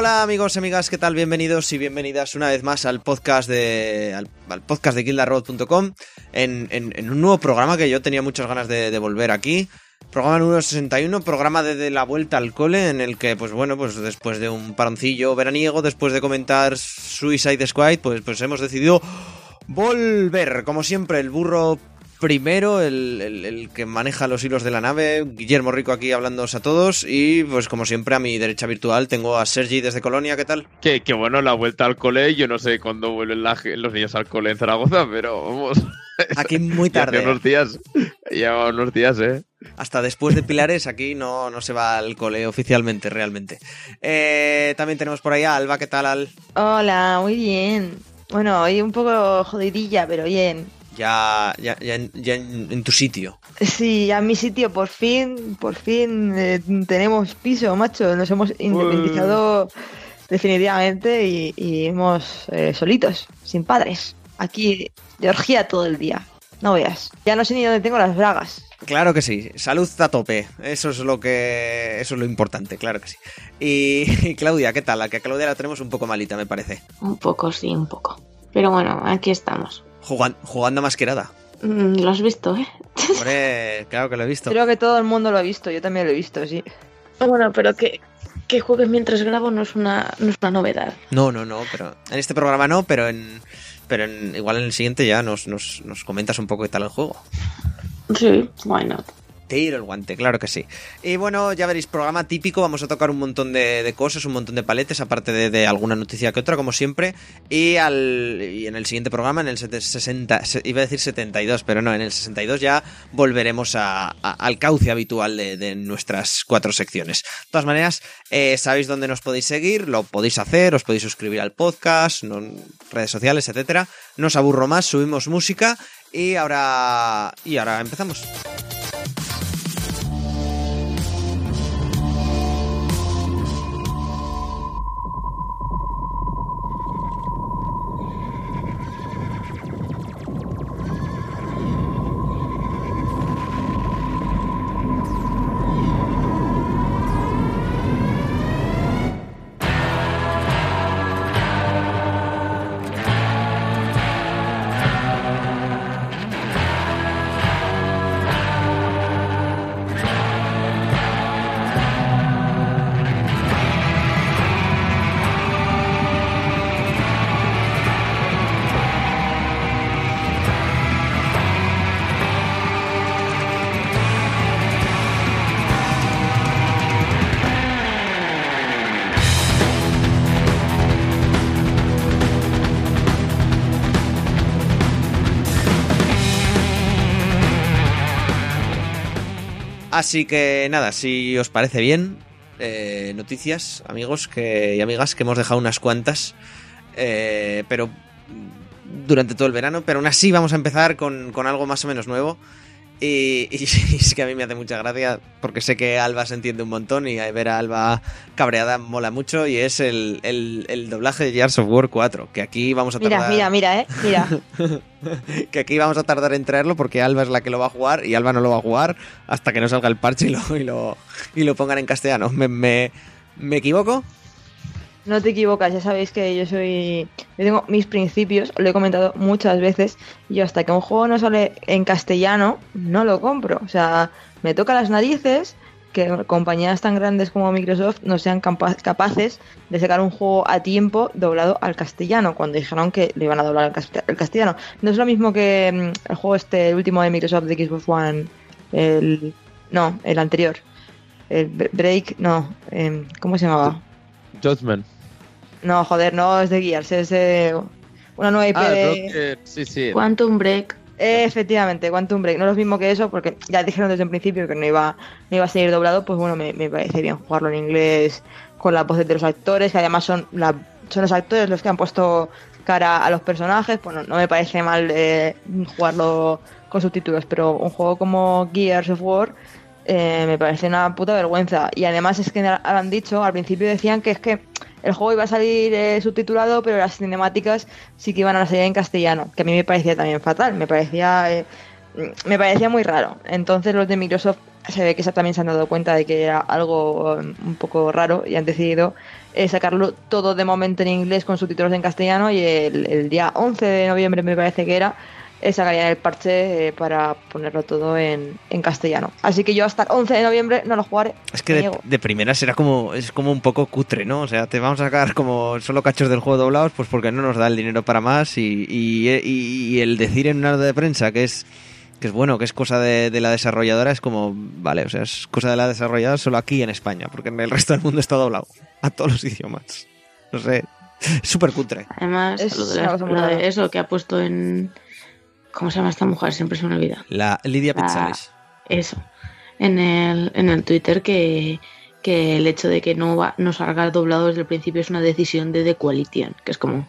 Hola, amigos y amigas, ¿qué tal? Bienvenidos y bienvenidas una vez más al podcast de al, podcast de en, un nuevo programa que yo tenía muchas ganas de, volver aquí. Programa número 61, programa de, de, la vuelta al cole, en el que, pues bueno, pues después de un paroncillo veraniego, después de comentar Suicide Squad, pues, pues hemos decidido volver. Como siempre, el burro primero, el, el, el, que maneja los hilos de la nave, Guillermo Rico aquí hablándoos a todos y pues como siempre a mi derecha virtual tengo a Sergi desde Colonia, ¿qué tal? Que, que bueno, la vuelta al cole, yo no sé cuándo vuelven la, los niños al cole en Zaragoza, pero vamos. Aquí muy tarde. Ya unos días, ya unos días, eh. Hasta después de Pilares aquí no, no se va al cole oficialmente, realmente. Eh, también tenemos por ahí a Alba, ¿qué tal Al? Hola, muy bien. Bueno, hoy un poco jodidilla, pero bien ya, ya, ya, en, ya en, en, tu sitio. Sí, ya en mi sitio, por fin, por fin eh, tenemos piso, macho. Nos hemos independizado definitivamente y, y hemos eh, solitos, sin padres. Aquí de orgía todo el día. No veas. Ya no sé ni dónde tengo las bragas. Claro que sí, salud a tope. Eso es lo que. Eso es lo importante, claro que sí. Y, y Claudia, ¿qué tal? A que a Claudia la tenemos un poco malita, me parece. Un poco, sí, un poco. Pero bueno, aquí estamos. Jugando, jugando masquerada. Mm, lo has visto, ¿eh? Hombre, claro que lo he visto. Creo que todo el mundo lo ha visto, yo también lo he visto, sí. Bueno, pero que, que juegues mientras grabo no es una, no es una novedad. No, no, no, pero en este programa no, pero en pero en, igual en el siguiente ya nos, nos, nos comentas un poco qué tal el juego. Sí, why not? Tiro el guante, claro que sí. Y bueno, ya veréis, programa típico, vamos a tocar un montón de, cosas, un montón de paletes, aparte de, alguna noticia que otra, como siempre. Y, al, en el siguiente programa, en el 60, iba a decir 72, pero no, en el 62 ya volveremos al cauce habitual de, nuestras cuatro secciones. De todas maneras, eh, sabéis dónde nos podéis seguir, lo podéis hacer, os podéis suscribir al podcast, redes sociales, etcétera. No os aburro más, subimos música y ahora, y ahora empezamos. Así que nada, si os parece bien, eh, noticias, amigos que, y amigas, que hemos dejado unas cuantas, eh, pero durante todo el verano, pero aún así vamos a empezar con, con algo más o menos nuevo. Y, y, y, es que a mí me hace mucha gracia porque sé que Alba se entiende un montón y ver a Alba cabreada mola mucho y es el, el, el doblaje de Gears of War 4, que aquí vamos a tardar... Mira, mira, mira, eh, mira. que aquí vamos a tardar en traerlo porque Alba es la que lo va a jugar y Alba no lo va a jugar hasta que no salga el parche y lo, y lo, y lo pongan en castellano. ¿Me, me, me equivoco? No te equivocas, ya sabéis que yo soy. Yo tengo mis principios, lo he comentado muchas veces. Yo, hasta que un juego no sale en castellano, no lo compro. O sea, me toca las narices que compañías tan grandes como Microsoft no sean capaces de sacar un juego a tiempo doblado al castellano, cuando dijeron que lo iban a doblar al castellano. No es lo mismo que mm, el juego este, el último de Microsoft de Xbox One, el. No, el anterior. El Break, no. Eh, ¿Cómo se llamaba? Judgment. No, joder, no es de Gears, es de una nueva IP ah, de... Sí, sí. Quantum Break. Eh, efectivamente, Quantum Break. No es lo mismo que eso, porque ya dijeron desde el principio que no iba, no iba a seguir doblado, pues bueno, me, me parece bien jugarlo en inglés con la voz de los actores, que además son, la, son los actores los que han puesto cara a los personajes, pues no, no me parece mal eh, jugarlo con subtítulos, pero un juego como Gears of War eh, me parece una puta vergüenza. Y además es que han dicho, al principio decían que es que el juego iba a salir eh, subtitulado, pero las cinemáticas sí que iban a salir en castellano, que a mí me parecía también fatal, me parecía, eh, me parecía muy raro. Entonces los de Microsoft se ve que también se han dado cuenta de que era algo um, un poco raro y han decidido eh, sacarlo todo de momento en inglés con subtítulos en castellano y el, el día 11 de noviembre me parece que era sacarían el parche eh, para ponerlo todo en, en castellano. Así que yo hasta el 11 de noviembre no lo jugaré. Es que de, de primera será como, es como un poco cutre, ¿no? O sea, te vamos a sacar como solo cachos del juego doblados, pues porque no nos da el dinero para más y, y, y- y el decir en una nota de prensa que es que es bueno, que es cosa de, de la desarrolladora, es como, vale, o sea, es cosa de la desarrolladora solo aquí en España, porque en el resto del mundo está doblado, a todos los idiomas. No sé, súper cutre. Además, Es lo de, la- lo eso que ha puesto en. ¿Cómo se llama esta mujer? Siempre se me olvida. La Lidia Pizzales. Eso. En el, en el Twitter que, que el hecho de que no, va, no salga doblado desde el principio es una decisión de The Coalition. Que es como.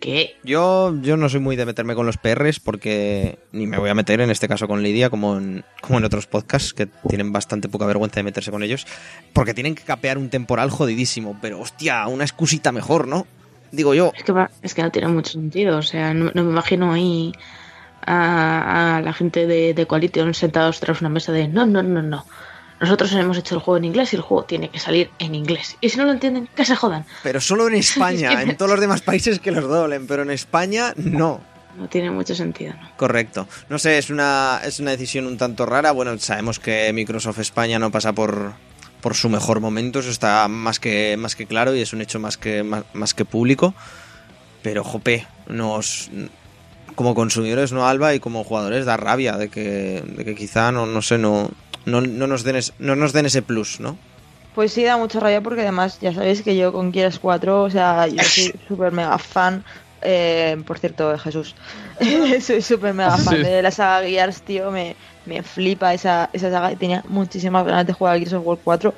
¿Qué? Yo, yo no soy muy de meterme con los PRs porque ni me voy a meter en este caso con Lidia como en, como en otros podcasts que tienen bastante poca vergüenza de meterse con ellos porque tienen que capear un temporal jodidísimo, pero hostia, una excusita mejor, ¿no? Digo yo. Es que, va- es que no tiene mucho sentido. O sea, no, no me imagino ahí a, a la gente de, de Coalition sentados tras una mesa de no, no, no, no. Nosotros hemos hecho el juego en inglés y el juego tiene que salir en inglés. Y si no lo entienden, que se jodan. Pero solo en España, en todos los demás países que los doblen, pero en España no. No tiene mucho sentido, ¿no? Correcto. No sé, es una, es una decisión un tanto rara. Bueno, sabemos que Microsoft España no pasa por, por su mejor momento, eso está más que, más que claro y es un hecho más que, más, más que público. Pero, jope, nos, como consumidores, no Alba, y como jugadores da rabia de que, de que quizá, no, no sé, no, no, no, nos den es- no nos den ese plus, ¿no? Pues sí, da mucha rabia porque además ya sabéis que yo con Gears 4, o sea, yo soy súper mega fan. eh, por cierto, Jesús, soy súper mega fan Sí. de la saga Gears, tío. Me, me flipa esa, esa saga y tenía muchísimas ganas de jugar a Gears of War 4.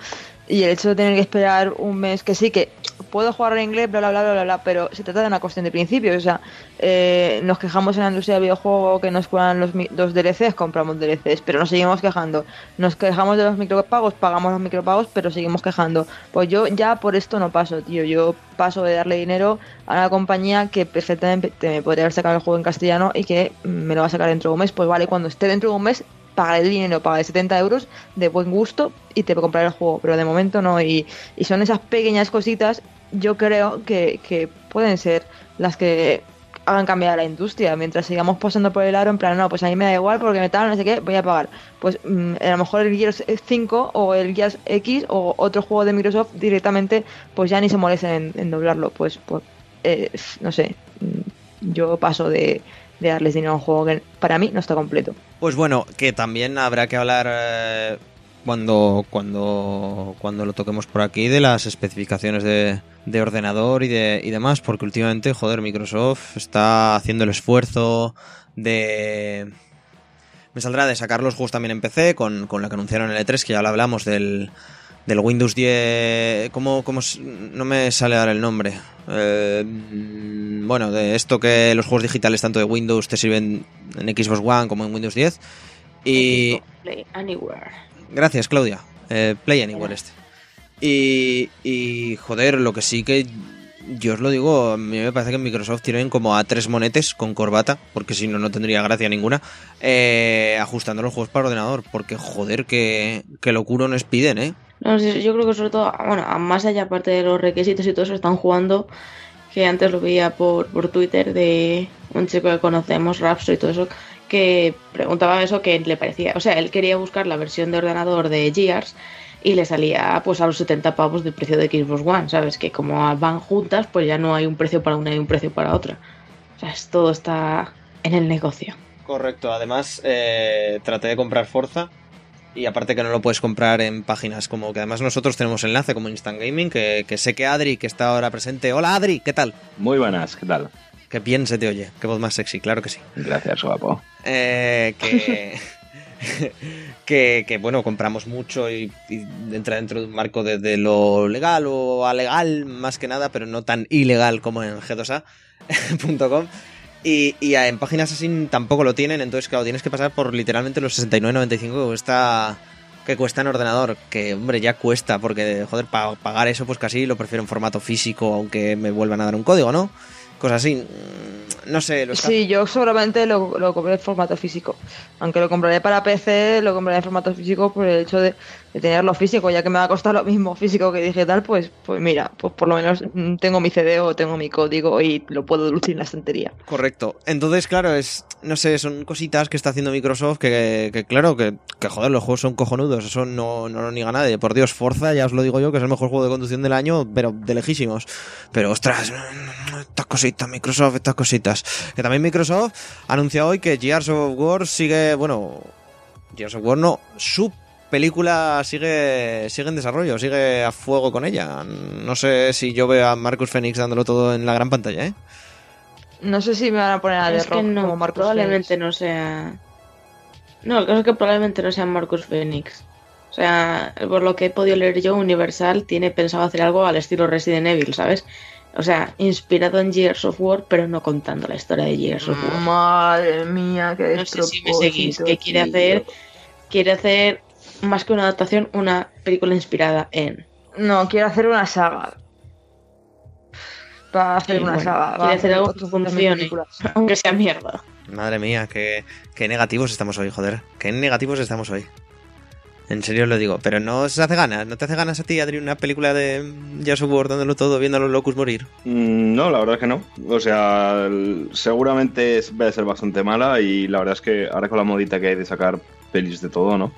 Y el hecho de tener que esperar un mes, que sí, que puedo jugar en inglés, bla, bla, bla, bla, bla, bla, pero se trata de una cuestión de principios. O sea, eh, nos quejamos en la industria del videojuego que nos cuelan los, los DLCs, compramos DLCs, pero nos seguimos quejando. Nos quejamos de los micropagos, pagamos los micropagos, pero seguimos quejando. Pues yo ya por esto no paso, tío. Yo paso de darle dinero a una compañía que perfectamente me podría haber sacado el juego en castellano y que me lo va a sacar dentro de un mes. Pues vale, cuando esté dentro de un mes, pagaré el dinero, pagaré 70 euros de buen gusto y te compraré el juego, pero de momento no. Y, y son esas pequeñas cositas, yo creo que, que pueden ser las que hagan cambiar la industria. Mientras sigamos pasando por el aro, en plan, no, pues a mí me da igual porque me tal, no sé qué, voy a pagar. Pues mm, a lo mejor el Gears 5 o el Gears X o otro juego de Microsoft directamente, pues ya ni se molesten en, en doblarlo. Pues, pues eh, no sé, mm, yo paso de, de darles dinero a un juego que para mí no está completo. Pues bueno, que también habrá que hablar eh, cuando, cuando, cuando lo toquemos por aquí de las especificaciones de, de ordenador y, de, y demás, porque últimamente, joder, Microsoft está haciendo el esfuerzo de... Me saldrá de sacar los juegos también en PC, con, con la que anunciaron en el E3, que ya lo hablamos del, del Windows 10... ¿Cómo, cómo no me sale ahora el nombre? Eh, mm, bueno, de esto que los juegos digitales tanto de Windows te sirven en Xbox One como en Windows 10. Y... Play Anywhere. Gracias, Claudia. Eh, Play Anywhere este. Y, y, joder, lo que sí que yo os lo digo, a mí me parece que en Microsoft tienen como a tres monetes con corbata, porque si no, no tendría gracia ninguna, eh, ajustando los juegos para ordenador, porque joder, que, que locuro nos piden, ¿eh? No, yo creo que sobre todo, bueno, más allá aparte de los requisitos y todo eso, están jugando, que antes lo veía por, por Twitter de un chico que conocemos, Rapso y todo eso, que preguntaba eso que le parecía, o sea, él quería buscar la versión de ordenador de Gears y le salía pues a los 70 pavos de precio de Xbox One, ¿sabes? Que como van juntas, pues ya no hay un precio para una y un precio para otra. O sea, es- todo está en el negocio. Correcto, además eh, traté de comprar Forza y aparte que no lo puedes comprar en páginas como que además nosotros tenemos enlace como Instant Gaming, que, que sé que Adri, que está ahora presente. Hola Adri, ¿qué tal? Muy buenas, ¿qué tal? Qué bien se te oye, qué voz más sexy, claro que sí. Gracias, guapo. Eh, que, que, que, bueno, compramos mucho y, y entra dentro de un marco de, de lo legal o alegal, más que nada, pero no tan ilegal como en g2a.com. Y, y en páginas así tampoco lo tienen, entonces claro, tienes que pasar por literalmente los 69.95 que cuesta que cuesta en ordenador, que hombre ya cuesta, porque joder, pa- pagar eso pues casi lo prefiero en formato físico, aunque me vuelvan a dar un código, ¿no? Cosas así. No sé, lo está- Sí, yo seguramente lo, lo compré en formato físico. Aunque lo compraré para PC, lo compraré en formato físico por el hecho de, de tenerlo físico, ya que me va a costar lo mismo físico que digital, pues, pues mira, pues por lo menos mm, tengo mi CD o tengo mi código y lo puedo lucir en la estantería. Correcto. Entonces, claro, es. No sé, son cositas que está haciendo Microsoft que, que claro, que, que joder, los juegos son cojonudos. Eso no, no lo niega nadie. Por Dios, Forza, ya os lo digo yo, que es el mejor juego de conducción del año, pero de lejísimos. Pero ostras, estas cositas, Microsoft, estas cositas. Que también Microsoft ha anunciado hoy que Gears of War sigue. Bueno, Gears of War no, su película sigue, sigue en desarrollo, sigue a fuego con ella. No sé si yo veo a Marcus Phoenix dándolo todo en la gran pantalla, ¿eh? No sé si me van a poner a es The que Rock no, como Marcus probablemente Phoenix. no sea. No, el caso es que probablemente no sea Marcus Phoenix. O sea, por lo que he podido leer yo, Universal tiene pensado hacer algo al estilo Resident Evil, ¿sabes? O sea, inspirado en Gears of War, pero no contando la historia de Gears of War. Madre mía, qué No sé si me seguís. ¿Qué quiere tío. hacer? Quiere hacer, más que una adaptación, una película inspirada en. No, quiero hacer una saga. Va a hacer Sí, una bueno, saga. quiere hacer algo que 400.000 funcione. Aunque sea mierda. Madre mía, qué, qué negativos estamos hoy, joder. Qué negativos estamos hoy. En serio lo digo. Pero no se hace ganas. ¿No te hace ganas a ti, Adri, una película de Gears of War dándolo todo, viendo a los locus morir? Mm, No, la verdad es que no. O sea, el- seguramente es- va a ser bastante mala y la verdad es que ahora con la modita que hay de sacar pelis de todo, ¿no?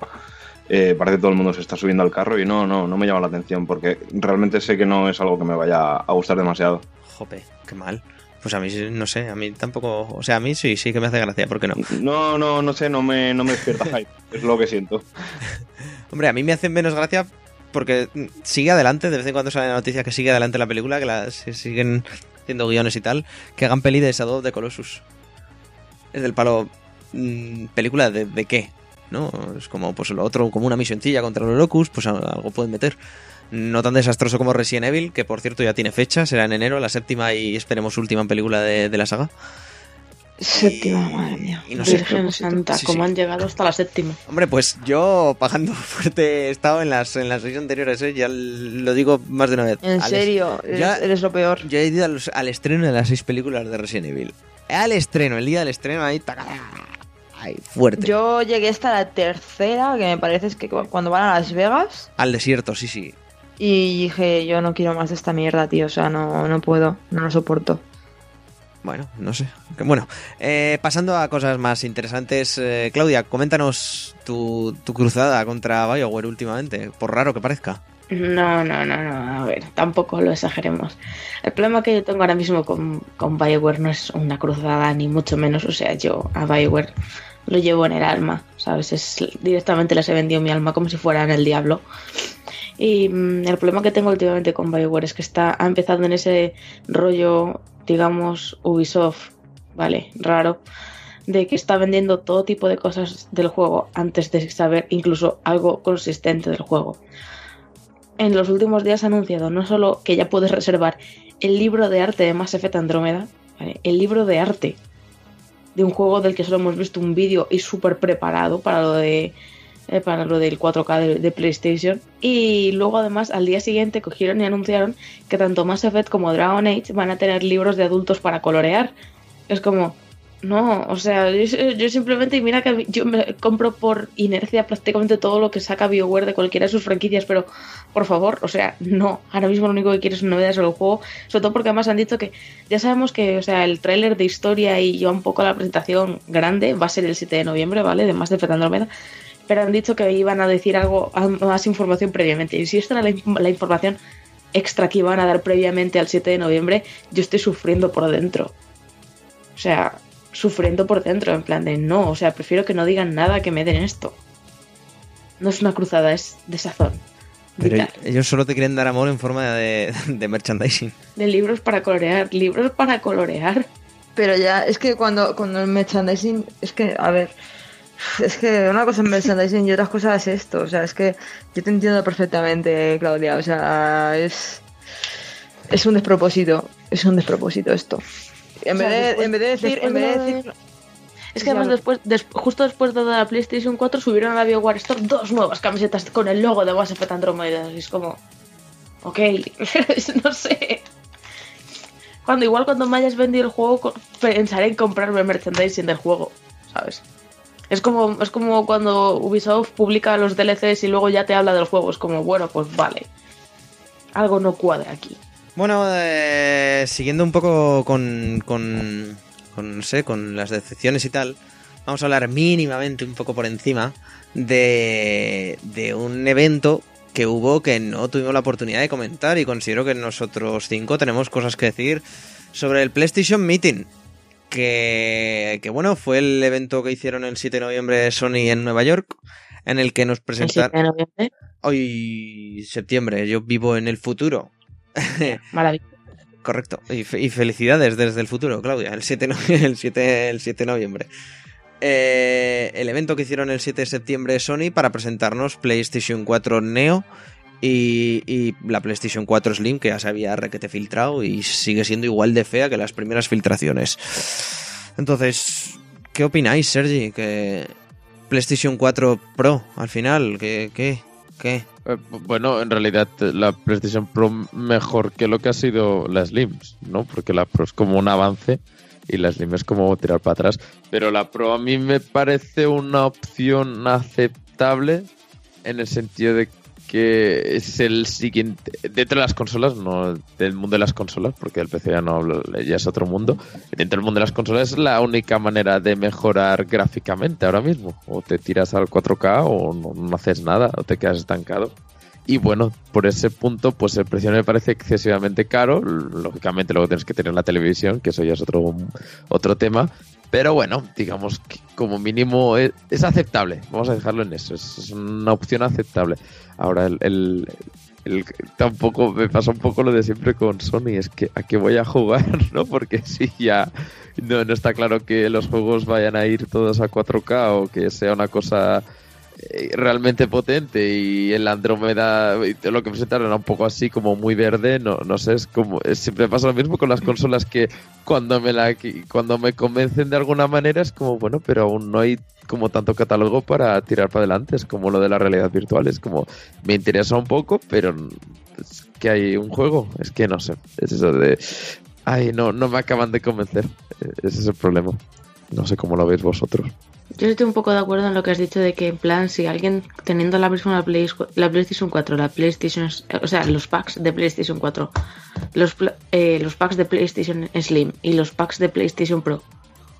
Eh, parece que todo el mundo se está subiendo al carro y no, no, no me llama la atención porque realmente sé que no es algo que me vaya a gustar demasiado. Jope, qué mal. Pues a mí, no sé, a mí tampoco... O sea, a mí sí, sí que me hace gracia, ¿por qué no? No, no, no sé, no me, no me despierta hype, es lo que siento. Hombre, a mí me hace menos gracia porque sigue adelante, de vez en cuando sale la noticia que sigue adelante la película, que la, se siguen haciendo guiones y tal, que hagan peli de Shadow the Colossus. Es del palo... mm, ¿Película de, de qué? ¿No? Es como pues lo otro, como una misioncilla contra los locus, pues algo pueden meter. No tan desastroso como Resident Evil, que por cierto ya tiene fecha, será en enero, la séptima y esperemos última película de, de la saga. Séptima, madre mía. Y no sé, Virgen Santa, Sí, como sí. han llegado hasta la séptima. Hombre, pues yo pagando fuerte he estado en las, en las seis anteriores, ¿eh? ya lo digo más de una vez. En Al- serio, eres, ya- eres lo peor. Yo he ido al, al estreno de las seis películas de Resident Evil. Al estreno, el día del estreno, ahí, ahí fuerte. Yo llegué hasta la tercera, que me parece es que cu- cuando van a Las Vegas, Al desierto, sí, sí. Y dije, yo no quiero más de esta mierda, tío, o sea, no, no puedo, no lo soporto. Bueno, no sé. Bueno, eh, pasando a cosas más interesantes, eh, Claudia, coméntanos tu, tu cruzada contra Bioware últimamente, por raro que parezca. No, no, no, no, a ver, tampoco lo exageremos. El problema que yo tengo ahora mismo con, con Bioware no es una cruzada, ni mucho menos, o sea, yo a Bioware lo llevo en el alma, ¿sabes? Es, directamente les he vendido mi alma como si fueran el diablo. Y mm, el problema que tengo últimamente con Bioware es que está, ha empezado en ese rollo, digamos, Ubisoft, ¿vale? Raro, de que está vendiendo todo tipo de cosas del juego antes de saber incluso algo consistente del juego en los últimos días ha anunciado no solo que ya puedes reservar el libro de arte de Mass Effect Andrómeda, ¿vale? el libro de arte de un juego del que solo hemos visto un vídeo y súper preparado para lo de eh, para lo del 4K de, de PlayStation. Y luego además al día siguiente cogieron y anunciaron que tanto Mass Effect como Dragon Age van a tener libros de adultos para colorear. Es como no, o sea, yo, yo simplemente, mira que yo me compro por inercia prácticamente todo lo que saca BioWare de cualquiera de sus franquicias, pero por favor, o sea, no, ahora mismo lo único que quiero es novedades sobre el juego, sobre todo porque además han dicho que ya sabemos que, o sea, el tráiler de historia y yo un poco la presentación grande va a ser el 7 de noviembre, ¿vale? De Mass Effect Andromeda, pero han dicho que iban a decir algo, más información previamente, y si esta era la, la información extra que iban a dar previamente al 7 de noviembre, yo estoy sufriendo por dentro. O sea, sufriendo por dentro, en plan de no, o sea, prefiero que no digan nada que me den esto. No es una cruzada, es desazón. Pero vital. ellos solo te quieren dar amor en forma de, de merchandising. De libros para colorear, libros para colorear. Pero ya, es que cuando, cuando el merchandising, es que, a ver, es que una cosa es merchandising y otras cosas es esto, o sea, es que yo te entiendo perfectamente, Claudia, o sea, es, es un despropósito, es un despropósito esto. En, O sea, vez, de, después- en vez de decir, en vez de decir, Es que además después, des- justo después de la PlayStation 4 subieron a la BioWare Store dos nuevas camisetas con el logo de Mass Effect Andromeda. Y es como... Ok, no sé. Cuando igual cuando me hayas vendido el juego pensaré en comprarme merchandising del juego, ¿sabes? Es como, es como cuando Ubisoft publica los DLCs y luego ya te habla del juego. Es como, bueno, pues vale. Algo no cuadra aquí. Bueno, eh, siguiendo un poco con, con, con, no sé, con las decepciones y tal, vamos a hablar mínimamente un poco por encima de, de un evento que hubo que no tuvimos la oportunidad de comentar y considero que nosotros cinco tenemos cosas que decir sobre el PlayStation Meeting. Que, que bueno, fue el evento que hicieron el 7 de noviembre Sony en Nueva York, en el que nos El 7 presentaron... de noviembre. Hoy septiembre, yo vivo en el futuro. Maravilla. Correcto. Y, fe- y felicidades desde el futuro, Claudia. El 7, no- el 7, el 7 de noviembre. Eh, el evento que hicieron el 7 de septiembre Sony para presentarnos PlayStation 4 Neo y, y la PlayStation 4 Slim, que ya se había requete filtrado y sigue siendo igual de fea que las primeras filtraciones. Entonces, ¿qué opináis, Sergi? Que PlayStation 4 Pro, al final, ¿qué? ¿Qué? Eh, Bueno, en realidad eh, la PlayStation Pro mejor que lo que ha sido la Slim, ¿no? Porque la Pro es como un avance y la Slim es como tirar para atrás. Pero la Pro a mí me parece una opción aceptable en el sentido de que es el siguiente dentro de las consolas, no del mundo de las consolas, porque el PC ya no hablo, ya es otro mundo. Dentro del mundo de las consolas es la única manera de mejorar gráficamente ahora mismo. O te tiras al 4K o no, no haces nada, o te quedas estancado. Y bueno, por ese punto, pues el precio me parece excesivamente caro. Lógicamente, luego tienes que tener la televisión, que eso ya es otro, otro tema. Pero bueno, digamos que como mínimo es, es aceptable. Vamos a dejarlo en eso. Es, una opción aceptable. Ahora, el, el- el- tampoco me pasa un poco lo de siempre con Sony. Es que a qué voy a jugar, ¿no? Porque si ya no, no está claro que los juegos vayan a ir todos a 4K o que sea una cosa realmente potente y el Andrómeda lo que presentaron era un poco así como muy verde no, no sé es como siempre pasa lo mismo con las consolas que cuando me la cuando me convencen de alguna manera es como bueno pero aún no hay como tanto catálogo para tirar para adelante. Es como lo de la realidad virtual es como me interesa un poco pero es que hay un juego es que no sé es eso de ay no no me acaban de convencer Eh, ese es el problema no sé cómo lo veis vosotros Yo estoy un poco de acuerdo en lo que has dicho de que, en plan, si alguien teniendo la misma Play, la PlayStation 4, la PlayStation, o sea, los packs de PlayStation 4, los, eh, los packs de PlayStation Slim y los packs de PlayStation Pro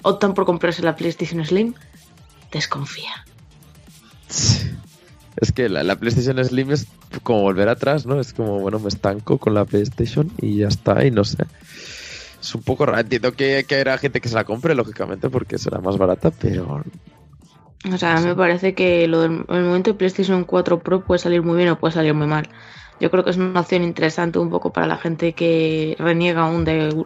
optan por comprarse la PlayStation Slim, desconfía. Es que la, la PlayStation Slim es como volver atrás, ¿no? Es como, bueno, me estanco con la PlayStation y ya está, y no sé. Es un poco raro. Entiendo que, que habrá gente que se la compre, lógicamente, porque será más barata, pero O sea, me parece que lo del el momento de PlayStation 4 Pro puede salir muy bien o puede salir muy mal. Yo creo que es una opción interesante un poco para la gente que reniega aún de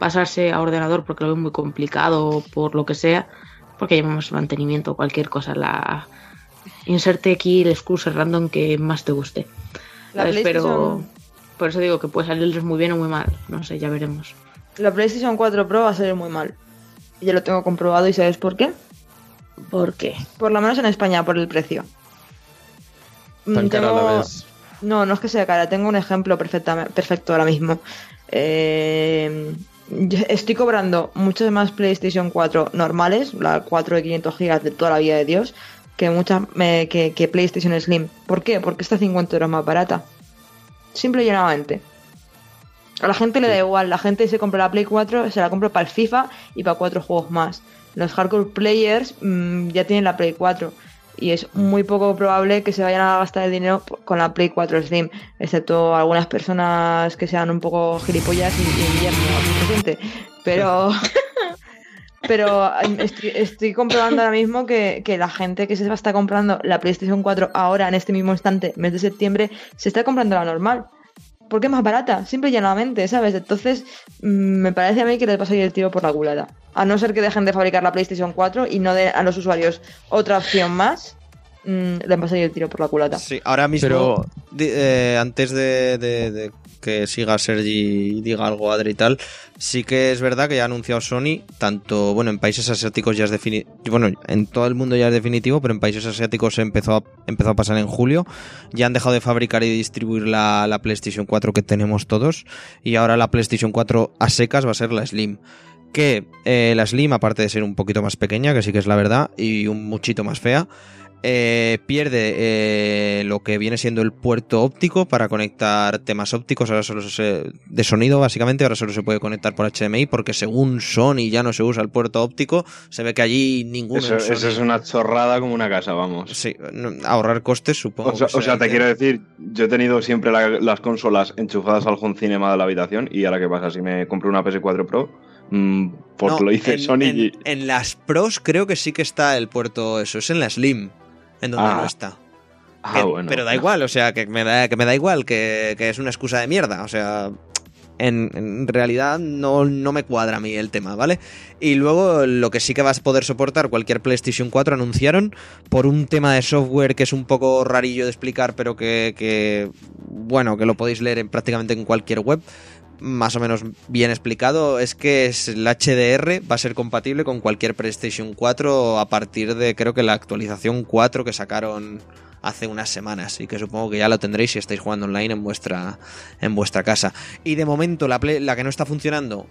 pasarse a ordenador porque lo ve muy complicado o por lo que sea, porque llamamos mantenimiento o cualquier cosa. La inserte aquí el excuse random que más te guste. La. Pero por eso digo que puede salirles muy bien o muy mal. No sé, ya veremos. La PlayStation 4 Pro va a salir muy mal. Y ya lo tengo comprobado y ¿sabes por qué? ¿Por qué? Por lo menos en España, por el precio. Mm, cara tengo- la. No, no es que sea cara, tengo un ejemplo perfecta- perfecto ahora mismo. Eh, estoy cobrando muchas más PlayStation 4 normales, la 4 de 500 GB de toda la vida de Dios, que, muchas que, que PlayStation Slim. ¿Por qué? Porque está 50 euros más barata. Simple y llanamente. A la gente le da igual, la gente se compra la Play 4, se la compra para el FIFA y para cuatro juegos más. Los hardcore players mm, ya tienen la Play 4 y es muy poco probable que se vayan a gastar el dinero con la Play 4 Slim, excepto algunas personas que sean un poco gilipollas y, y. Pero, pero em, estoy, estoy comprobando ahora mismo que, que la gente que se va a estar comprando la PlayStation 4 ahora, en este mismo instante, mes de septiembre, se está comprando la normal. Porque es más barata, simple y llanamente, ¿sabes? Entonces, mm, me parece a mí que les va a salir el tiro por la culata. A no ser que dejen de fabricar la PlayStation 4 y no den a los usuarios otra opción más, mm, les va a salir el tiro por la culata. Sí, ahora mismo, Pero- eh, antes de, de- de que siga Sergi y diga algo Adri y tal, sí que es verdad que ya ha anunciado Sony, tanto, bueno, en países asiáticos ya es definitivo, bueno, en todo el mundo ya es definitivo, pero en países asiáticos empezó a, empezó a pasar en julio, ya han dejado de fabricar y distribuir la, la PlayStation 4 que tenemos todos, y ahora la PlayStation 4 a secas va a ser la Slim que eh, la Slim, aparte de ser un poquito más pequeña, que sí que es la verdad, y un muchito más fea, eh, pierde eh, lo que viene siendo el puerto óptico para conectar temas ópticos, ahora solo se, de sonido básicamente, ahora solo se puede conectar por HDMI porque según Sony ya no se usa el puerto óptico, se ve que allí ninguno... Eso, eso es una chorrada como una casa, vamos. Sí, no- ahorrar costes supongo. O sea, que o sea, te quiero decir, yo he tenido siempre la- las consolas enchufadas al home cinema de la habitación y ahora qué pasa si me compro una PS4 Pro, mm, pues No, lo hice en, Sony en- en las pros creo que sí que está el puerto, eso es en la Slim, en donde Ah. no está. Ah, Que- bueno. Pero da igual, o sea, que me da, que me da igual, que, que es una excusa de mierda. O sea, en, en realidad no, no me cuadra a mí el tema, ¿vale? Y luego lo que sí que vas a poder soportar cualquier PlayStation 4 anunciaron por un tema de software que es un poco rarillo de explicar, pero que, que, bueno, que lo podéis leer en, prácticamente en cualquier web. Más o menos bien explicado, es que es el HDR va a ser compatible con cualquier PlayStation 4 a partir de creo que la actualización 4 que sacaron hace unas semanas y que supongo que ya lo tendréis si estáis jugando online en vuestra en vuestra casa. Y de momento la, Play- la que no está funcionando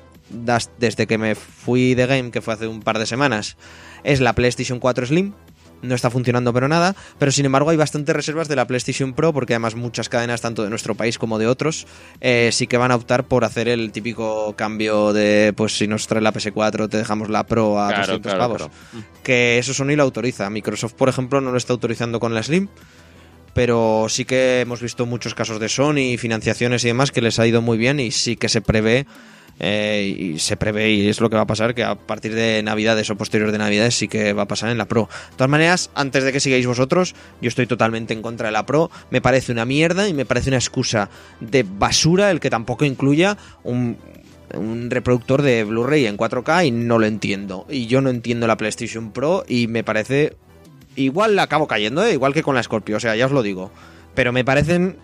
desde que me fui de game, que fue hace un par de semanas, es la PlayStation 4 Slim. No está funcionando pero nada, pero sin embargo hay bastantes reservas de la PlayStation Pro porque además muchas cadenas tanto de nuestro país como de otros eh, sí que van a optar por hacer el típico cambio de pues si nos trae la PS4 te dejamos la Pro a Claro, 200 claro, pavos claro. que eso Sony lo autoriza. Microsoft, por ejemplo, no lo está autorizando con la Slim, pero sí que hemos visto muchos casos de Sony, financiaciones y demás que les ha ido muy bien y sí que se prevé. Eh, y se prevé y es lo que va a pasar que a partir de navidades o posterior de navidades sí que va a pasar en la Pro de todas maneras antes de que sigáis vosotros yo estoy totalmente en contra de la Pro me parece una mierda y me parece una excusa de basura el que tampoco incluya un, un reproductor de Blu-ray en 4K y no lo entiendo. Y yo no entiendo la PlayStation Pro y me parece... Igual la acabo cayendo, ¿eh? igual que con la Scorpio, o sea, ya os lo digo. Pero me parecen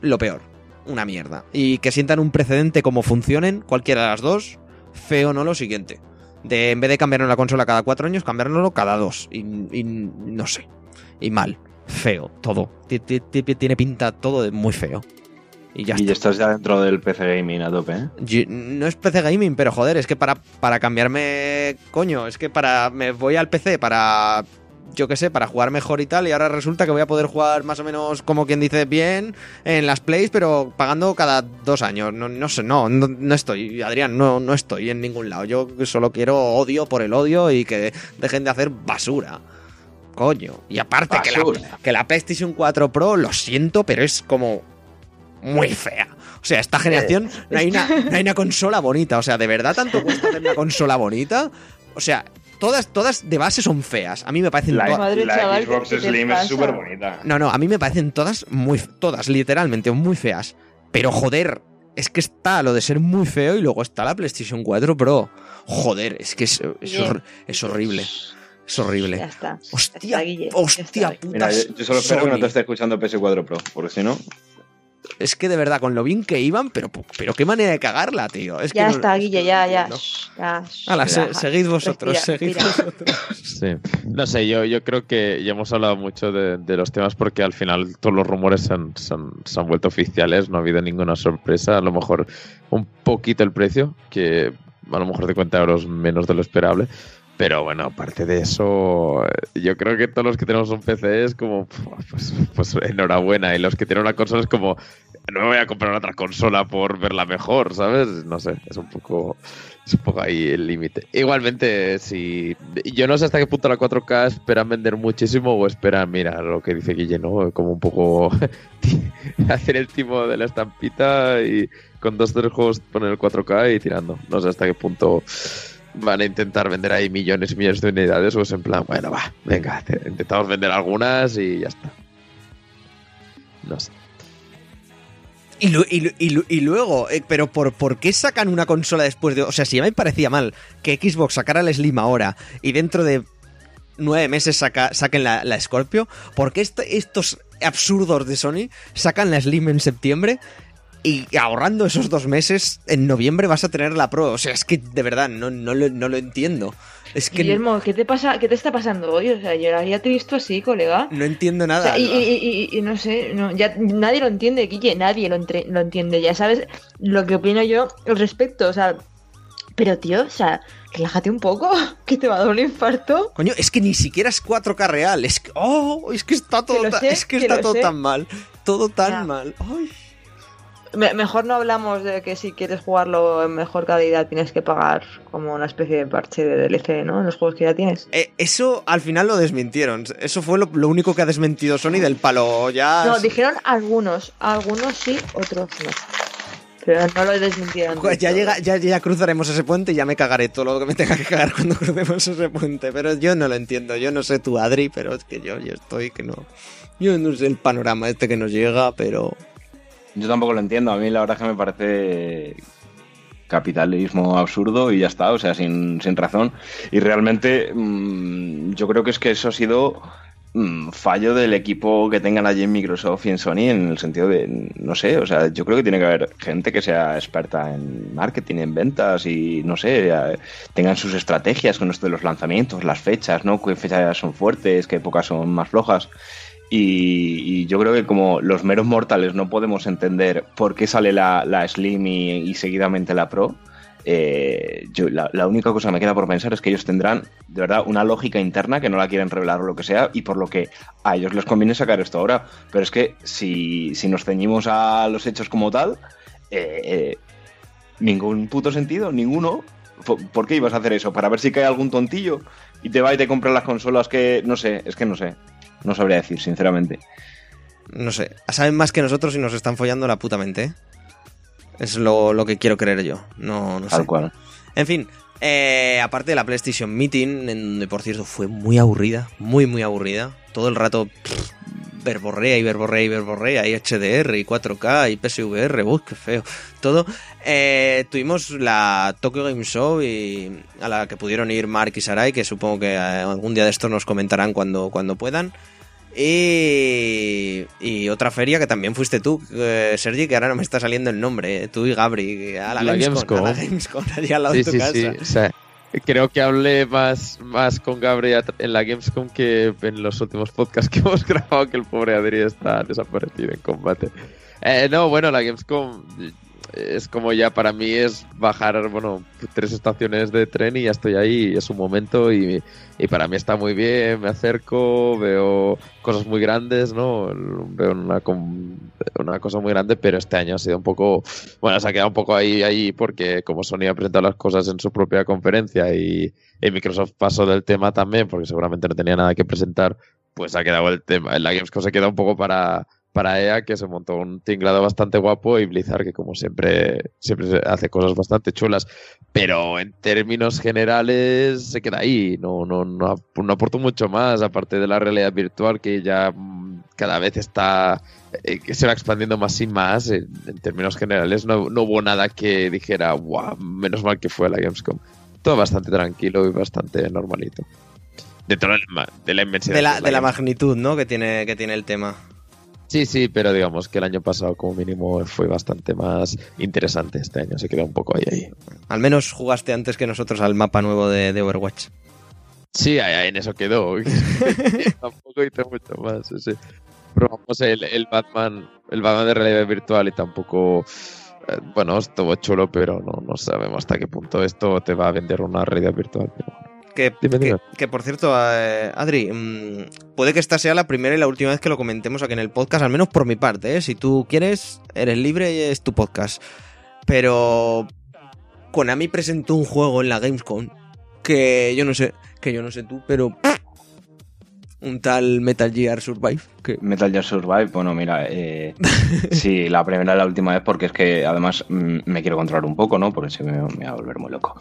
lo peor. Una mierda. Y que sientan un precedente como funcionen, cualquiera de las dos, feo no lo siguiente. De en vez de cambiarnos la consola cada cuatro años, cambiárnoslo cada dos. Y, y no sé. Y mal. Feo. Todo. Ti- ti- ti- Tiene pinta todo de muy feo. Y ya y ya estás ya dentro del PC Gaming a tope, ¿eh? Yo- no es PC gaming, pero joder, es que para, para cambiarme, coño, es que para me voy al PC para, yo qué sé, para jugar mejor y tal, y ahora resulta que voy a poder jugar más o menos, como quien dice, bien en las plays, pero pagando cada dos años. No, no sé, no, no, no estoy, Adrián, no, no estoy en ningún lado. Yo solo quiero odio por el odio y que dejen de hacer basura. Coño. Y aparte que la, que la PlayStation 4 Pro, lo siento, pero es como muy fea. O sea, esta generación no hay, una, no hay una consola bonita. O sea, ¿de verdad tanto cuesta hacer una consola bonita? O sea, todas, todas de base son feas. A mí me parecen La, todas... Madre, la chaval, Xbox ¿qué te Slim es súper bonita. No, no, a mí me parecen todas muy... Todas, literalmente, muy feas. Pero joder, es que está lo de ser muy feo y luego está la PlayStation 4 Pro. Joder, es que es, es, Bien. hor- es horrible. Es horrible. Ya está. Hostia, Ya está, hostia está. puta. Mira, yo, yo solo espero que no te esté escuchando PS4 Pro, porque si no... Es que de verdad, con lo bien que iban, pero, pero qué manera de cagarla, tío. Es que Ya no- está, Guille, ya, ya. no. ya se- seguid vosotros, Respira, seguid respira. vosotros. Sí. No sé, yo, yo creo que ya hemos hablado mucho de, de los temas porque al final todos los rumores se han, se han- se han vuelto oficiales, no ha habido ninguna sorpresa. A lo mejor un poquito el precio, que a lo mejor de 50 euros menos de lo esperable. Pero bueno, aparte de eso, eh, yo creo que todos los que tenemos un PC es como, pues, pues enhorabuena. Y los que tienen una consola es como, no me voy a comprar otra consola por verla mejor, ¿sabes? No sé, es un poco, es un poco ahí el límite. Igualmente, si yo no sé hasta qué punto la 4K esperan vender muchísimo o esperan, mira, lo que dice Guille, ¿no? Como un poco hacer el timo de la estampita y con dos tres juegos poner el 4K y tirando. No sé hasta qué punto van a intentar vender ahí millones y millones de unidades o es en plan, bueno, va, venga, te- intentamos vender algunas y ya está. No sé. Y, y lu- y lu- y luego, eh, pero por, ¿por qué sacan una consola después de.? O sea, si ya me parecía mal que Xbox sacara la Slim ahora y dentro de nueve meses saca, saquen la, la Scorpio, ¿por qué est- estos absurdos de Sony sacan la Slim en septiembre y ahorrando esos dos meses, en noviembre vas a tener la Pro. O sea, es que de verdad no, no, lo, no lo entiendo. Es que Guillermo, ¿qué te pasa? ¿Qué te está pasando hoy? O sea, yo ya te he visto así, colega. no entiendo O nada. sea, y, y- y- y no sé, no, ya nadie lo entiende, Guille, nadie lo, entre- lo entiende. Ya sabes lo que opino yo al respecto, o sea, pero tío, o sea, relájate un poco, que te va a dar un infarto. Coño, es que ni siquiera es 4K real. Es que, oh, es que está todo, sé, es que que está todo sé. tan mal. Todo tan Ya. mal. Ay. Me- mejor no hablamos de que si quieres jugarlo en mejor calidad tienes que pagar como una especie de parche de DLC, ¿no? En los juegos que ya tienes. Eh, eso al final lo desmintieron. Eso fue lo, lo único que ha desmentido Sony del palo. Ya. No, dijeron algunos, algunos sí, otros no. Pero no lo desmintieron. Joder, ya, llega, ya, ya cruzaremos ese puente y ya me cagaré todo lo que me tenga que cagar cuando crucemos ese puente. Pero yo no lo entiendo. Yo no sé tú, Adri, pero es que yo, yo estoy que no. Yo no sé el panorama este que nos llega, pero. Yo tampoco lo entiendo. A mí la verdad es que me parece capitalismo absurdo y ya está, o sea, sin, sin razón. Y realmente mm, yo creo que es que eso ha sido mm, fallo del equipo que tengan allí en Microsoft y en Sony en el sentido de, no sé, o sea, yo creo que tiene que haber gente que sea experta en marketing, en ventas y, no sé, tengan sus estrategias con esto de los lanzamientos, las fechas, ¿no? ¿Qué fechas son fuertes, qué épocas son más flojas? Y, yo creo que como los meros mortales no podemos entender por qué sale la, la Slim y, seguidamente la Pro, eh, la única cosa que me queda por pensar es que ellos tendrán de verdad una lógica interna que no la quieren revelar o lo que sea y por lo que a ellos les conviene sacar esto ahora. Pero es que si, si nos ceñimos a los hechos como tal, eh, eh, ningún puto sentido, ninguno. ¿Por- ¿Por qué ibas a hacer eso? ¿Para ver si cae algún tontillo y te va y te compra las consolas que no sé? Es que no sé. No sabría decir, sinceramente. No sé. Saben más que nosotros y nos están follando la puta mente, ¿eh? Es lo, lo que quiero creer yo. No, no sé. Tal cual. En fin, eh, aparte de la PlayStation Meeting, en donde por cierto fue muy aburrida, muy muy aburrida. Todo el rato pff, verborrea y verborrea y verborrea, y HDR y 4K y PSVR, uy, qué feo. Todo. Eh, tuvimos la Tokyo Game Show y a la que pudieron ir Mark y Sarai, que supongo que eh, algún día de estos nos comentarán cuando, cuando puedan. Y, y otra feria que también fuiste tú, eh, Sergi, que ahora no me está saliendo el nombre, eh, tú y Gabri, a la, La Gamescom, a la Gamescom. Gamescom, allí al lado Sí, de tu sí, casa. sí. O sea, creo que hablé más, más con Gabriel en la Gamescom que en los últimos podcasts que hemos grabado, que el pobre Adri está desaparecido en combate. Eh, no, bueno, la Gamescom es como ya para mí es bajar, bueno, tres estaciones de tren y ya estoy ahí, es un momento y, y para mí está muy bien, me acerco, veo cosas muy grandes, ¿no? Veo una, una cosa muy grande, pero este año ha sido un poco, bueno, se ha quedado un poco ahí, ahí porque como Sony ha presentado las cosas en su propia conferencia y, y Microsoft pasó del tema también, porque seguramente no tenía nada que presentar, pues ha quedado el tema, la Gamescom se queda un poco para para EA que se montó un tinglado bastante guapo y Blizzard que como siempre siempre hace cosas bastante chulas. Pero en términos generales se queda ahí. No no no, no aportó mucho más aparte de la realidad virtual que ya mm, cada vez está eh, que se va expandiendo más y más. En, en términos generales no, no hubo nada que dijera wow menos mal que fue la Gamescom todo bastante tranquilo y bastante normalito. Dentro de la, de la inmensidad de la, que es de la magnitud, ¿no? Que tiene, que tiene el tema. Sí, sí, pero digamos que el año pasado como mínimo fue bastante más interesante. Este año se quedó un poco ahí, ahí. Al menos jugaste antes que nosotros al mapa nuevo de, de Overwatch. Sí, en eso quedó. tampoco hice mucho más. sí. Probamos el, el Batman, el Batman de realidad virtual y tampoco... eh, Bueno, estuvo chulo, pero no, no sabemos hasta qué punto esto te va a vender una realidad virtual. pero bueno. Que, Dime, que, dime. que, por cierto, eh, Adri, mm, puede que esta sea la primera y la última vez que lo comentemos aquí en el podcast, al menos por mi parte, ¿eh? Si tú quieres, eres libre y es tu podcast. Pero Konami presentó un juego en la Gamescom que yo no sé, que yo no sé tú, pero un tal Metal Gear Survive que Metal Gear Survive, bueno, mira, eh, sí, la primera y la última vez porque es que además mm, me quiero controlar un poco, ¿no? Porque si me, me va a volver muy loco.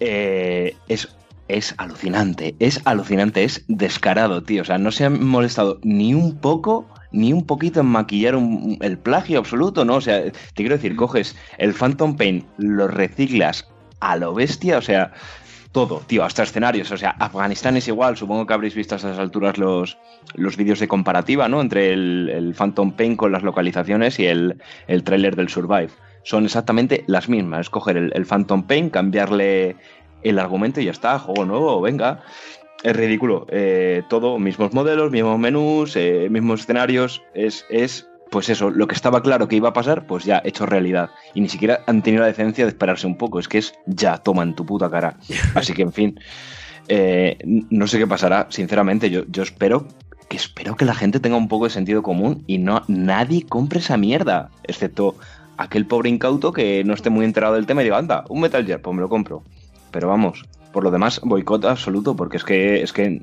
Eh, es, es alucinante, es alucinante, es descarado, tío. O sea, no se han molestado ni un poco, ni un poquito en maquillar un- el plagio absoluto, ¿no? O sea, te quiero decir, coges el Phantom Pain, lo reciclas a lo bestia, o sea, todo, tío, hasta escenarios. O sea, Afganistán es igual. Supongo que habréis visto a esas alturas los, los vídeos de comparativa, ¿no? Entre el, Phantom Pain con las localizaciones y el, el tráiler del Survive. Son exactamente las mismas. Es coger el, el Phantom Pain, cambiarle el argumento y ya está. Juego nuevo, venga. Es ridículo. Eh, todo, mismos modelos, mismos menús, eh, mismos escenarios. Es, es, pues eso, lo que estaba claro que iba a pasar, pues ya hecho realidad. Y ni siquiera han tenido la decencia de esperarse un poco. Es que es ya, toma en tu puta cara. Así que, en fin. eh, no sé qué pasará, sinceramente. Yo, yo espero que espero que la gente tenga un poco de sentido común y no nadie compre esa mierda. Excepto aquel pobre incauto que no esté muy enterado del tema y diga, anda, un Metal Gear, pues me lo compro. Pero vamos, por lo demás, boicot absoluto, porque es que, es que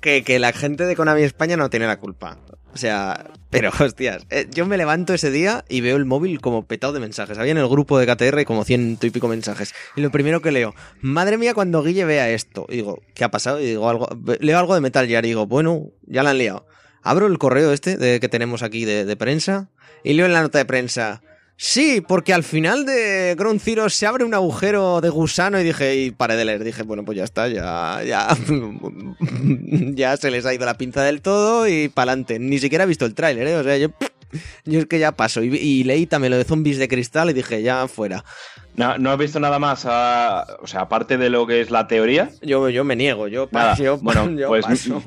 Que, que la gente de Konami España no tiene la culpa. O sea, pero hostias, eh, yo me levanto ese día y veo el móvil como petado de mensajes. Había en el grupo de KTR como ciento y pico mensajes. Y lo primero que leo, madre mía, cuando Guille vea esto. Y digo, ¿qué ha pasado? Y digo, algo, leo algo de Metal Gear y digo, bueno, ya la han liado. Abro el correo este de, que tenemos aquí de, de prensa y leo en la nota de prensa. Sí, porque al final de Ground Zero se abre un agujero de gusano y dije, y paré de leer, dije, bueno, pues ya está, ya, ya, ya se les ha ido la pinza del todo y pa'lante. Ni siquiera he visto el tráiler, ¿eh? O sea, yo, yo es que ya paso. Y, y leí también lo de zombies de cristal y dije, ya fuera. no, no has visto nada más, a- o sea, aparte de lo que es la teoría. Yo, yo me niego, yo, pa- Nada, yo, bueno, yo pues paso.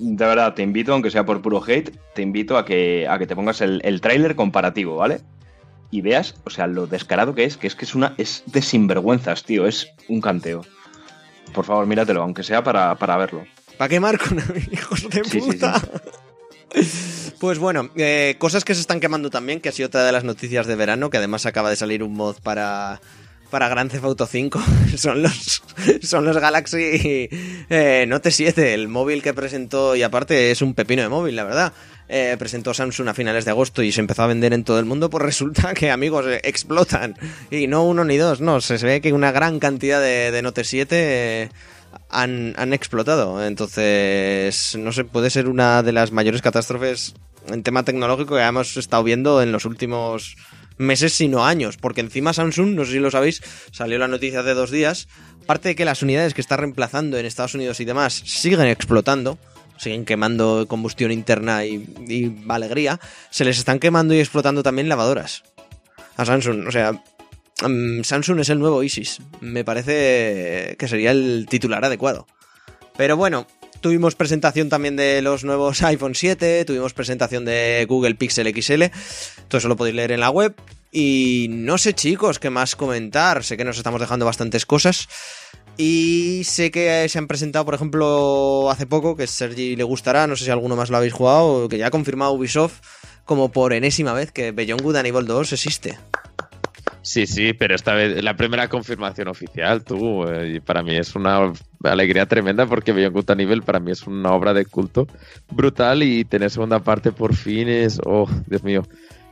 de verdad, te invito, aunque sea por puro hate, te invito a que, a que te pongas el, el tráiler comparativo, ¿vale? Y veas, o sea, lo descarado que es, que es que es una. es de sinvergüenzas, tío, es un canteo. Por favor, míratelo, aunque sea para, para verlo. ¿Para quemar con hijos de Sí, sí, puta? Pues bueno, eh, cosas que se están quemando también, que ha sido otra de las noticias de verano, que además acaba de salir un mod para, para Grand Theft Auto 5, son los, son los Galaxy eh, Note 7, el móvil que presentó, y aparte es un pepino de móvil, la verdad. Eh, presentó Samsung a finales de agosto y se empezó a vender en todo el mundo, pues resulta que amigos eh, explotan. Y no uno ni dos, no, se ve que una gran cantidad de, de Note 7 eh, han, explotado. Entonces, no sé, puede ser una de las mayores catástrofes en tema tecnológico que hemos estado viendo en los últimos meses, sino años. Porque encima Samsung, no sé si lo sabéis, salió la noticia hace dos días. Aparte de que las unidades que está reemplazando en Estados Unidos y demás siguen explotando, siguen quemando combustión interna y, alegría, se les están quemando y explotando también lavadoras a Samsung. O sea, mm, Samsung es el nuevo ISIS. Me parece que sería el titular adecuado. Pero bueno, tuvimos presentación también de los nuevos iPhone 7, tuvimos presentación de Google Pixel XL. Todo eso lo podéis leer en la web. Y no sé, chicos, qué más comentar. Sé que nos estamos dejando bastantes cosas. Y sé que se han presentado, por ejemplo, hace poco, que Sergi le gustará, no sé si alguno más lo habéis jugado, que ya ha confirmado Ubisoft como por enésima vez que Beyond Good and Evil 2 existe. Sí, sí, pero esta vez la primera confirmación oficial, tú, eh, para mí es una alegría tremenda porque Beyond Good Evil para mí es una obra de culto brutal y tener segunda parte por fin es, oh, Dios mío,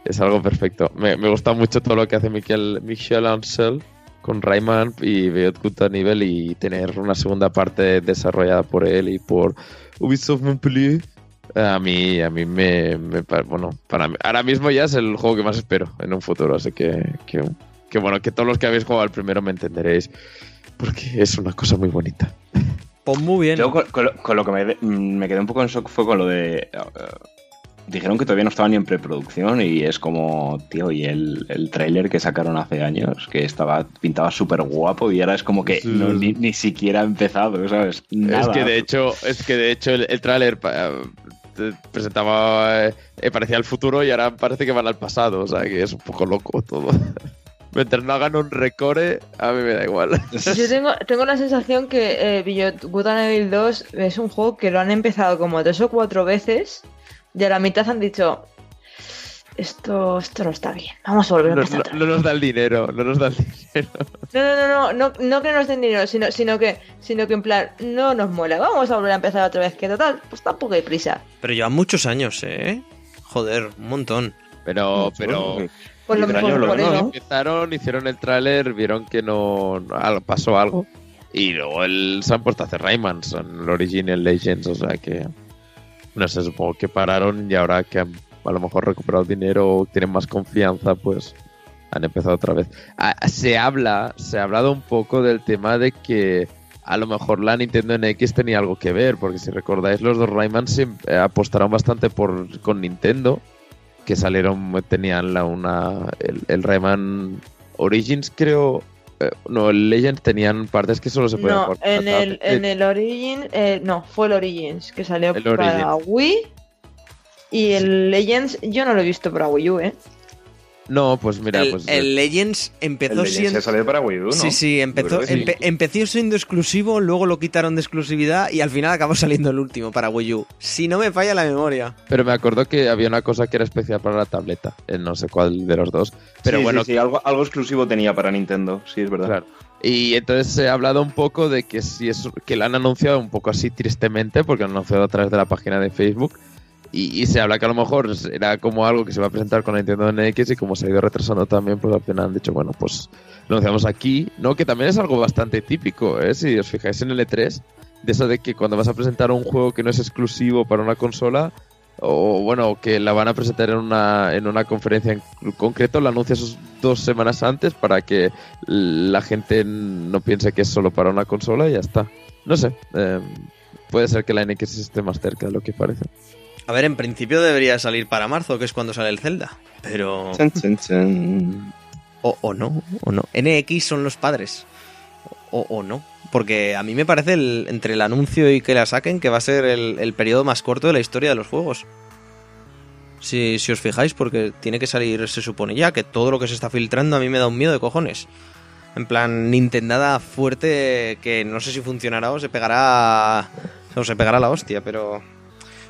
es algo perfecto. Me, gusta mucho todo lo que hace Michel, Ancel con Rayman y Beyond Good and Evil y tener una segunda parte desarrollada por él y por Ubisoft Montpellier. A mí, a mí me, bueno, para mí, ahora mismo ya es el juego que más espero en un futuro, así que, que, que bueno, que todos los que habéis jugado al primero me entenderéis, porque es una cosa muy bonita. Pues muy bien. Yo con, con lo, con lo que me, quedé un poco en shock fue con lo de. Dijeron que todavía no estaba ni en preproducción y es como, tío, y el, el tráiler que sacaron hace años, que estaba pintaba súper guapo y ahora es como que Sí. no, ni, ni siquiera ha empezado, ¿sabes? Nada. Es que de hecho, es que de hecho el, el tráiler presentaba, eh, parecía el futuro y ahora parece que van al pasado, o sea que es un poco loco todo. Mientras no hagan un recore, a mí me da igual. Yo tengo, tengo la sensación que eh, Beyond Good and Evil 2 es un juego que lo han empezado como tres o cuatro veces y a la mitad han dicho esto, esto no está bien, vamos a volver a No, empezar no- no vez". nos da el dinero, no nos da el dinero. No, no, no, no, no, no que nos den dinero, sino, sino que, sino que en plan, no nos mola, vamos a volver a empezar otra vez, que total, pues tampoco hay prisa. Pero llevan muchos años, ¿eh? Joder, un montón. Pero, pero Pues lo mejor lo no. ¿no? empezaron, hicieron el tráiler, vieron que no, no- pasó algo y luego el, se han puesto a hacer Rayman, son el Original Legends, o sea que no sé, supongo que pararon y ahora que han a lo mejor recuperado dinero o tienen más confianza, pues han empezado otra vez. Ah, se habla, se ha hablado un poco del tema de que a lo mejor la Nintendo NX tenía algo que ver, porque si recordáis los dos Rayman eh, apostaron bastante por con Nintendo, que salieron, tenían la una el, el Rayman Origins creo, no, el Legends tenían partes que solo se podían No, jugar en el, en el Origin, eh, no, fue el Origins que salió El para Wii. Y el Legends yo no lo he visto para Wii U, ¿eh? No, pues mira, el, pues el Legends empezó El Legends siendo... se salió para Wii U, ¿no? Sí, sí, empezó, sí. empe- empezó siendo exclusivo, luego lo quitaron de exclusividad y al final acabó saliendo el último para Wii U. Si no me falla la memoria. Pero me acuerdo que había una cosa que era especial para la tableta, eh, no sé cuál de los dos. Pero Sí, bueno, sí, sí, algo, algo exclusivo tenía para Nintendo, sí, es verdad. Claro. Y entonces se ha hablado un poco de que si es que la han anunciado un poco así tristemente, porque lo han anunciado a través de la página de Facebook. Y, se habla que a lo mejor era como algo que se va a presentar con la Nintendo NX y como se ha ido retrasando también, pues al final han dicho, bueno, pues lo anunciamos aquí, ¿no? Que también es algo bastante típico, ¿eh? Si os fijáis en el E3, de eso de que cuando vas a presentar un juego que no es exclusivo para una consola, o bueno, que la van a presentar en una, en una conferencia en concreto, la anuncias dos semanas antes para que la gente no piense que es solo para una consola y ya está. No sé, eh, puede ser que la NX esté más cerca de lo que parece. A ver, en principio debería salir para marzo, que es cuando sale el Zelda. Pero... Chan, chan, chan. O, o no, o no. NX son los padres. O, o no. Porque a mí me parece, el- entre el anuncio y que la saquen, que va a ser el, el periodo más corto de la historia de los juegos. Si, si os fijáis, porque tiene que salir, se supone ya, que todo lo que se está filtrando a mí me da un miedo de cojones. En plan, Nintendada fuerte que no sé si funcionará o se pegará. O se pegará la hostia, pero.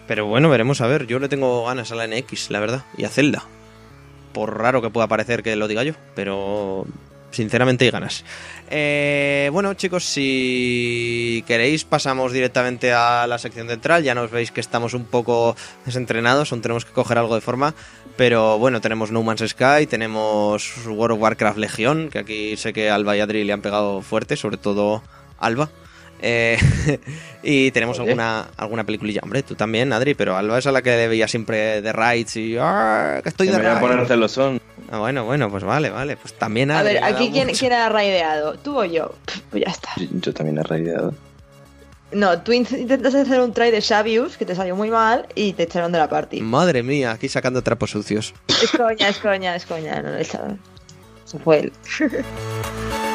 Pero bueno, veremos a ver. Yo le tengo ganas a la NX, la verdad. Y a Zelda. Por raro que pueda parecer que lo diga yo. Pero. Sinceramente hay ganas. Eh, bueno, chicos, si queréis, pasamos directamente a la sección central. Ya nos veis que estamos un poco desentrenados, aún tenemos que coger algo de forma. Pero bueno, tenemos No Man's Sky, tenemos World of Warcraft Legión, que aquí sé que Alba y Adri le han pegado fuerte, sobre todo Alba. Eh, y tenemos Oye. alguna, alguna peliculilla. Hombre, tú también, Adri, pero Alba es a la que le veía siempre de Rides y. "Ah, que estoy Que de me voy a Rides". poner celosón. Ah, bueno, bueno, pues vale, vale. Pues también A Adri, ver, me ha aquí quién, quién ha raideado, tú o yo. Pues ya está. Yo, yo también he raideado. No, tú in- intentaste hacer un try de Xavius que te salió muy mal y te echaron de la party. Madre mía, aquí sacando trapos sucios. Es coña, es coña, es coña, no le echaron. Eso fue él.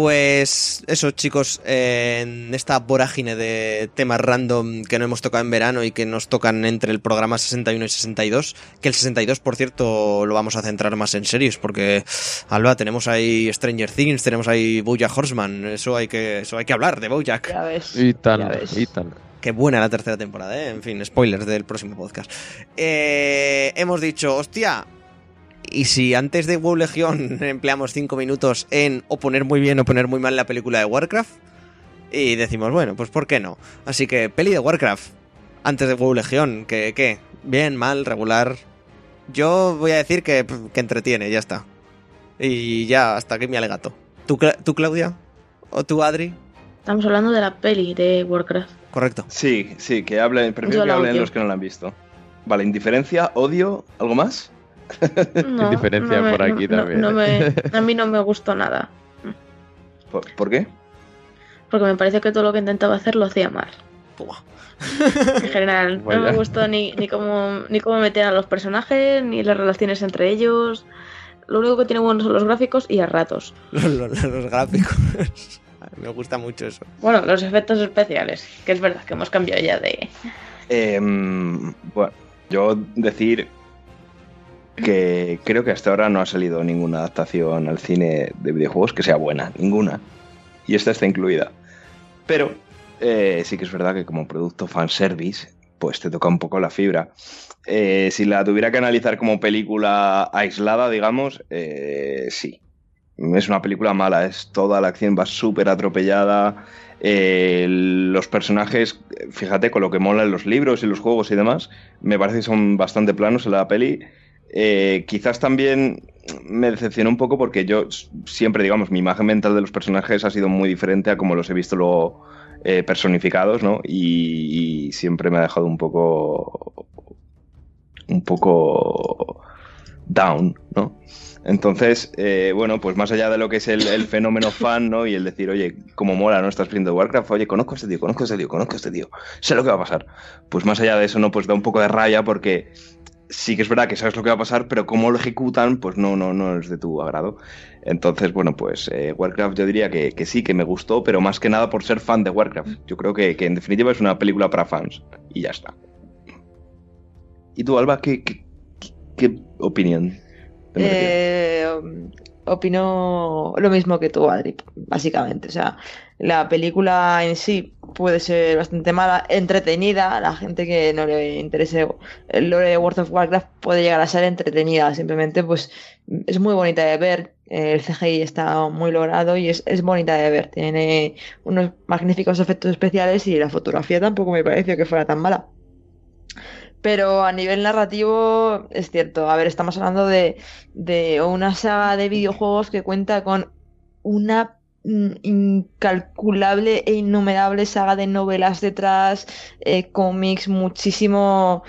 Pues eso, chicos, eh, en esta vorágine de temas random que no hemos tocado en verano y que nos tocan entre el programa 61 y 62, que el 62, por cierto, lo vamos a centrar más en series, porque, Alba, tenemos ahí Stranger Things, tenemos ahí Bojack Horseman, eso hay que, eso hay que hablar de Bojack. Ya ves. Y ya tan, ves. y tan. Qué buena la tercera temporada, ¿eh? En fin, spoilers del próximo podcast. Eh, hemos dicho, hostia, y si antes de WoW Legión empleamos 5 minutos en o poner muy bien o poner muy mal la película de Warcraft, y decimos, bueno, pues ¿por qué no? Así que, peli de Warcraft, antes de WoW Legión, que, ¿qué? Bien, mal, regular. Yo voy a decir que, que entretiene, ya está. Y ya, hasta aquí mi alegato. ¿Tú, Cla- ¿Tú Claudia? ¿O tú, Adri? Estamos hablando de la peli de Warcraft. Correcto. Sí, sí, que hablen, prefiero Yo que hablen odio. los que no la han visto. Vale, indiferencia, odio, ¿algo más? No, diferencia me- por aquí no- también, no ¿eh? me- a mí no me gustó nada. ¿Por, por qué? Porque me parece que todo lo que intentaba hacer lo hacía mal. En general, no Vaya. me gustó ni, ni cómo ni cómo meter a los personajes, ni las relaciones entre ellos. Lo único que tiene bueno son los gráficos y a ratos. los, los- los gráficos. Me gusta mucho eso. Bueno, los efectos especiales, que es verdad que hemos cambiado ya de... Em, bueno, yo decir que creo que hasta ahora no ha salido ninguna adaptación al cine de videojuegos que sea buena, ninguna. Y esta está incluida. Pero eh, sí que es verdad que como producto fanservice, pues te toca un poco la fibra. Eh, si la tuviera que analizar como película aislada, digamos, eh, sí. es una película mala, es toda la acción va súper atropellada. eh, los personajes, fíjate, con lo que mola en los libros y los juegos y demás, me parece que son bastante planos en la peli. Eh, quizás también me decepcionó un poco porque yo siempre, digamos, mi imagen mental de los personajes ha sido muy diferente a como los he visto luego eh, personificados, ¿no? Y, siempre me ha dejado un poco. un poco. down, ¿no? Entonces, eh, bueno, pues más allá de lo que es el, fenómeno fan, ¿no? Y el decir, oye, cómo mola, ¿no? Estás viendo Warcraft, oye, conozco a este tío, conozco a este tío, conozco a este tío, sé lo que va a pasar. Pues más allá de eso, ¿no? Pues da un poco de raya porque sí que es verdad que sabes lo que va a pasar, pero cómo lo ejecutan, pues no, no, no es de tu agrado. Entonces, bueno, pues eh, Warcraft yo diría que, que sí, que me gustó, pero más que nada por ser fan de Warcraft. Yo creo que, que en definitiva es una película para fans. Y ya está. ¿Y tú, Alba, qué, qué, qué- opinión? Eh, opino lo mismo que tú, Adri, básicamente. O sea, la película en sí puede ser bastante mala, entretenida. La gente que no le interese el lore de World of Warcraft puede llegar a ser entretenida. Simplemente, pues, es muy bonita de ver. El CGI está muy logrado y es, es bonita de ver. Tiene unos magníficos efectos especiales y la fotografía tampoco me pareció que fuera tan mala. Pero a nivel narrativo es cierto. A ver, estamos hablando de, de una saga de videojuegos que cuenta con una incalculable e innumerable saga de novelas detrás, eh, cómics, muchísimo,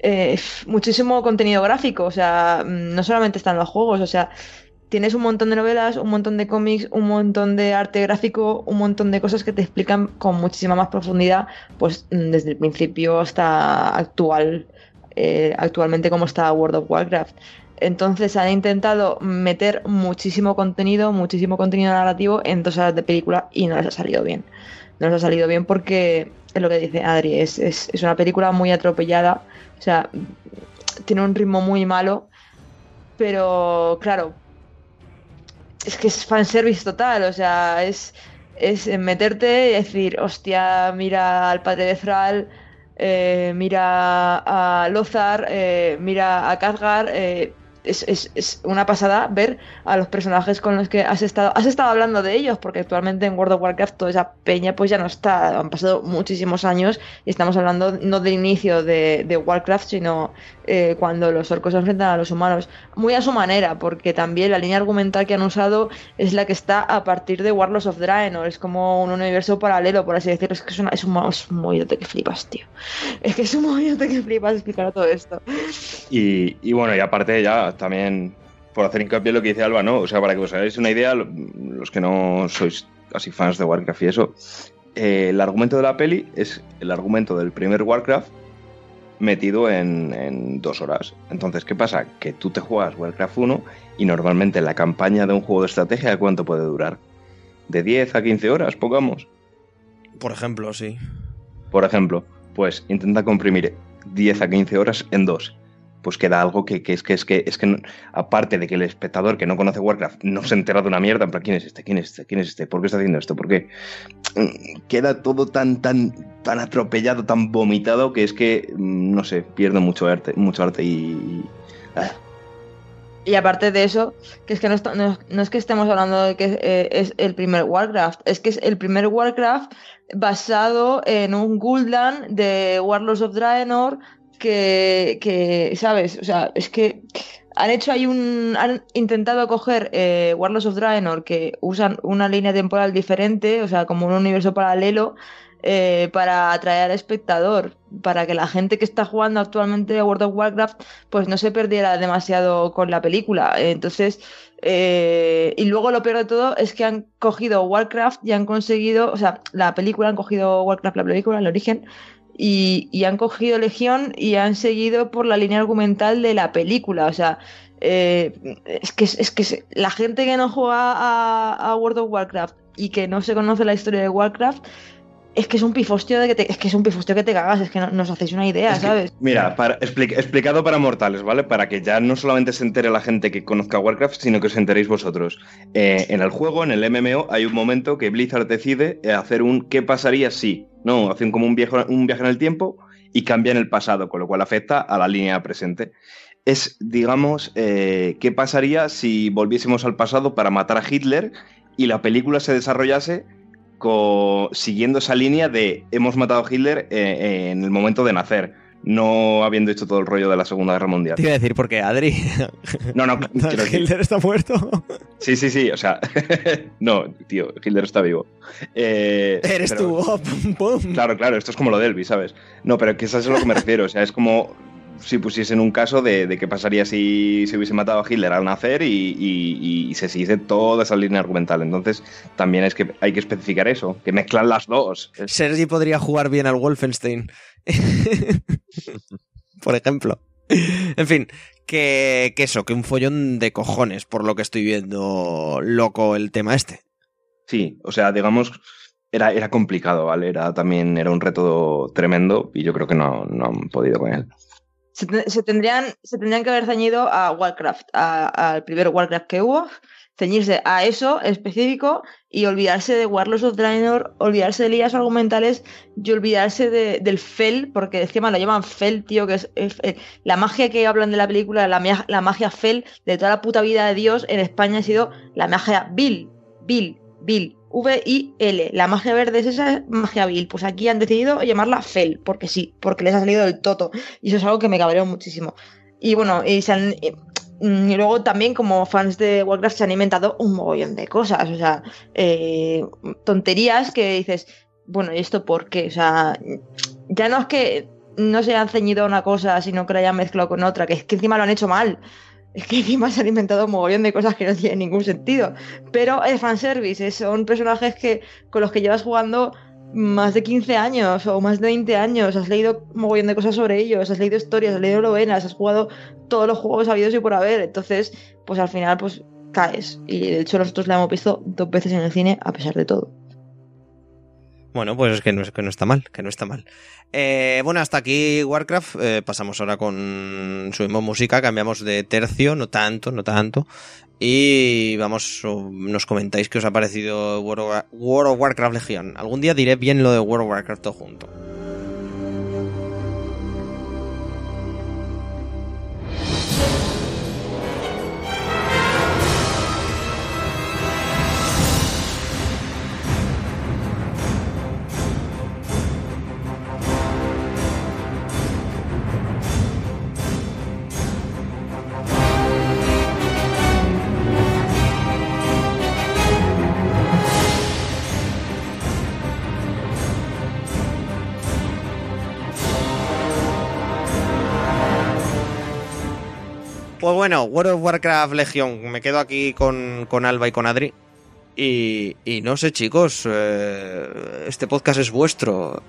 eh, muchísimo contenido gráfico. O sea, mm, no solamente están los juegos, o sea, tienes un montón de novelas, un montón de cómics, un montón de arte gráfico, un montón de cosas que te explican con muchísima más profundidad, pues mm, desde el principio hasta actual, eh, actualmente como está World of Warcraft. Entonces han intentado meter muchísimo contenido, muchísimo contenido narrativo en dos horas de película y no les ha salido bien. No les ha salido bien porque es lo que dice Adri, es, es, es una película muy atropellada, o sea, tiene un ritmo muy malo, pero claro, es que es fanservice total, o sea, es, es meterte y decir, hostia, mira al padre de Thrall, eh, mira a Lothar, eh, mira a Khadgar, eh, es, es, es una pasada ver a los personajes con los que has estado, has estado hablando de ellos, porque actualmente en World of Warcraft toda esa peña pues ya no está, han pasado muchísimos años y estamos hablando no del inicio de, de Warcraft, sino eh, cuando los orcos se enfrentan a los humanos, muy a su manera, porque también la línea argumental que han usado es la que está a partir de Warlords of Draenor, es como un universo paralelo, por así decirlo, es que es, una, es un, es movimiento que flipas, tío, es que es un movimiento que flipas explicar todo esto. Y, y bueno, y aparte ya también por hacer hincapié en lo que dice Alba, ¿no? O sea, para que os hagáis una idea, lo- los que no sois así fans de Warcraft y eso, eh, el argumento de la peli es el argumento del primer Warcraft metido en, en dos horas. Entonces, ¿qué pasa? Que tú te juegas Warcraft 1 y normalmente la campaña de un juego de estrategia, ¿cuánto puede durar? De 10 a 15 horas, pongamos. Por ejemplo, sí. Por ejemplo, pues intenta comprimir 10 a 15 horas en dos. Pues queda algo que, que es que es que es que aparte de que el espectador que no conoce Warcraft no se entera de una mierda, en ¿quién es este? ¿Quién es este? ¿Quién es este? ¿Por qué está haciendo esto? ¿Por qué? Mm, Queda todo tan tan tan atropellado, tan vomitado que es que mm, no sé, pierde mucho arte, mucho arte y ah, Y aparte de eso, que es que no es que estemos hablando de que eh, es el primer Warcraft, es que es el primer Warcraft basado en un Gul'dan de Warlords of Draenor que, ¿sabes? O sea, es que han hecho ahí un... han intentado coger eh, Warlords of Draenor que usan una línea temporal diferente, o sea, como un universo paralelo, eh, para atraer al espectador, para que la gente que está jugando actualmente a World of Warcraft pues no se perdiera demasiado con la película. Entonces, eh, y luego lo peor de todo es que han cogido Warcraft y han conseguido, o sea, la película han cogido Warcraft, la película, el origen, y, y han cogido Legión y han seguido por la línea argumental de la película. O sea, eh, es que, es que la gente que no juega a, a World of Warcraft y que no se conoce la historia de Warcraft, es que es un pifostio de que te, es que es un pifostio que te cagas, es que no, no os hacéis una idea, Es que, ¿sabes? mira, para, explicado para mortales, ¿vale? Para que ya no solamente se entere la gente que conozca Warcraft, sino que os enteréis vosotros. Eh, en el juego, en el MMO, hay un momento que Blizzard decide eh, hacer un ¿qué pasaría si? No, hacen como un, viejo, un viaje en el tiempo y cambian el pasado, con lo cual afecta a la línea presente. es, digamos, eh, qué pasaría si volviésemos al pasado para matar a Hitler y la película se desarrollase siguiendo esa línea de hemos matado a Hitler eh, en el momento de nacer no habiendo hecho todo el rollo de la Segunda Guerra Mundial. Te iba a decir, porque Adri. No, no, Hitler está muerto. Sí, sí, sí, o sea. no, tío, Hitler está vivo. Eh, Eres tú, oh, Claro, claro, esto es como lo de Elvis, ¿sabes? No, pero que eso es a lo que me refiero, o sea, es como si pusiesen un caso de, qué pasaría si se hubiese matado a Hitler al nacer y, se siguiese toda esa línea argumental. Entonces, también es que hay que especificar eso, que mezclan las dos. Sergi podría jugar bien al Wolfenstein. por ejemplo. En fin, que, eso, que un follón de cojones, por lo que estoy viendo loco el tema este. Sí, o sea, digamos, era, era complicado, ¿vale? Era también, era un reto tremendo y yo creo que no, no han podido con él. Se, tendrían, se tendrían que haber ceñido a Warcraft, al primer Warcraft que hubo, ceñirse a eso específico y olvidarse de Warlords of Draenor, olvidarse de líneas argumentales y olvidarse de, del Fel, porque encima lo llaman Fel, tío, que es, eh, la magia que hablan de la película, la, la magia Fel de toda la puta vida de Dios en España ha sido la magia Bill, Bill, Bill, V-I-L. La magia verde es esa magia Bill. Pues aquí han decidido llamarla Fel, porque sí, porque les ha salido del toto. Y eso es algo que me cabreó muchísimo. Y bueno, y se han, Mm, y luego también como fans de Warcraft se han inventado un mogollón de cosas, o sea, eh, tonterías que dices, bueno, ¿y esto por qué? O sea, ya no es que no se hayan ceñido a una cosa, sino que la hayan mezclado con otra, que es que encima lo han hecho mal. Es que encima se han inventado un mogollón de cosas que no tienen ningún sentido. Pero es fanservice, son personajes que con los que llevas jugando más de 15 años o más de 20 años, has leído un mogollón de cosas sobre ellos, has leído historias, has leído novelas, has jugado todos los juegos habidos y por haber, entonces, pues al final, pues caes. Y de hecho nosotros la hemos visto dos veces en el cine a pesar de todo. Bueno, pues es que no, que no está mal, que no está mal. Eh, bueno, hasta aquí Warcraft. Eh, pasamos ahora con subimos música, cambiamos de tercio, no tanto, no tanto. Y vamos, nos comentáis qué os ha parecido World of Warcraft Legion. Algún día diré bien lo de World of Warcraft todo junto. Bueno, World of Warcraft Legion, me quedo aquí con, Alba y con Adri. Y, no sé, chicos, eh, este podcast es vuestro.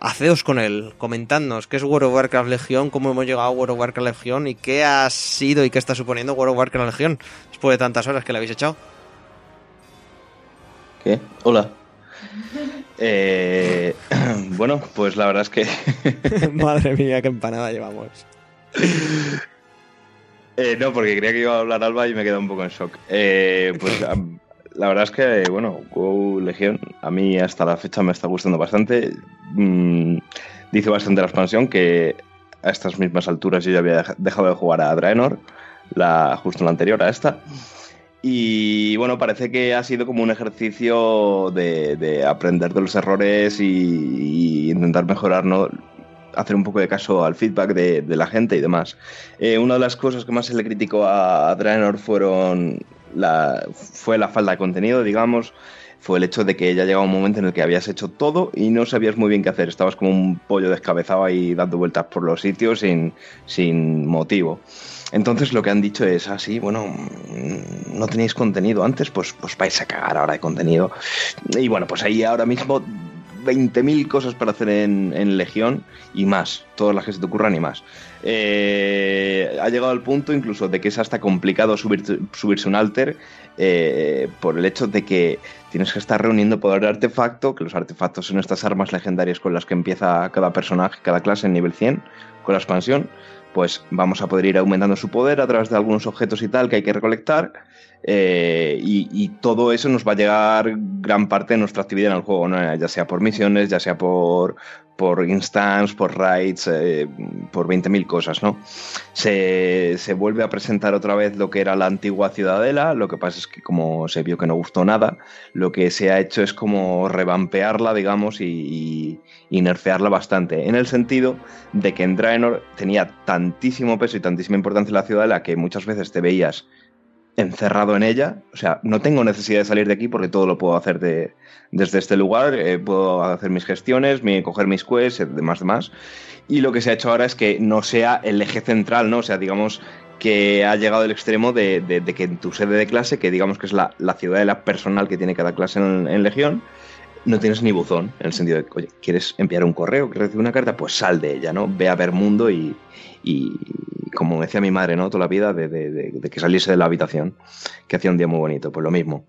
Haceos con él, comentadnos qué es World of Warcraft Legion, cómo hemos llegado a World of Warcraft Legion y qué ha sido y qué está suponiendo World of Warcraft Legion después de tantas horas que le habéis echado. ¿Qué? Hola. Eh, bueno, pues la verdad es que. Madre mía, qué empanada llevamos. Eh, no, porque creía que iba a hablar Alba y me he quedado un poco en shock. Eh, pues la verdad es que, bueno, Legion a mí hasta la fecha me está gustando bastante. Mm, dice bastante la expansión que a estas mismas alturas yo ya había dejado de jugar a Draenor, la, justo la anterior a esta. Y bueno, parece que ha sido como un ejercicio de, aprender de los errores y, y intentar mejorar ¿no? Hacer un poco de caso al feedback de, la gente y demás. Eh, una de las cosas que más se le criticó a, Draenor fueron la, fue la falta de contenido, digamos. Fue el hecho de que ya llegaba un momento en el que habías hecho todo y no sabías muy bien qué hacer. Estabas como un pollo descabezado ahí dando vueltas por los sitios sin, sin motivo. Entonces lo que han dicho es, así, ah, bueno, mm, no tenéis contenido antes, pues, pues vais a cagar ahora de contenido. Y bueno, pues ahí ahora mismo 20.000 cosas para hacer en, Legión y más, todas las que se te ocurran y más. Eh, ha llegado al punto incluso de que es hasta complicado subir, subirse un alter eh, por el hecho de que tienes que estar reuniendo poder de artefacto, que los artefactos son estas armas legendarias con las que empieza cada personaje, cada clase en nivel 100 con la expansión, pues vamos a poder ir aumentando su poder a través de algunos objetos y tal que hay que recolectar Eh, y, todo eso nos va a llegar gran parte de nuestra actividad en el juego, ¿no? ya sea por misiones, ya sea por, por instance, por raids, eh, por 20.000 cosas, ¿no? Se, se, vuelve a presentar otra vez lo que era la antigua ciudadela, lo que pasa es que como se vio que no gustó nada, lo que se ha hecho es como revampearla, digamos, y nerfearla bastante, en el sentido de que en Draenor tenía tantísimo peso y tantísima importancia la ciudadela que muchas veces te veías encerrado en ella. O sea, no tengo necesidad de salir de aquí porque todo lo puedo hacer de, desde este lugar. Eh, puedo hacer mis gestiones, mi, coger mis quests, demás, demás. Y lo que se ha hecho ahora es que no sea el eje central, ¿no? O sea, digamos que ha llegado el extremo de, de, que en tu sede de clase, que digamos que es la, la ciudad de la personal que tiene cada clase en, en Legión, no tienes ni buzón, en el sentido de, oye, ¿quieres enviar un correo? ¿Quieres recibir una carta? Pues sal de ella, ¿no? Ve a ver mundo y, y como decía mi madre, ¿no? Toda la vida, de, de, de, que saliese de la habitación, que hacía un día muy bonito, pues lo mismo.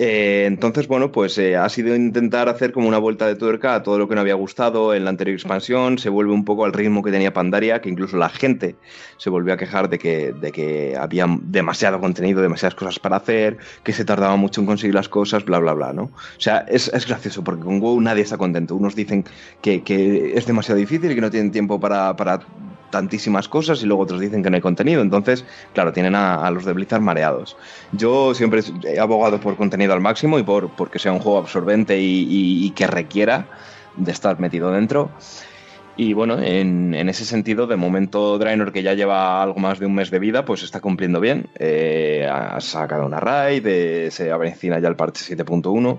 Eh, entonces, bueno, pues eh, ha sido intentar hacer como una vuelta de tuerca a todo lo que no había gustado en la anterior expansión, se vuelve un poco al ritmo que tenía Pandaria, que incluso la gente se volvió a quejar de que, de que había demasiado contenido, demasiadas cosas para hacer, que se tardaba mucho en conseguir las cosas, bla, bla, bla, ¿no? O sea, es, es gracioso, porque con WoW nadie está contento. Unos dicen que, que es demasiado difícil y que no tienen tiempo para, para tantísimas cosas y luego otros dicen que no hay contenido. Entonces, claro, tienen a, a, los de Blizzard mareados. Yo siempre he abogado por contenido al máximo y por porque sea un juego absorbente y, que requiera de estar metido dentro. Y bueno, en, en, ese sentido, de momento Draenor, que ya lleva algo más de un mes de vida, pues está cumpliendo bien. Eh, ha sacado una raid, eh, se avecina ya el parche 7.1.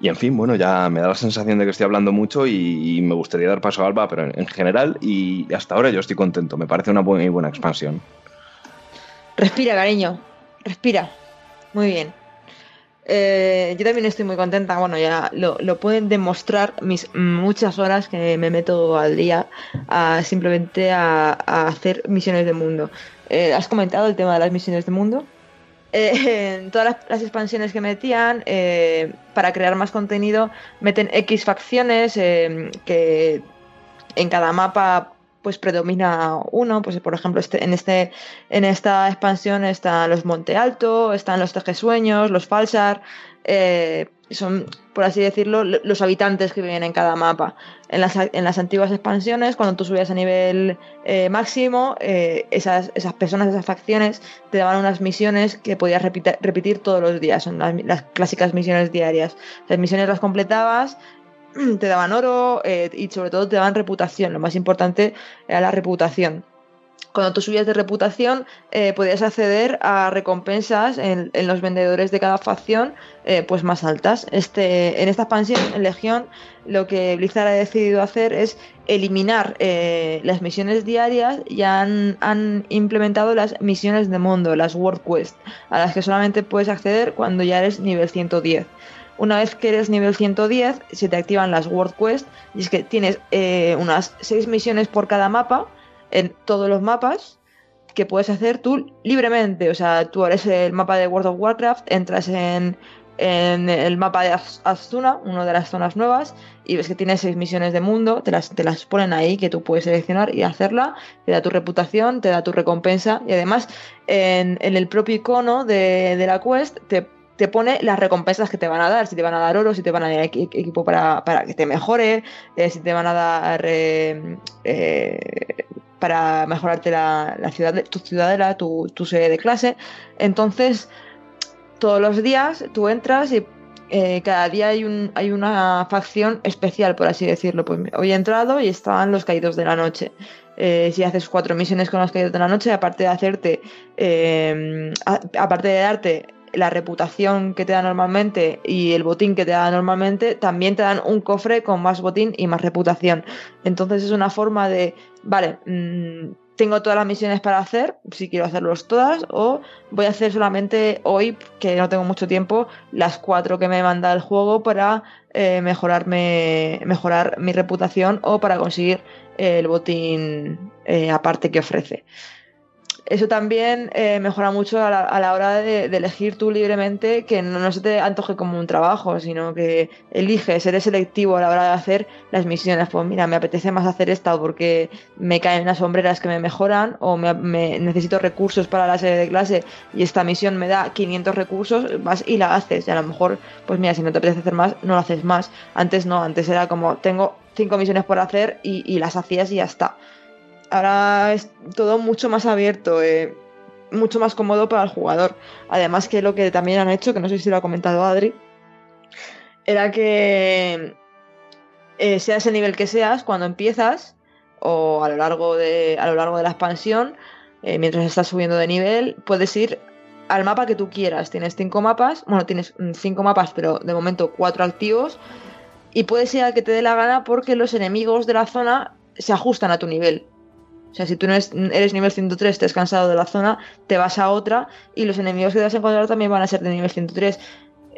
Y en fin, bueno, ya me da la sensación de que estoy hablando mucho y, y me gustaría dar paso a Alba, pero en, en, general y hasta ahora yo estoy contento. Me parece una muy buena expansión. Respira, cariño. Respira. Muy bien. Eh, yo también estoy muy contenta. Bueno, ya lo, pueden demostrar mis muchas horas que me meto al día a, simplemente a, a hacer misiones de mundo. Eh, ¿Has comentado el tema de las misiones de mundo? Eh, en todas las, las, expansiones que metían, eh, para crear más contenido, meten X facciones eh, que en cada mapa pues predomina uno, pues por ejemplo este, en, este, en esta expansión están los Monte Alto, están los Tejesueños, los Falsar, eh, son, por así decirlo, los habitantes que viven en cada mapa. En las, en las antiguas expansiones, cuando tú subías a nivel eh, máximo, eh, esas, esas personas, esas facciones, te daban unas misiones que podías repetir, todos los días, son las, las, clásicas misiones diarias. Las misiones las completabas, te daban oro eh, y sobre todo te daban reputación. Lo más importante era la reputación. Cuando tú subías de reputación, eh, podías acceder a recompensas en, los vendedores de cada facción eh, pues más altas. Este, en esta expansión, en Legión, lo que Blizzard ha decidido hacer es eliminar eh, las misiones diarias y han, implementado las misiones de mundo, las World Quest, a las que solamente puedes acceder cuando ya eres nivel 110. Una vez que eres nivel 110, se te activan las World Quest y es que tienes unas 6 misiones por cada mapa en todos los mapas que puedes hacer tú libremente. O sea, tú eres el mapa de World of Warcraft, entras en, en el mapa de Azuna, una de las zonas nuevas, y ves que tienes seis misiones de mundo, te las, te las ponen ahí, que tú puedes seleccionar y hacerla, te da tu reputación, te da tu recompensa, y además en, en el propio icono de, de la quest te te pone las recompensas que te van a dar, si te van a dar oro, si te van a dar equipo para, para que te mejore, eh, si te van a dar eh, eh, para mejorarte la, la, ciudad, tu ciudadela, tu, tu sede de clase. Entonces, todos los días tú entras y cada día hay, un, hay una facción especial, por así decirlo. Pues hoy he entrado y estaban los caídos de la noche. Si haces cuatro misiones con los caídos de la noche, aparte de hacerte, aparte de darte la reputación que te da normalmente y el botín que te da normalmente, también te dan un cofre con más botín y más reputación. Entonces es una forma de, vale, mmm, tengo todas las misiones para hacer, si quiero hacerlos todas, o voy a hacer solamente hoy, que no tengo mucho tiempo, las cuatro que me manda el juego para eh, mejorarme, mejorar mi reputación o para conseguir el botín eh, aparte que ofrece. Eso también eh, mejora mucho a la, a la hora de, elegir tú libremente, que no, no se te antoje como un trabajo, sino que eliges, eres selectivo a la hora de hacer las misiones. Pues mira, me apetece más hacer esta porque me caen las sombreras que me mejoran o me, me- necesito recursos para la serie de clase y esta misión me da 500 recursos, vas y la haces. Y a lo mejor, pues mira, si no te apetece hacer más, no lo haces más. Antes no, antes era como, tengo cinco misiones por hacer y, y las hacías y ya está. Ahora es todo mucho más abierto, eh, mucho más cómodo para el jugador. Además que lo que también han hecho, que no sé si lo ha comentado Adri, era que eh, seas el nivel que seas, cuando empiezas o a lo largo de, a lo largo de la expansión, eh, mientras estás subiendo de nivel, puedes ir al mapa que tú quieras. Tienes cinco mapas, bueno, tienes mm, cinco mapas, pero de momento cuatro activos. Y puedes ir al que te dé la gana porque los enemigos de la zona se ajustan a tu nivel. O sea, si tú no eres, nivel 103, te has cansado de la zona, te vas a otra y los enemigos que te vas a encontrar también van a ser de nivel 103.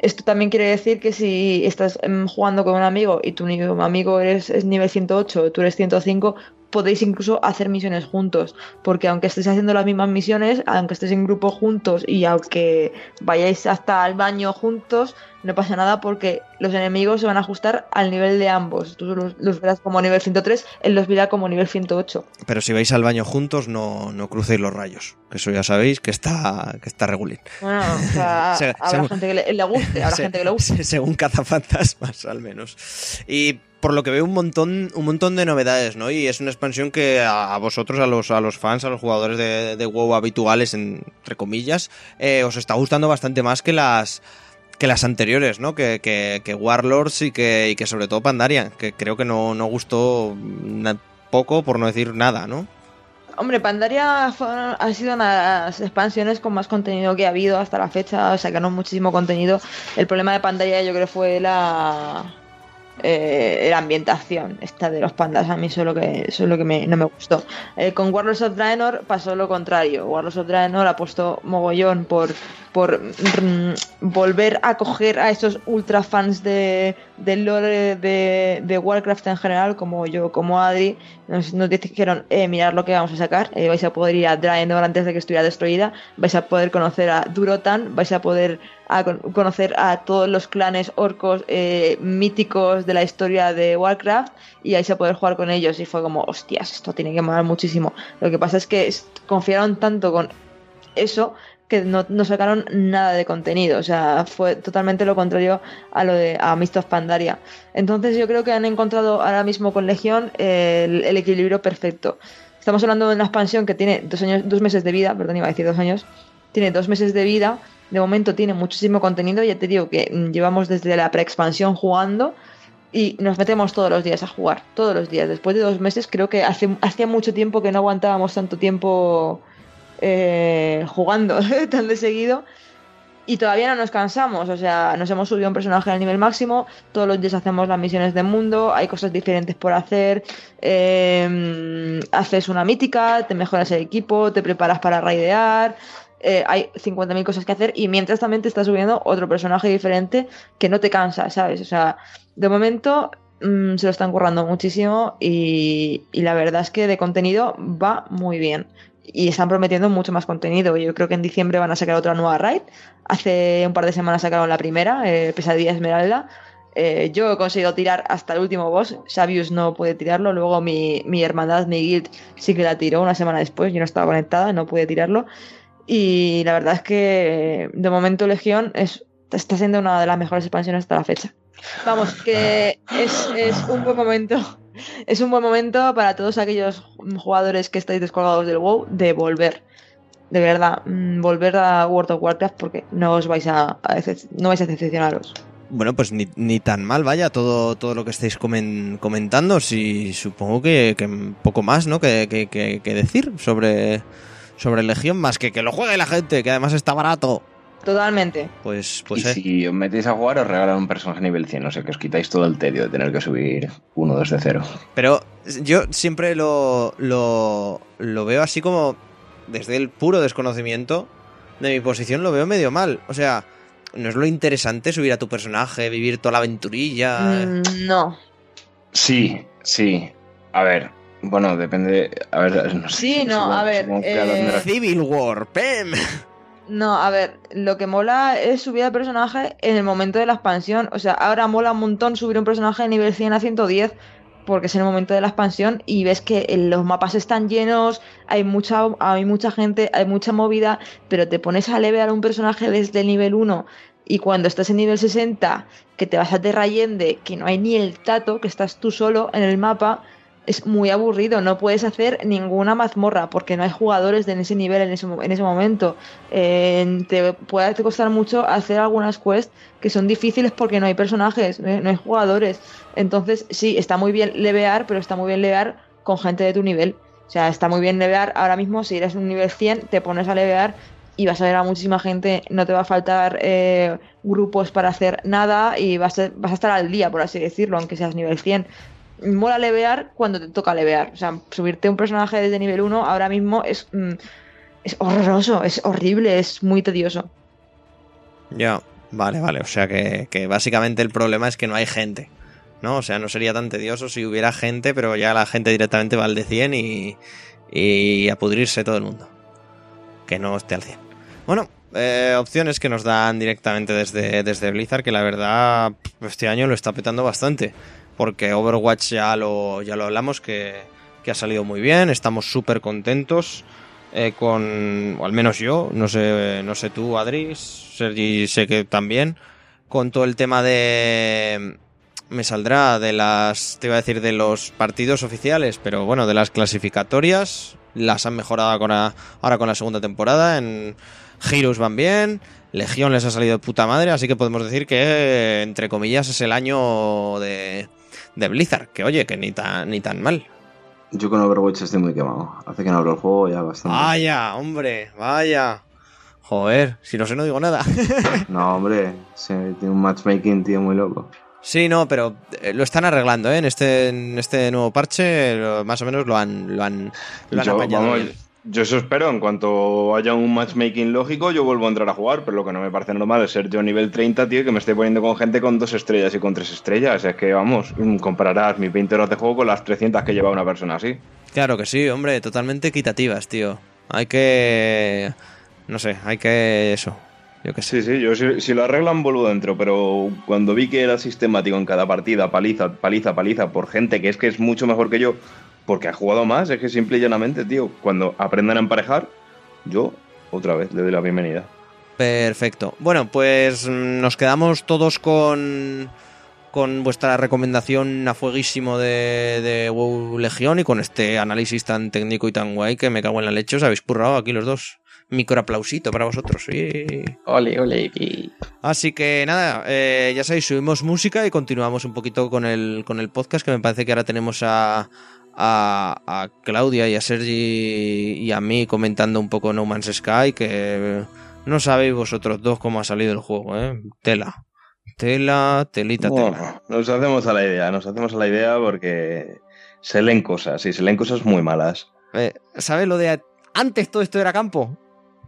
Esto también quiere decir que si estás em, jugando con un amigo y tu amigo es nivel 108, tú eres 105, podéis incluso hacer misiones juntos. Porque aunque estéis haciendo las mismas misiones, aunque estéis en grupo juntos y aunque vayáis hasta el baño juntos, no pasa nada porque los enemigos se van a ajustar al nivel de ambos. Tú los, los verás como nivel 103, él los verá como nivel 108. Pero si vais al baño juntos, no, no crucéis los rayos. Que eso ya sabéis que está, que está regulín. Bueno, o sea, Se- habrá según- gente que le, le guste, habrá Se- gente que le guste. se- Según cazafantasmas, al menos. Y por lo que veo, un montón, un montón de novedades, ¿no? Y es una expansión que a, vosotros, a los, a los fans, a los jugadores de, de WoW habituales, en- entre comillas, eh, os está gustando bastante más que las que las anteriores, ¿no? Que, que, Warlords y que, y que sobre todo Pandaria, que creo que no, no gustó poco, por no decir nada, ¿no? Hombre, Pandaria ha sido una de las expansiones con más contenido que ha habido hasta la fecha, sacaron muchísimo contenido. El problema de Pandaria yo creo fue la eh, la ambientación esta de los pandas, a mí eso es lo que, eso es lo que me- no me gustó. Eh, con Warlords of Draenor pasó lo contrario, Warlords of Draenor ha puesto mogollón por, por mm, volver a coger a esos ultra fans de, del lore de, de Warcraft en general, como yo, como Adri, nos, nos dijeron, eh, mirad lo que vamos a sacar, eh, vais a poder ir a Draenor antes de que estuviera destruida, vais a poder conocer a Durotan, vais a poder a con- conocer a todos los clanes orcos eh, míticos de la historia de Warcraft y vais a poder jugar con ellos y fue como, hostias, esto tiene que molar muchísimo. Lo que pasa es que confiaron tanto con eso que no, no sacaron nada de contenido, o sea, fue totalmente lo contrario a lo de a Mist of Pandaria. Entonces yo creo que han encontrado ahora mismo con Legión eh, el, el equilibrio perfecto. Estamos hablando de una expansión que tiene dos años, dos meses de vida, perdón, iba a decir dos años, tiene dos meses de vida, de momento tiene muchísimo contenido, ya te digo que mm, llevamos desde la preexpansión jugando y nos metemos todos los días a jugar, todos los días. Después de dos meses creo que hacía mucho tiempo que no aguantábamos tanto tiempo eh, jugando tan de seguido y todavía no nos cansamos, o sea, nos hemos subido un personaje al nivel máximo, todos los días hacemos las misiones de mundo, hay cosas diferentes por hacer, eh, haces una mítica, te mejoras el equipo, te preparas para raidear, eh, hay 50.000 cosas que hacer y mientras también te estás subiendo otro personaje diferente que no te cansa, ¿sabes? O sea, de momento mm, se lo están currando muchísimo y, la verdad es que de contenido va muy bien. Y están prometiendo mucho más contenido. Yo creo que en diciembre van a sacar otra nueva raid. Hace un par de semanas sacaron la primera, eh, Pesadilla Esmeralda. Eh, yo he conseguido tirar hasta el último boss. Sabius no puede tirarlo. Luego mi, mi hermandad, mi guild, sí que la tiró una semana después. Yo no estaba conectada, no pude tirarlo. Y la verdad es que de momento Legión es, está siendo una de las mejores expansiones hasta la fecha. Vamos, que es, es un buen momento. Es un buen momento para todos aquellos jugadores que estáis descolgados del WoW de volver. De verdad, mm, volver a World of Warcraft porque no os vais a, no vais a decepcionaros. Bueno, pues ni, ni tan mal, vaya, todo, todo lo que estáis comen- comentando. Sí, supongo que, que poco más, ¿no? Que- que- que decir sobre, sobre Legión, más que que lo juegue la gente, que además está barato. Totalmente. Pues, pues y eh. si os metéis a jugar, os regalan un personaje nivel 100. O sea que os quitáis todo el tedio de tener que subir uno desde cero. Pero yo siempre lo, lo, lo veo así como desde el puro desconocimiento de mi posición, lo veo medio mal. O sea, no es lo interesante subir a tu personaje, vivir toda la aventurilla. Mm, no. Sí, sí. A ver, Bueno, depende. A ver, no sé. Sí, no, supongo- a ver, a eh, Civil War, ¡pem! No, a ver, lo que mola es subir al personaje en el momento de la expansión. O sea, ahora mola un montón subir un personaje de nivel 100 a 110 porque es en el momento de la expansión y ves que los mapas están llenos, hay mucha, hay mucha gente, hay mucha movida, pero te pones a levear un personaje desde el nivel 1 y cuando estás en nivel 60, que te vas a Terra Allende, que no hay ni el tato, que estás tú solo en el mapa, es muy aburrido, no puedes hacer ninguna mazmorra porque no hay jugadores de ese nivel en ese, en ese momento. Te puede costar mucho hacer algunas quests que son difíciles porque no hay personajes, no hay, no hay jugadores. Entonces, sí, está muy bien levear, pero está muy bien levear con gente de tu nivel. O sea, está muy bien levear. Ahora mismo, si eres un nivel 100, te pones a levear y vas a ver a muchísima gente, no te va a faltar eh, grupos para hacer nada y vas a, vas a estar al día, por así decirlo, aunque seas nivel 100 mola levear cuando te toca levear. O sea, subirte un personaje desde nivel 1 ahora mismo es, mm, es horroroso, es horrible, es muy tedioso. Ya, vale, vale. O sea que, que básicamente el problema es que no hay gente. ¿No? O sea, no sería tan tedioso si hubiera gente, pero ya la gente directamente va al de 100 y, y a pudrirse todo el mundo. Que no esté al 100. Bueno, eh, opciones que nos dan directamente desde, desde Blizzard, que la verdad este año lo está petando bastante. Porque Overwatch ya lo, ya lo hablamos, que, que ha salido muy bien, estamos súper contentos eh, con, al menos yo, no sé, no sé tú, Adri, Sergi sé que también, con todo el tema de, me saldrá de las, te iba a decir de los partidos oficiales, pero bueno, de las clasificatorias, las han mejorado con ahora con la segunda temporada, en Heroes van bien, Legión les ha salido de puta madre, así que podemos decir que, entre comillas, es el año de, de Blizzard, que oye, que ni tan, ni tan mal. Yo con Overwatch estoy muy quemado. Hace que no abro el juego ya bastante. Vaya, hombre, vaya. Joder, si no sé, no digo nada. No, hombre, se tiene un matchmaking, tío, muy loco. Sí, no, pero eh, lo están arreglando, ¿eh? En este, en este nuevo parche, lo- más o menos lo han, lo han, lo han Yo, apañado vamos. Yo eso espero. En cuanto haya un matchmaking lógico, yo vuelvo a entrar a jugar. Pero lo que no me parece normal es ser yo nivel 30, tío, que me esté poniendo con gente con dos estrellas y con tres estrellas. Es que, vamos, compararás mis 20 horas de juego con las 300 que lleva una persona así. Claro que sí, hombre, totalmente equitativas, tío. Hay que... No sé, hay que... Eso, yo qué sé. Sí, sí, yo si, si lo arreglan vuelvo dentro, pero cuando vi que era sistemático en cada partida, paliza, paliza, paliza, por gente que es que es mucho mejor que yo, porque ha jugado más, es que simple y llanamente, tío, cuando aprendan a emparejar, yo otra vez le doy la bienvenida. Perfecto. Bueno, pues mm, nos quedamos todos con con vuestra recomendación a fueguísimo de, de WoW Legión y con este análisis tan técnico y tan guay que me cago en la leche. Os habéis currado aquí los dos. Micro aplausito para vosotros. sí. Ole, ole. y- Así que nada, eh, ya sabéis, subimos música y continuamos un poquito con el, con el podcast, que me parece que ahora tenemos a, a, a Claudia y a Sergi y a mí comentando un poco No Man's Sky, que no sabéis vosotros dos cómo ha salido el juego, ¿eh? Tela. Tela, telita, tela. Bueno, nos hacemos a la idea, nos hacemos a la idea porque se leen cosas, y se leen cosas muy malas. Eh, ¿Sabes lo de antes todo esto era campo?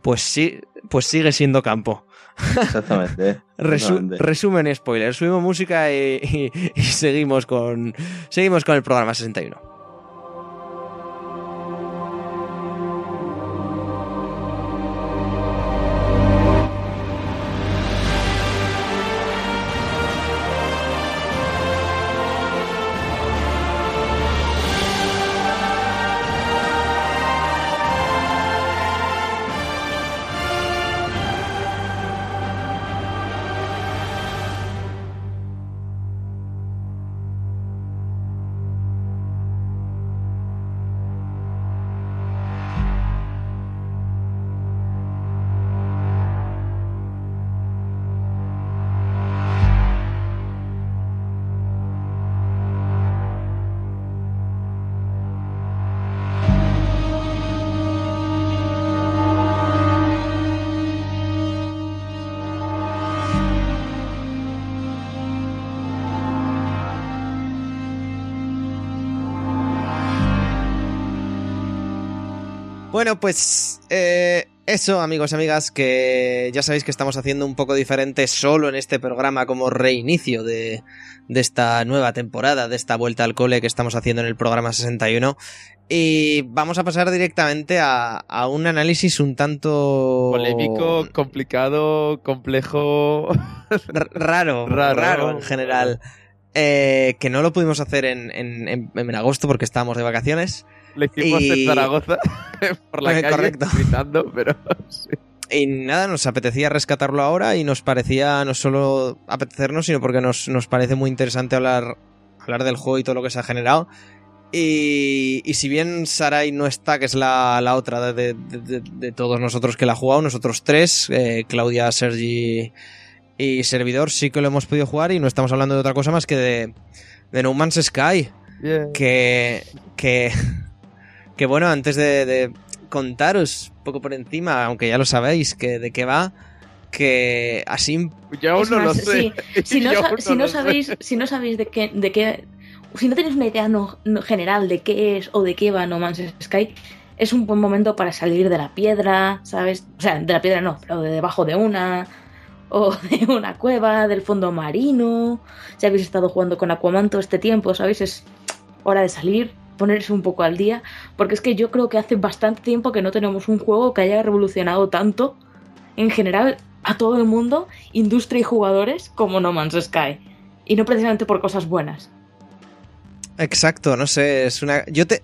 Pues sí, pues sigue siendo campo. Exactamente. Resu- exactamente. resumen spoiler. Subimos música y, y- y seguimos con seguimos con el programa 61. Bueno, pues eh, Eso, amigos y amigas, que ya sabéis que estamos haciendo un poco diferente solo en este programa como reinicio de, de esta nueva temporada, de esta vuelta al cole que estamos haciendo en el programa 61. Y vamos a pasar directamente a, a un análisis un tanto... Polémico, complicado, complejo. Raro, Raro. raro, en general. Eh, que no lo pudimos hacer en, en- en- en agosto porque estábamos de vacaciones. Le hicimos Y- en Zaragoza por la Eh, calle correcto. gritando, pero sí. Y nada, nos apetecía rescatarlo ahora y nos parecía no solo apetecernos, sino porque nos, nos parece muy interesante hablar, hablar del juego y todo lo que se ha generado. Y, y si bien Sarai no está, que es la, la otra de, de- de- de todos nosotros que la ha jugado, nosotros tres, eh, Claudia, Sergi y Servidor, sí que lo hemos podido jugar y no estamos hablando de otra cosa más que de, de No Man's Sky. Que, que, que bueno, antes de, de contaros un poco por encima, aunque ya lo sabéis, que de qué va, que así Yo aún no lo sé. sí, Si no, Yo sa- aún si no lo sé. sabéis, si no sabéis de qué, de qué, si no tenéis una idea no, no general de qué es o de qué va No Man's Sky, es un buen momento para salir de la piedra, ¿sabes? O sea, de la piedra no, pero de debajo de una, o de una cueva, del fondo marino. Si habéis estado jugando con Aquaman todo este tiempo, ¿sabéis? Es hora de salir, ponerse un poco al día, porque es que yo creo que hace bastante tiempo que no tenemos un juego que haya revolucionado tanto en general a todo el mundo, industria y jugadores, como No Man's Sky. Y no precisamente por cosas buenas. Exacto, no sé, es una... Yo te...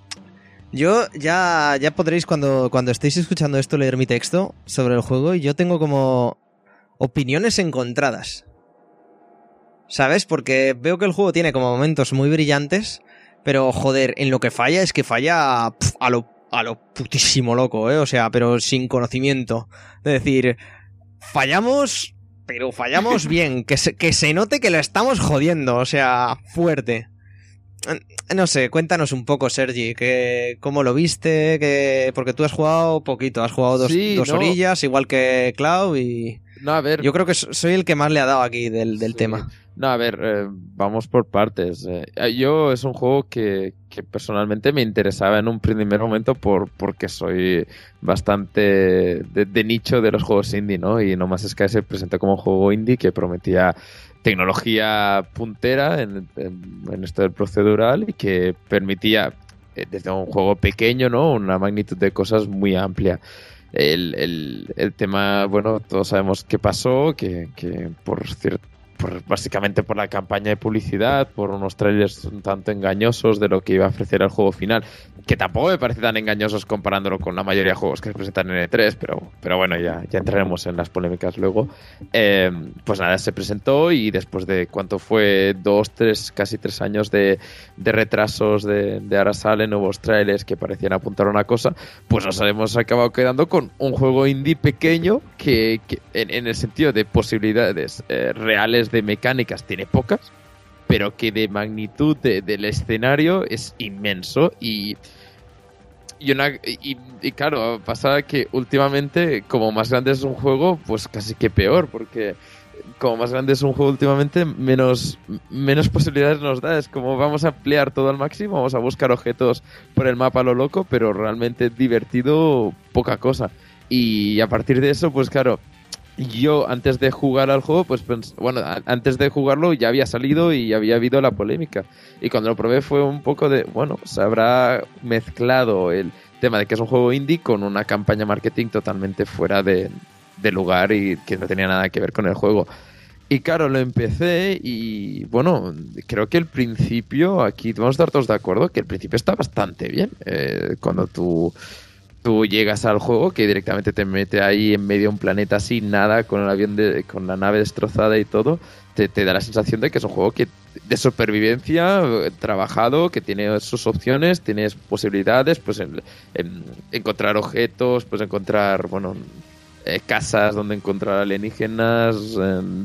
Yo ya, ya podréis cuando, cuando estéis escuchando esto leer mi texto sobre el juego y yo tengo como opiniones encontradas. ¿Sabes? Porque veo que el juego tiene como momentos muy brillantes, pero joder, en lo que falla es que falla pf, a lo, a lo putísimo loco, ¿eh? O sea, pero sin conocimiento. Es decir, fallamos, pero fallamos bien, que se, que se note que lo estamos jodiendo, o sea, fuerte. No sé, cuéntanos un poco, Sergi, que, cómo lo viste, que, porque tú has jugado poquito, has jugado dos, Sí, dos no. orillas, igual que Clau, y No, a ver. yo creo que so- soy el que más le ha dado aquí del, del Sí. tema. No, a ver, eh, vamos por partes. Eh, yo es un juego que, que personalmente me interesaba en un primer momento por, porque soy bastante de, nicho de los juegos indie, ¿no? Y No Más Sky se presentó como un juego indie que prometía tecnología puntera en, en- esto del procedural y que permitía, eh, desde un juego pequeño, ¿no? Una magnitud de cosas muy amplia. El, el- el tema, bueno, todos sabemos qué pasó, que, que por cierto por, básicamente por la campaña de publicidad, por unos trailers un tanto engañosos de lo que iba a ofrecer el juego final, que tampoco me parece tan engañosos comparándolo con la mayoría de juegos que se presentan en E3, pero, pero bueno, ya, ya entraremos en las polémicas luego. Eh, pues nada, se presentó y después de cuánto fue dos, tres, casi tres años de, de retrasos de, de ahora nuevos trailers que parecían apuntar a una cosa, pues nos hemos acabado quedando con un juego indie pequeño que, que en, en el sentido de posibilidades eh, reales de mecánicas tiene pocas, pero que de magnitud de- del escenario es inmenso y y, y claro, pasa que últimamente, como más grande es un juego, pues casi que peor, porque como más grande es un juego últimamente, menos, menos posibilidades nos da. Es como vamos a ampliar todo al máximo, vamos a buscar objetos por el mapa a lo loco, pero realmente divertido, poca cosa. Y a partir de eso, pues claro, yo antes de jugar al juego, pues bueno, antes de jugarlo ya había salido y había habido la polémica. Y cuando lo probé fue un poco de, bueno, se habrá mezclado el tema de que es un juego indie con una campaña marketing totalmente fuera de, de lugar y que no tenía nada que ver con el juego. Y claro, lo empecé y bueno, creo que el principio, aquí vamos a estar todos de acuerdo, que el principio está bastante bien. Eh, cuando tú, tú llegas al juego, que directamente te mete ahí en medio de un planeta sin nada, con el avión de, con la nave destrozada y todo, te, da la sensación de que es un juego que de supervivencia, trabajado, que tiene sus opciones, tienes posibilidades, pues en, en encontrar objetos, pues encontrar, bueno, eh, casas donde encontrar alienígenas,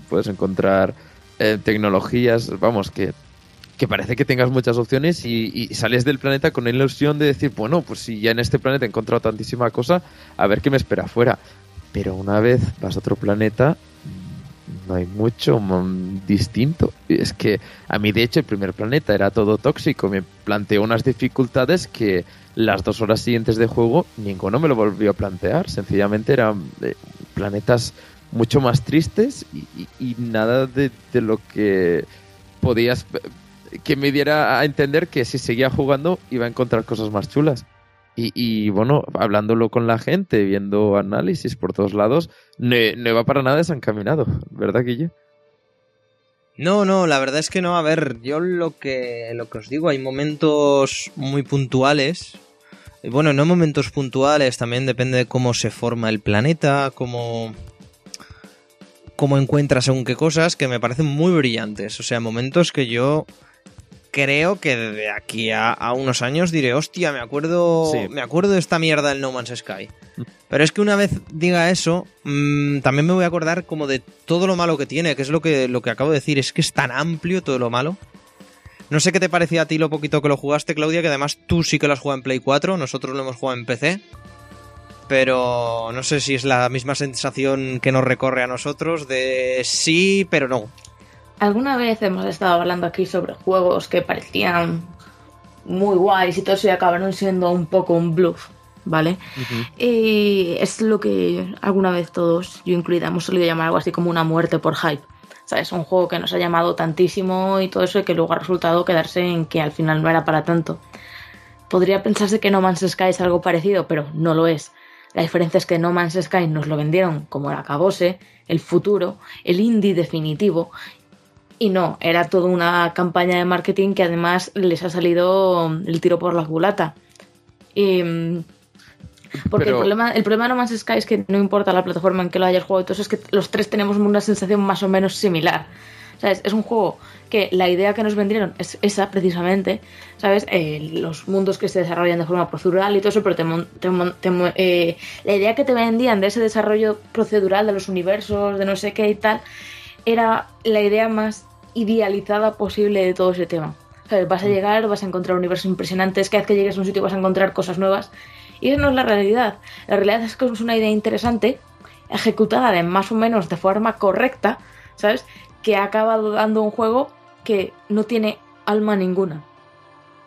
puedes encontrar eh, tecnologías, vamos, que, que parece que tengas muchas opciones y, sales del planeta con la ilusión de decir, bueno, pues si ya en este planeta he encontrado tantísima cosa, a ver qué me espera afuera. Pero una vez vas a otro planeta, mm, no hay mucho distinto. Es que a mí, de hecho, el primer planeta era todo tóxico. Me planteó unas dificultades que las dos horas siguientes de juego ninguno me lo volvió a plantear. Sencillamente eran eh, planetas mucho más tristes y, nada de lo que podías que me diera a entender que si seguía jugando iba a encontrar cosas más chulas. Y, y, bueno, hablándolo con la gente, viendo análisis por todos lados, no, no iba para nada desencaminado, ¿verdad, Guille? No, no, la verdad es que no. A ver, yo lo que, lo que os digo, hay momentos muy puntuales. Bueno, no momentos puntuales, también depende de cómo se forma el planeta, cómo, cómo encuentras según qué cosas, que me parecen muy brillantes. O sea, momentos que yo creo que de aquí a, a unos años diré, hostia, me acuerdo, Sí. me acuerdo de esta mierda del No Man's Sky. Pero es que una vez diga eso, mm, también me voy a acordar como de todo lo malo que tiene, que es lo que, lo que acabo de decir, es que es tan amplio todo lo malo. No sé qué te parecía a ti lo poquito que lo jugaste, Claudia, que además tú sí que lo has jugado en Play 4, nosotros lo hemos jugado en PC. Pero no sé si es la misma sensación que nos recorre a nosotros de sí, pero no. Alguna vez hemos estado hablando aquí sobre juegos que parecían muy guays y todo eso y acabaron siendo un poco un bluff, ¿vale? Y es lo que alguna vez todos, yo incluida, hemos solido llamar algo así como una muerte por hype. ¿Sabes? Un juego que nos ha llamado tantísimo y todo eso y que luego ha resultado quedarse en que al final no era para tanto. Podría pensarse que No Man's Sky es algo parecido, pero no lo es. La diferencia es que No Man's Sky nos lo vendieron como el acabose, el futuro, el indie definitivo y no, era toda una campaña de marketing que además les ha salido el tiro por la culata. Y, mm, porque Pero- el, problema, el problema de No Man's Sky es que no importa la plataforma en que lo hayas jugado, y todo eso es que los tres tenemos una sensación más o menos similar. ¿Sabes? Es un juego que la idea que nos vendieron es esa precisamente, ¿sabes? Eh, los mundos que se desarrollan de forma procedural y todo eso, pero te mon- te mon- te eh, la idea que te vendían de ese desarrollo procedural de los universos, de no sé qué y tal, era la idea más idealizada posible de todo ese tema. ¿Sabes? Vas a llegar, vas a encontrar universos impresionantes, cada vez que llegues a un sitio vas a encontrar cosas nuevas. Y eso no es la realidad. La realidad es que es una idea interesante, ejecutada de más o menos de forma correcta, ¿sabes? Que ha acabado dando un juego que no tiene alma ninguna.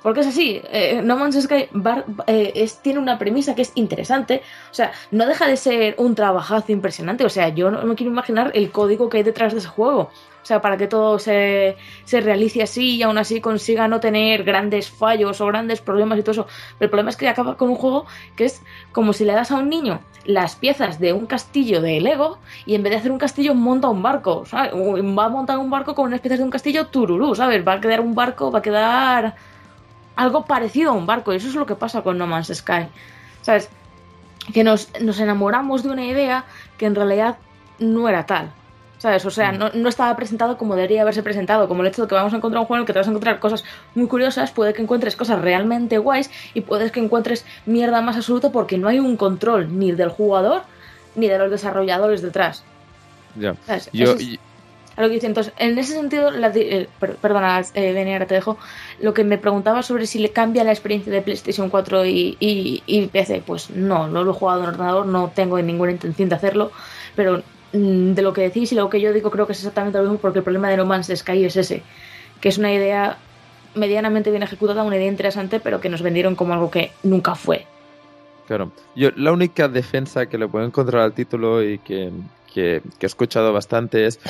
Porque es así, eh, No Man's Sky bar- eh, es, tiene una premisa que es interesante, o sea, no deja de ser un trabajazo impresionante, o sea, yo no me quiero imaginar el código que hay detrás de ese juego, o sea, para que todo se, se realice así y aún así consiga no tener grandes fallos o grandes problemas y todo eso. Pero el problema es que acaba con un juego que es como si le das a un niño las piezas de un castillo de Lego y en vez de hacer un castillo monta un barco, ¿sabes? Va a montar un barco con unas piezas de un castillo tururú, ¿sabes? Va a quedar un barco, va a quedar algo parecido a un barco. Y eso es lo que pasa con No Man's Sky. ¿Sabes? Que nos, nos enamoramos de una idea que en realidad no era tal. ¿Sabes? O sea, no, no estaba presentado como debería haberse presentado. Como el hecho de que vamos a encontrar un juego en el que te vas a encontrar cosas muy curiosas, puede que encuentres cosas realmente guays y puedes que encuentres mierda más absoluta porque no hay un control ni del jugador ni de los desarrolladores detrás. Ya. ¿Sabes? Yo, es- lo que dice. Entonces, en ese sentido, la di- eh, per- perdona, eh, Dani, ahora te dejo. Lo que me preguntaba sobre si le cambia la experiencia de PlayStation 4 y, y, y PC, pues no, no lo he jugado en ordenador, no tengo ninguna intención de hacerlo, pero mm, de lo que decís y lo que yo digo creo que es exactamente lo mismo porque el problema de No Man's Sky es ese, que es una idea medianamente bien ejecutada, una idea interesante, pero que nos vendieron como algo que nunca fue. Claro. Yo la única defensa que le puedo encontrar al título y que, que- he escuchado bastante es...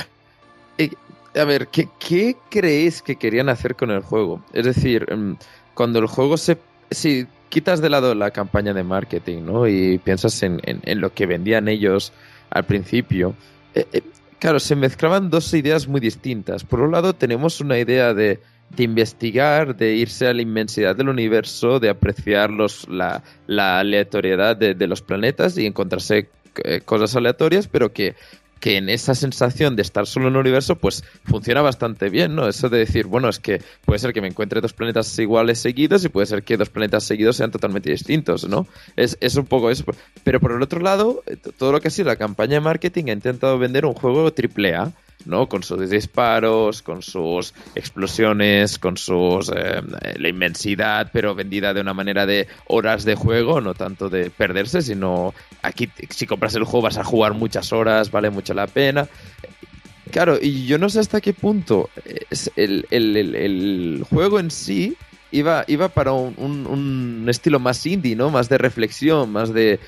eh, a ver, ¿qué, qué creéis que querían hacer con el juego? Es decir, mm, cuando el juego se... Si quitas de lado la campaña de marketing, ¿no? Y piensas en, en- en lo que vendían ellos al principio, eh, eh, claro, se mezclaban dos ideas muy distintas. Por un lado tenemos una idea de, de investigar, de irse a la inmensidad del universo, de apreciar los, la, la aleatoriedad de, de los planetas y encontrarse eh, cosas aleatorias, pero que, que en esa sensación de estar solo en un universo, pues funciona bastante bien, ¿no? Eso de decir, bueno, es que puede ser que me encuentre dos planetas iguales seguidos y puede ser que dos planetas seguidos sean totalmente distintos, ¿no? Es, es un poco eso. Pero por el otro lado, eh, todo lo que ha sido la campaña de marketing ha intentado vender un juego triple A, ¿no? Con sus disparos, con sus explosiones, con sus eh, la inmensidad, pero vendida de una manera de horas de juego, no tanto de perderse, sino aquí si compras el juego vas a jugar muchas horas, vale mucho la pena. claro, y yo no sé hasta qué punto el, el- el- juego en sí iba, iba para un, un- un estilo más indie, ¿no? Más de reflexión, más de,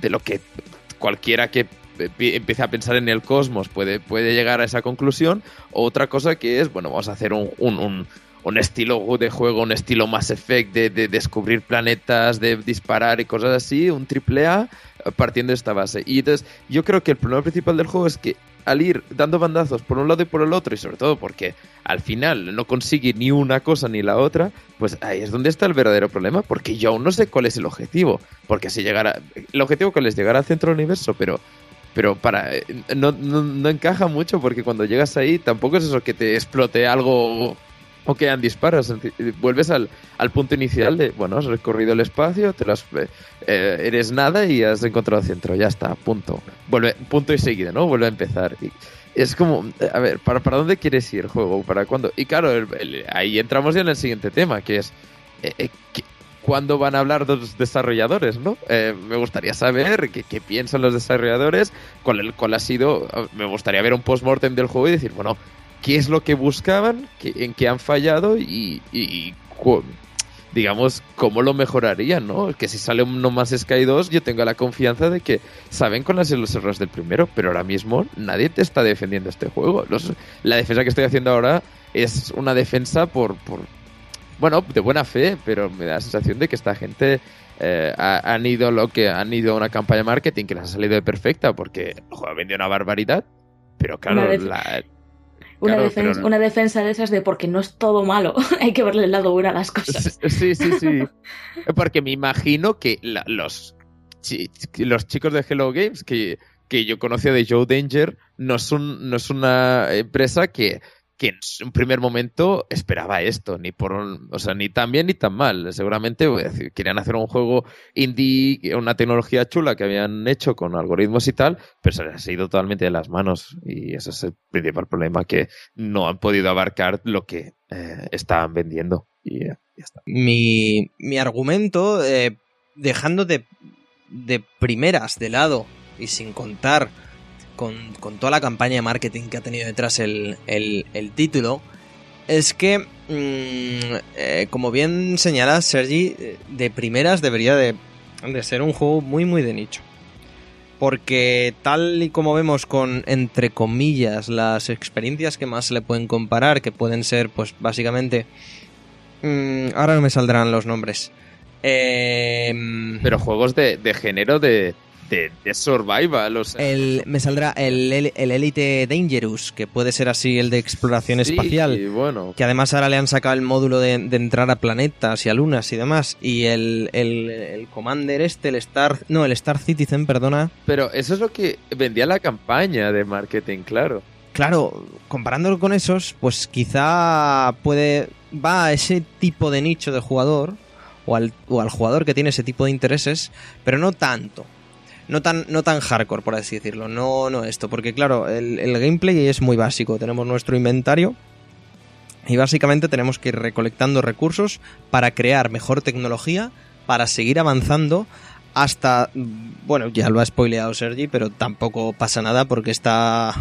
de lo que cualquiera que empiece a pensar en el cosmos puede, puede llegar a esa conclusión. Otra cosa que es, bueno, vamos a hacer un, un- un- un estilo de juego, un estilo más Effect de, de descubrir planetas, de disparar y cosas así, un triple A partiendo de esta base. Y entonces yo creo que el problema principal del juego es que al ir dando bandazos por un lado y por el otro, y sobre todo porque al final no consigue ni una cosa ni la otra, pues ahí es donde está el verdadero problema, porque yo aún no sé cuál es el objetivo. Porque si llegara. El objetivo que es llegar al centro del universo, pero. Pero para. No, no, encaja mucho porque cuando llegas ahí tampoco es eso que te explote algo o que hayan disparos. Vuelves al, al punto inicial de, bueno, has recorrido el espacio, te lo has, eh, eres nada y has encontrado el centro, ya está, punto. Vuelve, punto y seguido, ¿no? Vuelve a empezar. Es como, a ver, ¿para, ¿para dónde quieres ir el juego? ¿Para cuándo? Y claro, el- ahí entramos ya en el siguiente tema, que es, eh, eh, ¿qué- ¿cuándo van a hablar los desarrolladores, no? Eh, me gustaría saber qué, piensan los desarrolladores, cuál, ha sido, me gustaría ver un post-mortem del juego y decir, bueno, qué es lo que buscaban, en qué han fallado y, y- y digamos, cómo lo mejorarían, ¿no? Que si sale un No Más Sky 2, yo tengo la confianza de que saben con las los errores del primero, pero ahora mismo nadie te está defendiendo este juego. La defensa que estoy haciendo ahora es una defensa por, por bueno, de buena fe, pero me da la sensación de que esta gente eh, ha- han ido lo que han ido a una campaña de marketing que les ha salido de perfecta porque ha vendido una barbaridad, pero claro, Una def- la- Una, Claro, defensa, pero- una defensa de esas de porque no es todo malo, hay que verle el lado bueno a las cosas. Sí, sí, sí. Porque me imagino que la- los, chi- los chicos de Hello Games que, que yo conocía de Joe Danger no es, un- no es una empresa que, que en un primer momento esperaba esto, ni por o sea, ni tan bien ni tan mal. Seguramente decir, querían hacer un juego indie, una tecnología chula que habían hecho con algoritmos y tal, pero se les ha ido totalmente de las manos. Y ese es el principal problema, que no han podido abarcar lo que eh, estaban vendiendo. Y eh, ya está. mi, mi argumento, eh, dejando de, de primeras de lado y sin contar con, toda la campaña de marketing que ha tenido detrás el, el- título, es que, mm, eh, como bien señala Sergi, eh, de primeras debería de, de ser un juego muy, muy de nicho. Porque tal y como vemos con, entre comillas, las experiencias que más se le pueden comparar, que pueden ser, pues, básicamente... mm, ahora no me saldrán los nombres. Eh, Pero juegos de, de género de, de, de survival, o sea, el, me saldrá el, el el Elite Dangerous, que puede ser así el de exploración sí, espacial. y bueno, Que además ahora le han sacado el módulo de, de entrar a planetas y a lunas y demás. Y el, el, el Commander este, el Star... No, el Star Citizen, perdona. pero eso es lo que vendía la campaña de marketing, claro. Claro, comparándolo con esos, pues quizá puede... Va a ese tipo de nicho de jugador, o al, o al jugador que tiene ese tipo de intereses, pero no tanto. No tan, no tan hardcore, por así decirlo. No, no esto, porque claro, el, el gameplay es muy básico. Tenemos nuestro inventario y básicamente tenemos que ir recolectando recursos para crear mejor tecnología, para seguir avanzando hasta... Bueno, ya lo ha spoileado Sergi, pero tampoco pasa nada porque está...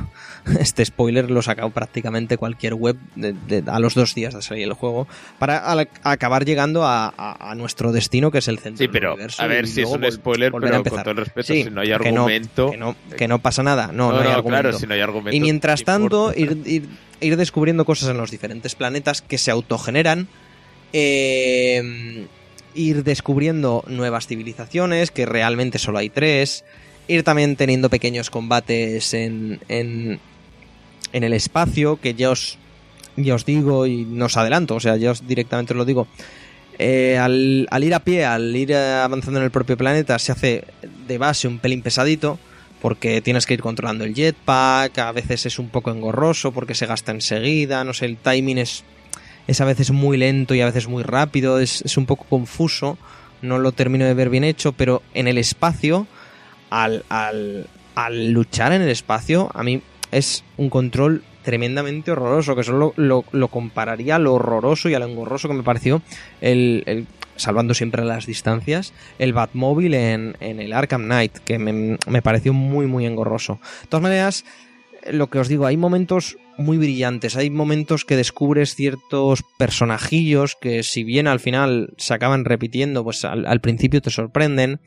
Este spoiler lo sacado prácticamente cualquier web de- de- a los dos días de salir el juego para al- acabar llegando a, a- a nuestro destino que es el centro Sí, del pero universo a ver si es un spoiler, volver a pero con todo el respeto, Sí, si no hay que no- argumento. Que no, que no pasa nada, no, no, hay argumento. claro, si no hay argumento. Y mientras ¿qué tanto, ir, ir- ir descubriendo cosas en los diferentes planetas que se autogeneran. eh, ir descubriendo nuevas civilizaciones, que realmente solo hay tres. Ir también teniendo pequeños combates en, en, en el espacio, que ya os, ya os digo y no os adelanto, o sea, ya os directamente os lo digo. Eh, al, al ir a pie, al ir avanzando en el propio planeta, se hace de base un pelín pesadito porque tienes que ir controlando el jetpack, a veces es un poco engorroso porque se gasta enseguida, no sé, el timing es, es a veces muy lento y a veces muy rápido, es, es un poco confuso, no lo termino de ver bien hecho, pero en el espacio, al, al, al luchar en el espacio, a mí es un control tremendamente horroroso, que solo lo, compararía a lo horroroso y a lo engorroso que me pareció el, el- salvando siempre las distancias, el Batmóvil en, en el Arkham Knight, que me, me pareció muy, muy engorroso. De todas maneras, lo que os digo, hay momentos muy brillantes, hay momentos que descubres ciertos personajillos que si bien al final se acaban repitiendo, pues al, principio te sorprenden.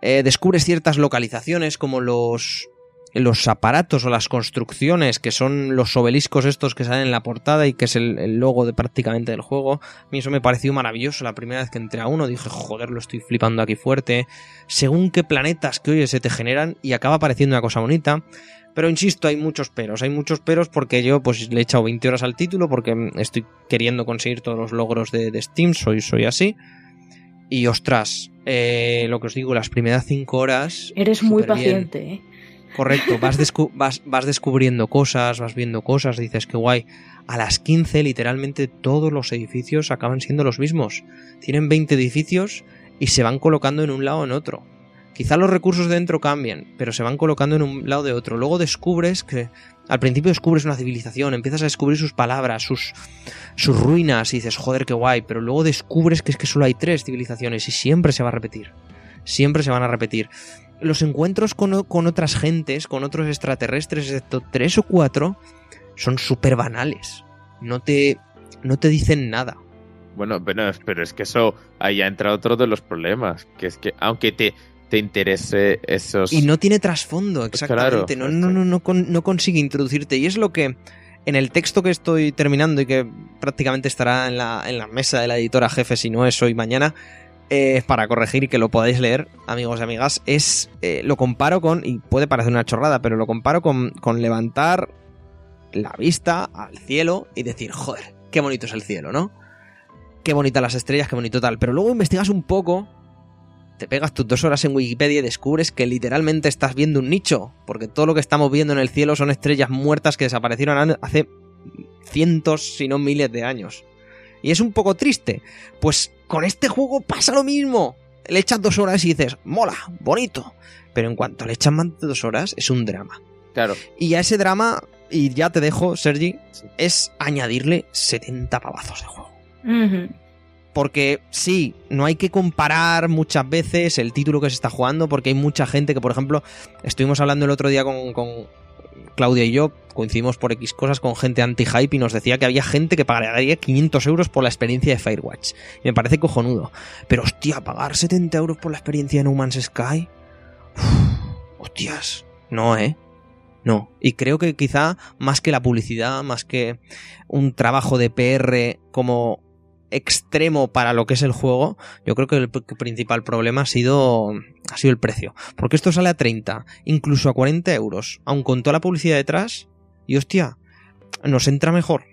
Eh, descubres ciertas localizaciones como los los aparatos o las construcciones que son los obeliscos estos que salen en la portada y que es el, logo de prácticamente del juego. A mí eso me pareció maravilloso la primera vez que entré a uno, dije, joder, lo estoy flipando aquí fuerte. Según qué planetas que oye se te generan y acaba pareciendo una cosa bonita. Pero insisto, hay muchos peros, hay muchos peros porque yo pues le he echado 20 horas al título porque estoy queriendo conseguir todos los logros de, de Steam, soy, soy así. Y ostras, eh, lo que os digo, las primeras 5 horas... Eres muy paciente, bien. ¿eh? Correcto, vas, descu vas, vas, descubriendo cosas, vas viendo cosas, dices que guay. A las 15 literalmente todos los edificios acaban siendo los mismos. Tienen 20 edificios y se van colocando en un lado o en otro. Quizá los recursos de dentro cambien, pero se van colocando en un lado de otro. Luego descubres que al principio descubres una civilización, empiezas a descubrir sus palabras, sus, sus ruinas y dices, joder, qué guay, pero luego descubres que es que solo hay tres civilizaciones y siempre se va a repetir. Siempre se van a repetir los encuentros con, con, otras gentes, con otros extraterrestres, excepto tres o cuatro, son súper banales. No te, no te dicen nada. Bueno, pero, es que eso, ahí ha entrado otro de los problemas, que es que aunque te, te interese esos... Y no tiene trasfondo, exactamente. Claro, no, no, no, no, no consigue introducirte. Y es lo que en el texto que estoy terminando y que prácticamente estará en la, en la mesa de la editora jefe, si no es hoy mañana, eh, para corregir y que lo podáis leer, amigos y amigas, es. Eh, lo comparo con. Y puede parecer una chorrada, pero lo comparo con, con levantar la vista al cielo y decir, joder, qué bonito es el cielo, ¿no? Qué bonitas las estrellas, qué bonito tal. Pero luego investigas un poco, te pegas tus dos horas en Wikipedia y descubres que literalmente estás viendo un nicho. Porque todo lo que estamos viendo en el cielo son estrellas muertas que desaparecieron hace cientos, si no miles de años. Y es un poco triste. Pues con este juego pasa lo mismo. Le echas dos horas y dices, mola, bonito. Pero en cuanto le echas más de dos horas, es un drama. Claro. Y a ese drama, y ya te dejo, Sergi, sí. es añadirle 70 pavazos de juego. Uh -huh. Porque sí, no hay que comparar muchas veces el título que se está jugando, porque hay mucha gente que, por ejemplo, estuvimos hablando el otro día con, Claudia y yo coincidimos por X cosas con gente anti-hype y nos decía que había gente que pagaría 500 euros por la experiencia de Firewatch. Me parece cojonudo. Pero hostia, pagar 70 euros por la experiencia de No Man's Sky. Uf, hostias. No, ¿eh? No. Y creo que quizá más que la publicidad, más que un trabajo de PR como extremo para lo que es el juego, yo creo que el principal problema ha sido, ha sido el precio. Porque esto sale a 30, incluso a 40 euros, aun con toda la publicidad detrás, y hostia, nos entra mejor.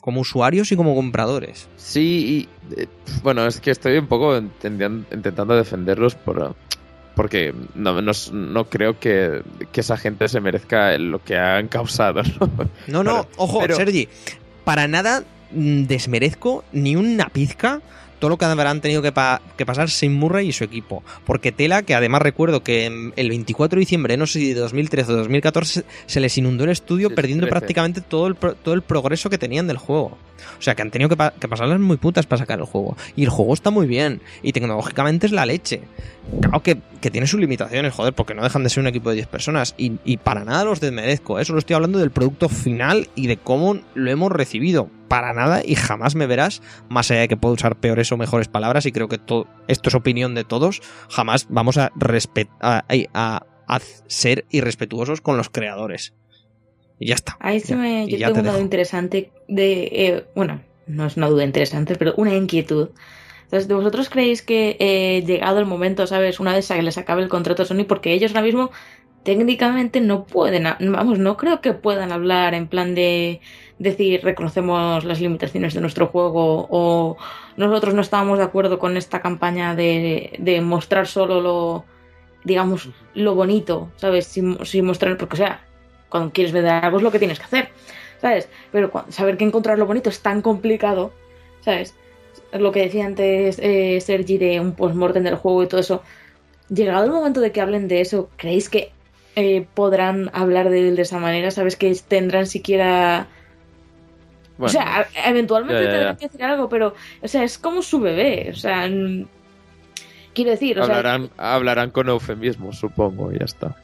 Como usuarios y como compradores. Sí, y, eh, bueno, es que estoy un poco intentando defenderlos por, porque no, no, no creo que, que, esa gente se merezca lo que han causado. No, no, ojo, pero... Sergi, para nada desmerezco ni una pizca todo lo que habrán tenido que, pa que, pasar Sin Murray y su equipo. Porque Tela, que además recuerdo que el 24 de diciembre, no sé si de 2013 o 2014, se les inundó el estudio sí, perdiendo 13. prácticamente todo el, todo el progreso que tenían del juego. O sea, que han tenido que, pa que pasarlas muy putas para sacar el juego. Y el juego está muy bien. Y tecnológicamente es la leche. Claro que, tiene sus limitaciones, joder, porque no dejan de ser un equipo de 10 personas. Y, para nada los desmerezco. Eso lo estoy hablando del producto final y de cómo lo hemos recibido. Para nada y jamás me verás, más allá de que puedo usar peores o mejores palabras, y creo que esto es opinión de todos, jamás vamos a, a ser irrespetuosos con los creadores. Y ya está. Ahí se me. Yo tengo una duda interesante de. Eh, bueno, no es una duda interesante, pero una inquietud. Entonces, ¿de vosotros creéis que eh, llegado el momento, ¿sabes? Una vez que les acabe el contrato a Sony, porque ellos ahora mismo técnicamente no pueden, vamos, no creo que puedan hablar en plan de decir reconocemos las limitaciones de nuestro juego o nosotros no estábamos de acuerdo con esta campaña de, de mostrar solo lo, digamos, lo bonito, ¿sabes? Sin, sin mostrar, porque o sea, cuando quieres vender algo es lo que tienes que hacer, ¿sabes? Pero saber que encontrar lo bonito es tan complicado, ¿sabes? Lo que decía antes eh, Sergi de un postmortem del juego y todo eso. Llegado el momento de que hablen de eso, ¿creéis que eh, podrán hablar de él de esa manera? ¿Sabes que tendrán siquiera... Bueno, o sea, eventualmente ya, ya, ya. tendrán que decir algo, pero, o sea, es como su bebé, o sea, quiero decir, o hablarán, sea, hablarán con eufemismo, supongo, y ya está.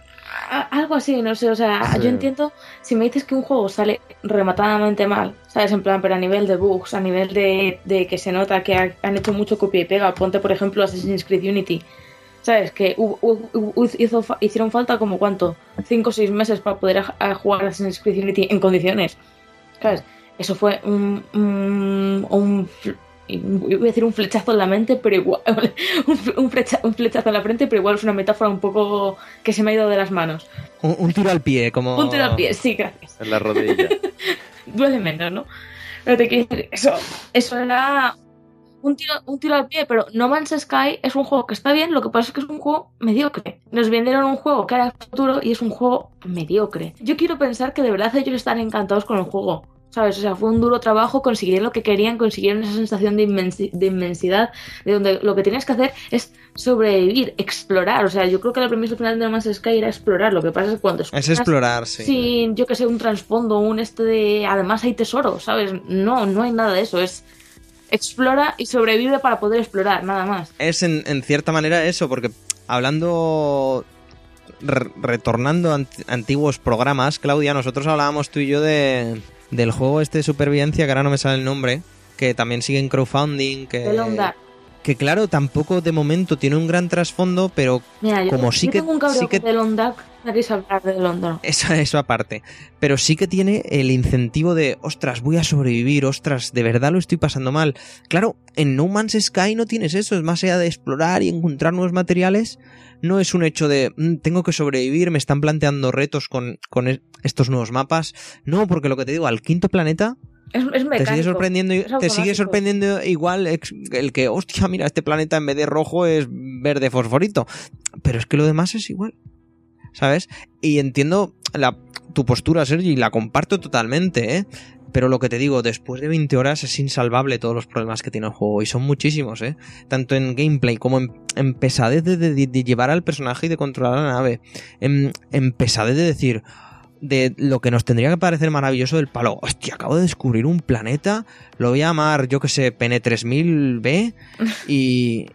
Algo así, no sé, o sea, Sí. yo entiendo si me dices que un juego sale rematadamente mal, ¿sabes? En plan, pero a nivel de bugs, a nivel de, de que se nota que ha- han hecho mucho copia y pega, ponte por ejemplo Assassin's Creed Unity, ¿sabes? Que hu- hu- hu- hizo, hicieron falta como cuánto, 5 o 6 meses para poder a- a jugar Assassin's Creed Unity en condiciones, ¿sabes? Eso fue un, un, un iba a decir un flechazo en la mente, pero igual, un, fle- un flecha- un flechazo en la frente, pero igual es una metáfora un poco que se me ha ido de las manos. Un, un tiro al pie, como... Un tiro al pie, sí, gracias. En la rodilla. Duele menos, ¿no? Pero te quiero decir, eso, eso era un tiro, un tiro al pie, pero No Man's Sky es un juego que está bien, lo que pasa es que es un juego mediocre. Nos vendieron un juego que era futuro y es un juego mediocre. Yo quiero pensar que de verdad ellos están encantados con el juego. ¿Sabes? O sea, fue un duro trabajo, consiguieron lo que querían, consiguieron esa sensación de, inmensi- de inmensidad, de donde lo que tienes que hacer es sobrevivir, explorar. O sea, yo creo que la premisa final de No Man's Sky era explorar. Lo que pasa es que cuando Es explorar, sí. sin, yo que sé, un trasfondo, un este de. Además hay tesoro, ¿sabes? No, no hay nada de eso. Es. Explora y sobrevive para poder explorar, nada más. Es en, en cierta manera eso, porque hablando... re- retornando a ant- antiguos programas, Claudia, nosotros hablábamos tú y yo de, del juego este de supervivencia, que ahora no me sale el nombre, que también sigue en crowdfunding, que... Que claro, tampoco de momento tiene un gran trasfondo, pero Mira, yo, como yo sí que- tengo un sí que- Long Dark. Me hablar de Dark. eso, eso aparte. Pero sí que tiene el incentivo de, ostras, voy a sobrevivir, ostras, de verdad lo estoy pasando mal. Claro, en No Man's Sky no tienes eso, es más allá de explorar y encontrar nuevos materiales. No es un hecho de, "Mm, tengo que sobrevivir, me están planteando retos con, con e- estos nuevos mapas. No, porque lo que te digo, al quinto planeta Es, es te sigue sorprendiendo, es te sigue sorprendiendo igual el que, hostia, mira, este planeta en vez de rojo es verde fosforito. Pero es que lo demás es igual. ¿Sabes? Y entiendo la, tu postura, Sergi, y la comparto totalmente, ¿eh? Pero lo que te digo, después de 20 horas es insalvable todos los problemas que tiene el juego. Y son muchísimos, ¿eh? Tanto en gameplay como en, en pesadez de, llevar al personaje y de controlar la nave. En, en pesadez de decir, de lo que nos tendría que parecer maravilloso del palo. Hostia, acabo de descubrir un planeta, lo voy a llamar, yo que sé, Pene3000B y,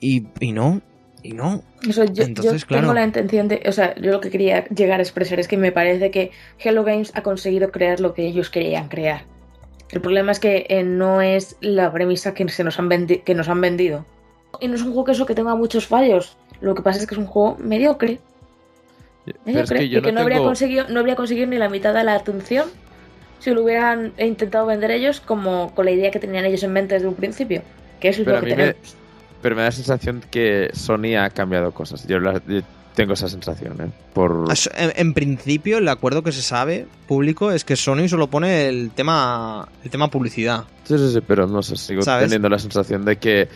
y, y no, y no. Eso, yo, Entonces, yo claro. tengo la intención de. O sea, yo lo que quería llegar a expresar es que me parece que Hello Games ha conseguido crear lo que ellos querían crear. El problema es que eh, no es la premisa que, se nos han que nos han vendido. Y no es un juego que eso que tenga muchos fallos. Lo que pasa es que es un juego mediocre. Es mediocre que yo y que no no, habría tengo... conseguido, no habría conseguido ni la mitad de la atención si lo hubieran intentado vender ellos como con la idea que tenían ellos en mente desde un principio. Que es Pero lo que me- tenemos. Pero me da la sensación que Sony ha cambiado cosas. Yo, la- yo tengo esa sensación, ¿eh? Por... Es- En, en principio, el acuerdo que se sabe público es que Sony solo pone el tema, el tema publicidad. Sí, sí, sí, pero no sé, sigo ¿Sabes? teniendo la sensación de que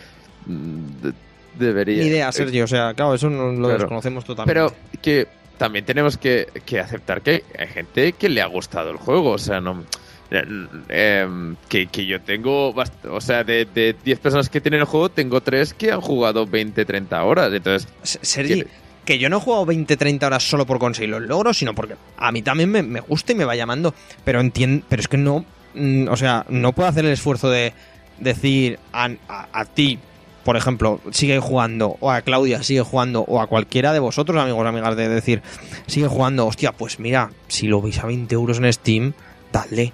mm, de- debería... Ni idea, Sergio. O sea, claro, eso no lo Claro. desconocemos totalmente. Pero que también tenemos que, que aceptar que hay gente que le ha gustado el juego. O sea, no. Eh, em, que, que yo tengo. O sea, de, de 10 personas que tienen el juego, tengo 3 que han jugado 20, 30 horas. Entonces, Sergi, que- yo no he jugado 20-30 horas solo por conseguir los logros, sino porque a mí también me, me gusta y me va llamando. Pero entiendo, pero es que no, mm, o sea, no puedo hacer el esfuerzo de decir a, a- a ti, por ejemplo, sigue jugando, o a Claudia sigue jugando, o a cualquiera de vosotros, amigos amigas, de decir, sigue jugando, hostia, pues mira, si lo veis a 20 euros en Steam, dale.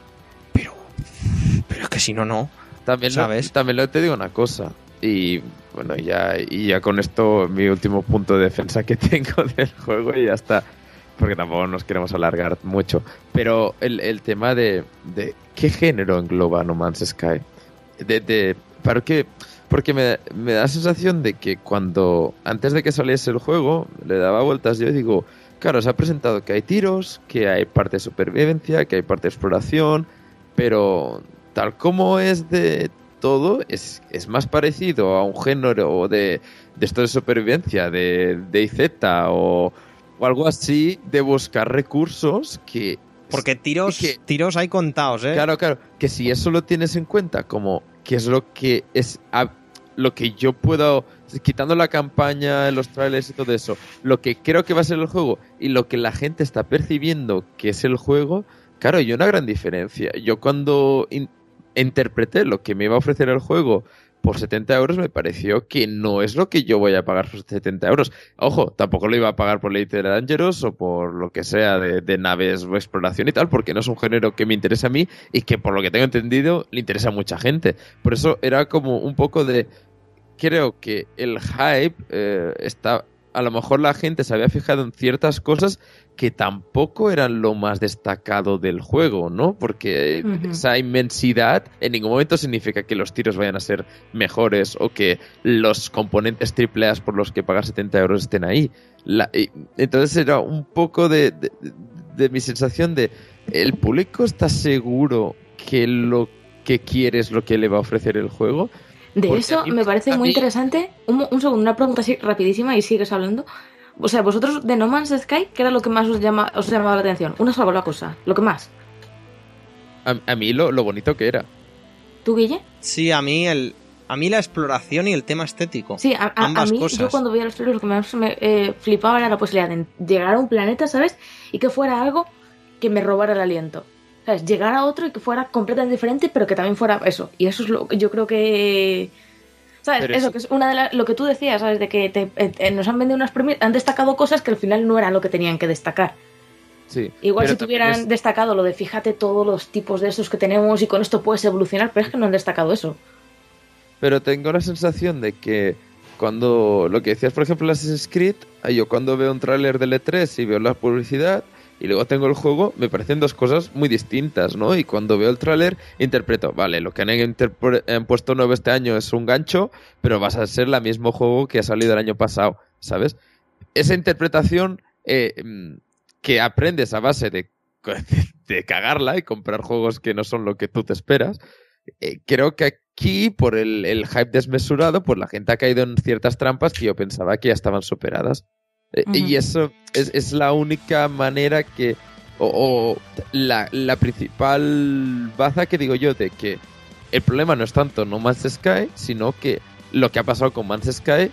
Pero, es que si no, no. también, lo- ¿Sabes? también lo te digo una cosa. Y bueno, ya, y ya con esto, mi último punto de defensa que tengo del juego, y ya está. Porque tampoco nos queremos alargar mucho. Pero el, el tema de, de qué género engloba No Man's Sky. De, de, ¿para qué? Porque me, me da la sensación de que cuando, antes de que saliese el juego, le daba vueltas yo y digo, claro, se ha presentado que hay tiros, que hay parte de supervivencia, que hay parte de exploración, pero tal como es de todo, es, es más parecido a un género de, de esto de supervivencia, de, de IZ o, o algo así, de buscar recursos que... Porque tiros, que- tiros hay contados, ¿eh? Claro, claro, que si eso lo tienes en cuenta como que es lo que es a- lo que yo puedo quitando la campaña, los trailers y todo eso, lo que creo que va a ser el juego y lo que la gente está percibiendo que es el juego, claro, hay una gran diferencia. Yo cuando in- interpreté lo que me iba a ofrecer el juego por 70 euros me pareció que no es lo que yo voy a pagar por 70 euros. Ojo, tampoco lo iba a pagar por Elite Dangerous o por lo que sea de, de naves o exploración y tal, porque no es un género que me interesa a mí y que por lo que tengo entendido le interesa a mucha gente. Por eso era como un poco de... Creo que el hype eh, está... A lo mejor la gente se había fijado en ciertas cosas que tampoco eran lo más destacado del juego, ¿no? Porque esa inmensidad en ningún momento significa que los tiros vayan a ser mejores o que los componentes triple A por los que pagar 70 euros estén ahí. La- y- entonces era un poco de, de- de mi sensación de el público está seguro que lo que quiere es lo que le va a ofrecer el juego. De Porque eso mí- me parece muy mí- interesante. Un, segundo, una pregunta así rapidísima y sigues hablando. O sea, vosotros de No Man's Sky, ¿qué era lo que más os, llama, os llamaba la atención? Una sola cosa, lo que más. A, a mí lo, lo bonito que era. ¿Tú, Guille? Sí, a mí el a mí la exploración y el tema estético. Sí, a, a- mí cosas. yo cuando veía los trailers lo que más me eh, flipaba era la posibilidad de llegar a un planeta, ¿sabes? Y que fuera algo que me robara el aliento. ¿Sabes? Llegar a otro y que fuera completamente diferente, pero que también fuera eso. Y eso es lo que yo creo que... ¿Sabes? Pero eso, que es una de las... Lo que tú decías, ¿sabes? De que te- eh, eh, nos han vendido unas premisas, han destacado cosas que al final no eran lo que tenían que destacar. Sí. Igual si tuvieran es- destacado lo de fíjate todos los tipos de esos que tenemos y con esto puedes evolucionar, pero es que no han destacado eso. pero tengo la sensación de que cuando lo que decías, por ejemplo, Assassin's Creed, yo cuando veo un tráiler del E3 y veo la publicidad y luego tengo el juego, me parecen dos cosas muy distintas, ¿no? Y cuando veo el tráiler interpreto, vale, lo que han, han puesto nuevo este año es un gancho, pero vas a ser el mismo juego que ha salido el año pasado, ¿sabes? Esa interpretación eh, mm, que aprendes a base de, de cagarla y comprar juegos que no son lo que tú te esperas, eh, creo que aquí, por el, el hype desmesurado, pues la gente ha caído en ciertas trampas que yo pensaba que ya estaban superadas. Eh. Y eso es, es la única manera que. O, o la, la principal baza que digo yo de que el problema no es tanto No Man's Sky, sino que lo que ha pasado con Man's Sky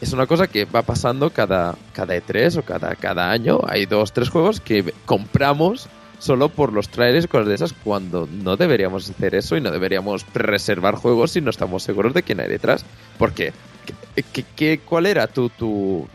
es una cosa que va pasando cada, cada E3 o cada, cada año. Hay dos, tres juegos que compramos solo por los trailers y cosas de esas cuando no deberíamos hacer eso y no deberíamos reservar juegos si no estamos seguros de quién hay detrás. Porque, ¿qué, qué- qué- cuál era tu, tu...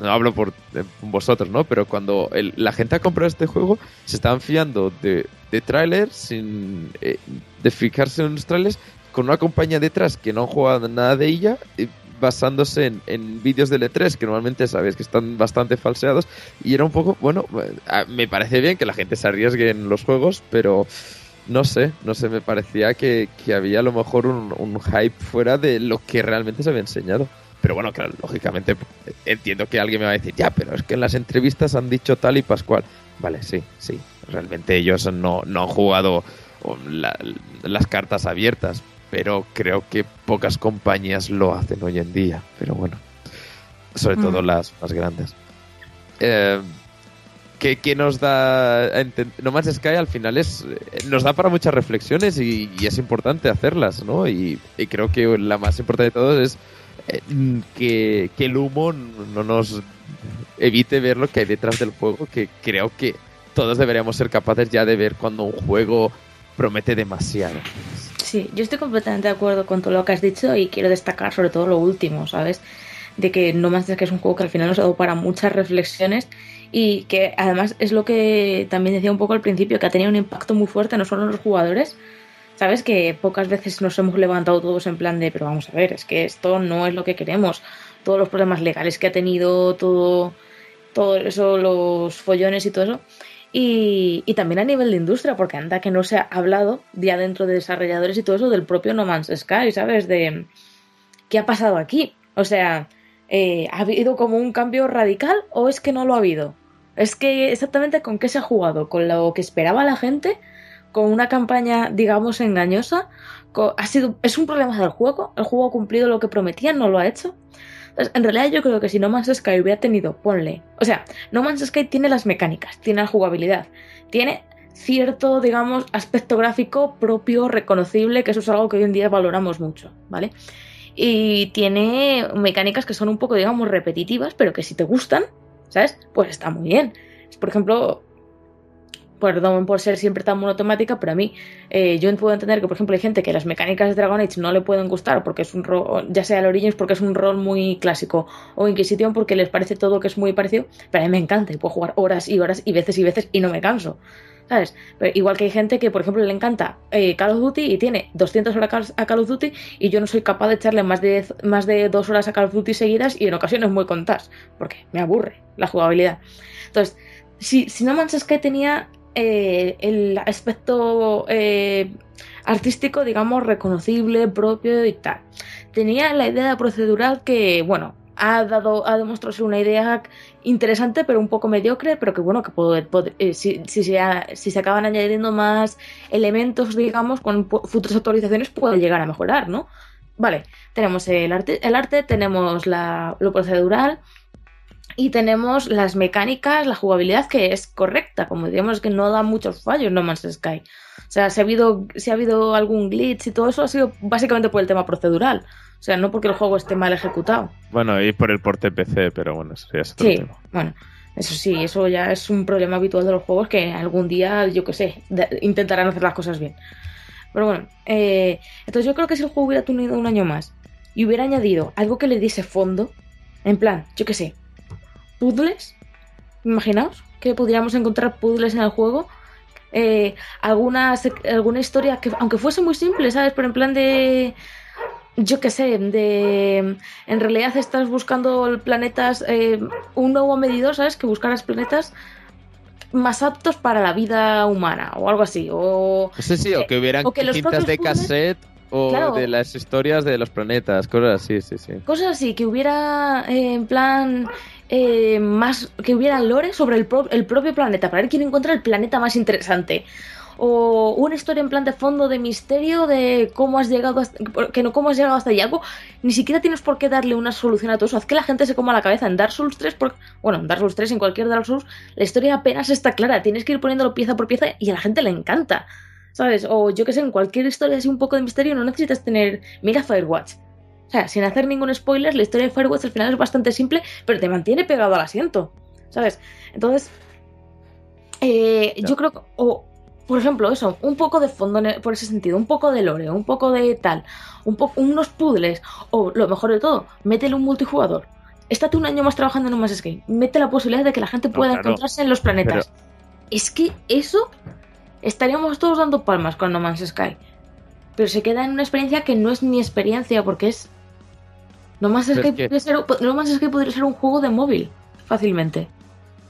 No hablo por eh, vosotros, ¿no? Pero cuando el- la gente ha comprado este juego, se estaban fiando de, de trailers sin... eh, de fijarse en los trailers con una compañía detrás que no ha jugado nada de ella, eh, basándose en, en vídeos del E3 que normalmente sabéis que están bastante falseados y era un poco, bueno, eh, me parece bien que la gente se arriesgue en los juegos, pero no sé, no sé, me parecía que, había a lo mejor un hype fuera de lo que realmente se había enseñado. Pero bueno, claro, lógicamente eh, entiendo que alguien me va a decir, ya, pero es que en las entrevistas han dicho tal y pascual. Vale, sí, sí, realmente ellos no, no han jugado um, la- las cartas abiertas, pero creo que pocas compañías lo hacen hoy en día. Pero bueno, sobre todo Mm. las más grandes. Eh, ¿qué, qué nos da No Man's Sky al final es eh, nos da para muchas reflexiones y, y es importante hacerlas, ¿no? Y, y creo que la más importante de todas es que, que el humo no nos evite ver lo que hay detrás del juego, que creo que todos deberíamos ser capaces ya de ver cuando un juego promete demasiado. Sí, yo estoy completamente de acuerdo con todo lo que has dicho y quiero destacar sobre todo lo último, ¿sabes? De que No Man's Sky es un juego que al final nos ha dado para muchas reflexiones y que además es lo que también decía un poco al principio, que ha tenido un impacto muy fuerte no solo en los jugadores, ¿sabes? Que pocas veces nos hemos levantado todos en plan de, pero vamos a ver, es que esto no es lo que queremos, todos los problemas legales que ha tenido, todo, todo eso, los follones y todo eso. Y, y también a nivel de industria, porque anda que no se ha hablado ya dentro de desarrolladores y todo eso del propio No Man's Sky, ¿sabes? De qué ha pasado aquí. O sea, eh, ¿ha habido como un cambio radical o es que no lo ha habido? Es que exactamente con qué se ha jugado, con lo que esperaba la gente, con una campaña, digamos, engañosa. ha sido, es un problema del juego, el juego ha cumplido lo que prometía, no lo ha hecho. Entonces, en realidad yo creo que si No Man's Sky hubiera tenido, ponle, o sea, No Man's Sky tiene las mecánicas, tiene la jugabilidad, tiene cierto, digamos, aspecto gráfico propio, reconocible, que eso es algo que hoy en día valoramos mucho, ¿vale? Y tiene mecánicas que son un poco, digamos, repetitivas, pero que si te gustan, ¿sabes? Pues está muy bien. Por ejemplo, perdón por ser siempre tan monotemática, pero a mí eh, yo puedo entender que, por ejemplo, hay gente que las mecánicas de Dragon Age no le pueden gustar porque es un rol, ya sea el Origins porque es un rol muy clásico o Inquisition porque les parece todo que es muy parecido, pero a mí me encanta y puedo jugar horas y horas y veces y veces y no me canso. ¿Sabes? Pero igual que hay gente que, por ejemplo, le encanta eh, Call of Duty y tiene 200 horas a Call of Duty y yo no soy capaz de echarle más de, más de dos horas a Call of Duty seguidas y en ocasiones muy contadas, porque me aburre la jugabilidad. Entonces, si, si No Man's Sky tenía eh, el aspecto eh, artístico, digamos, reconocible, propio y tal. Tenía la idea procedural que, bueno, ha dado, ha demostrado ser una idea interesante, pero un poco mediocre, pero que bueno, que puede, eh, si, se acaban añadiendo más elementos, digamos, con futuras actualizaciones, puede llegar a mejorar, ¿no? Vale, tenemos el arte, el arte tenemos lo procedural, y tenemos las mecánicas, la jugabilidad que es correcta, como digamos que no da muchos fallos No Man's Sky. O sea, si ha habido, si ha habido algún glitch y todo eso ha sido básicamente por el tema procedural. O sea, no porque el juego esté mal ejecutado. Bueno, y por el porte PC, pero bueno, eso ya es otro sí, bueno. Eso sí, eso ya es un problema habitual de los juegos que algún día, yo qué sé, intentarán hacer las cosas bien. Pero bueno, eh, entonces yo creo que si el juego hubiera tenido un año más y hubiera añadido algo que le diese fondo, en plan, yo qué sé, puzzles. Imaginaos que podríamos encontrar puzzles en el juego. Eh, alguna, alguna historia que, aunque fuese muy simple, ¿sabes? Pero en plan de. Yo qué sé, de. En realidad estás buscando planetas. Eh, un nuevo medidor, ¿sabes? Que buscaras planetas más aptos para la vida humana o algo así. O, sí, sí, o que hubieran cintas de cassette o de las historias de los planetas, cosas así, sí, sí. Cosas así, que hubiera eh, en plan eh, más que hubiera lore sobre el, el, propio planeta, para ver quién encuentra el planeta más interesante. O una historia en plan de fondo de misterio de cómo has llegado hasta, que no cómo has llegado hasta. Algo, ni siquiera tienes por qué darle una solución a todo eso. Haz que la gente se coma la cabeza en Dark Souls 3, porque, bueno, en Dark Souls 3, en cualquier Dark Souls, la historia apenas está clara. Tienes que ir poniéndolo pieza por pieza y a la gente le encanta. ¿Sabes? O yo que sé, en cualquier historia así un poco de misterio no necesitas tener. Mira Firewatch. O sea, sin hacer ningún spoiler, la historia de Firewatch al final es bastante simple, pero te mantiene pegado al asiento. ¿Sabes? Entonces, eh, yo creo que, o, por ejemplo, eso, un poco de fondo por ese sentido, un poco de lore, un poco de tal, un unos puzzles, o lo mejor de todo, métele un multijugador. Estate un año más trabajando en un más Sky. Mete la posibilidad de que la gente pueda encontrarse en los planetas. Es que eso estaríamos todos dando palmas con No Man's Sky. Pero se queda en una experiencia que no es mi experiencia porque es no más es, que, Podría ser, más es que podría ser un juego de móvil, fácilmente.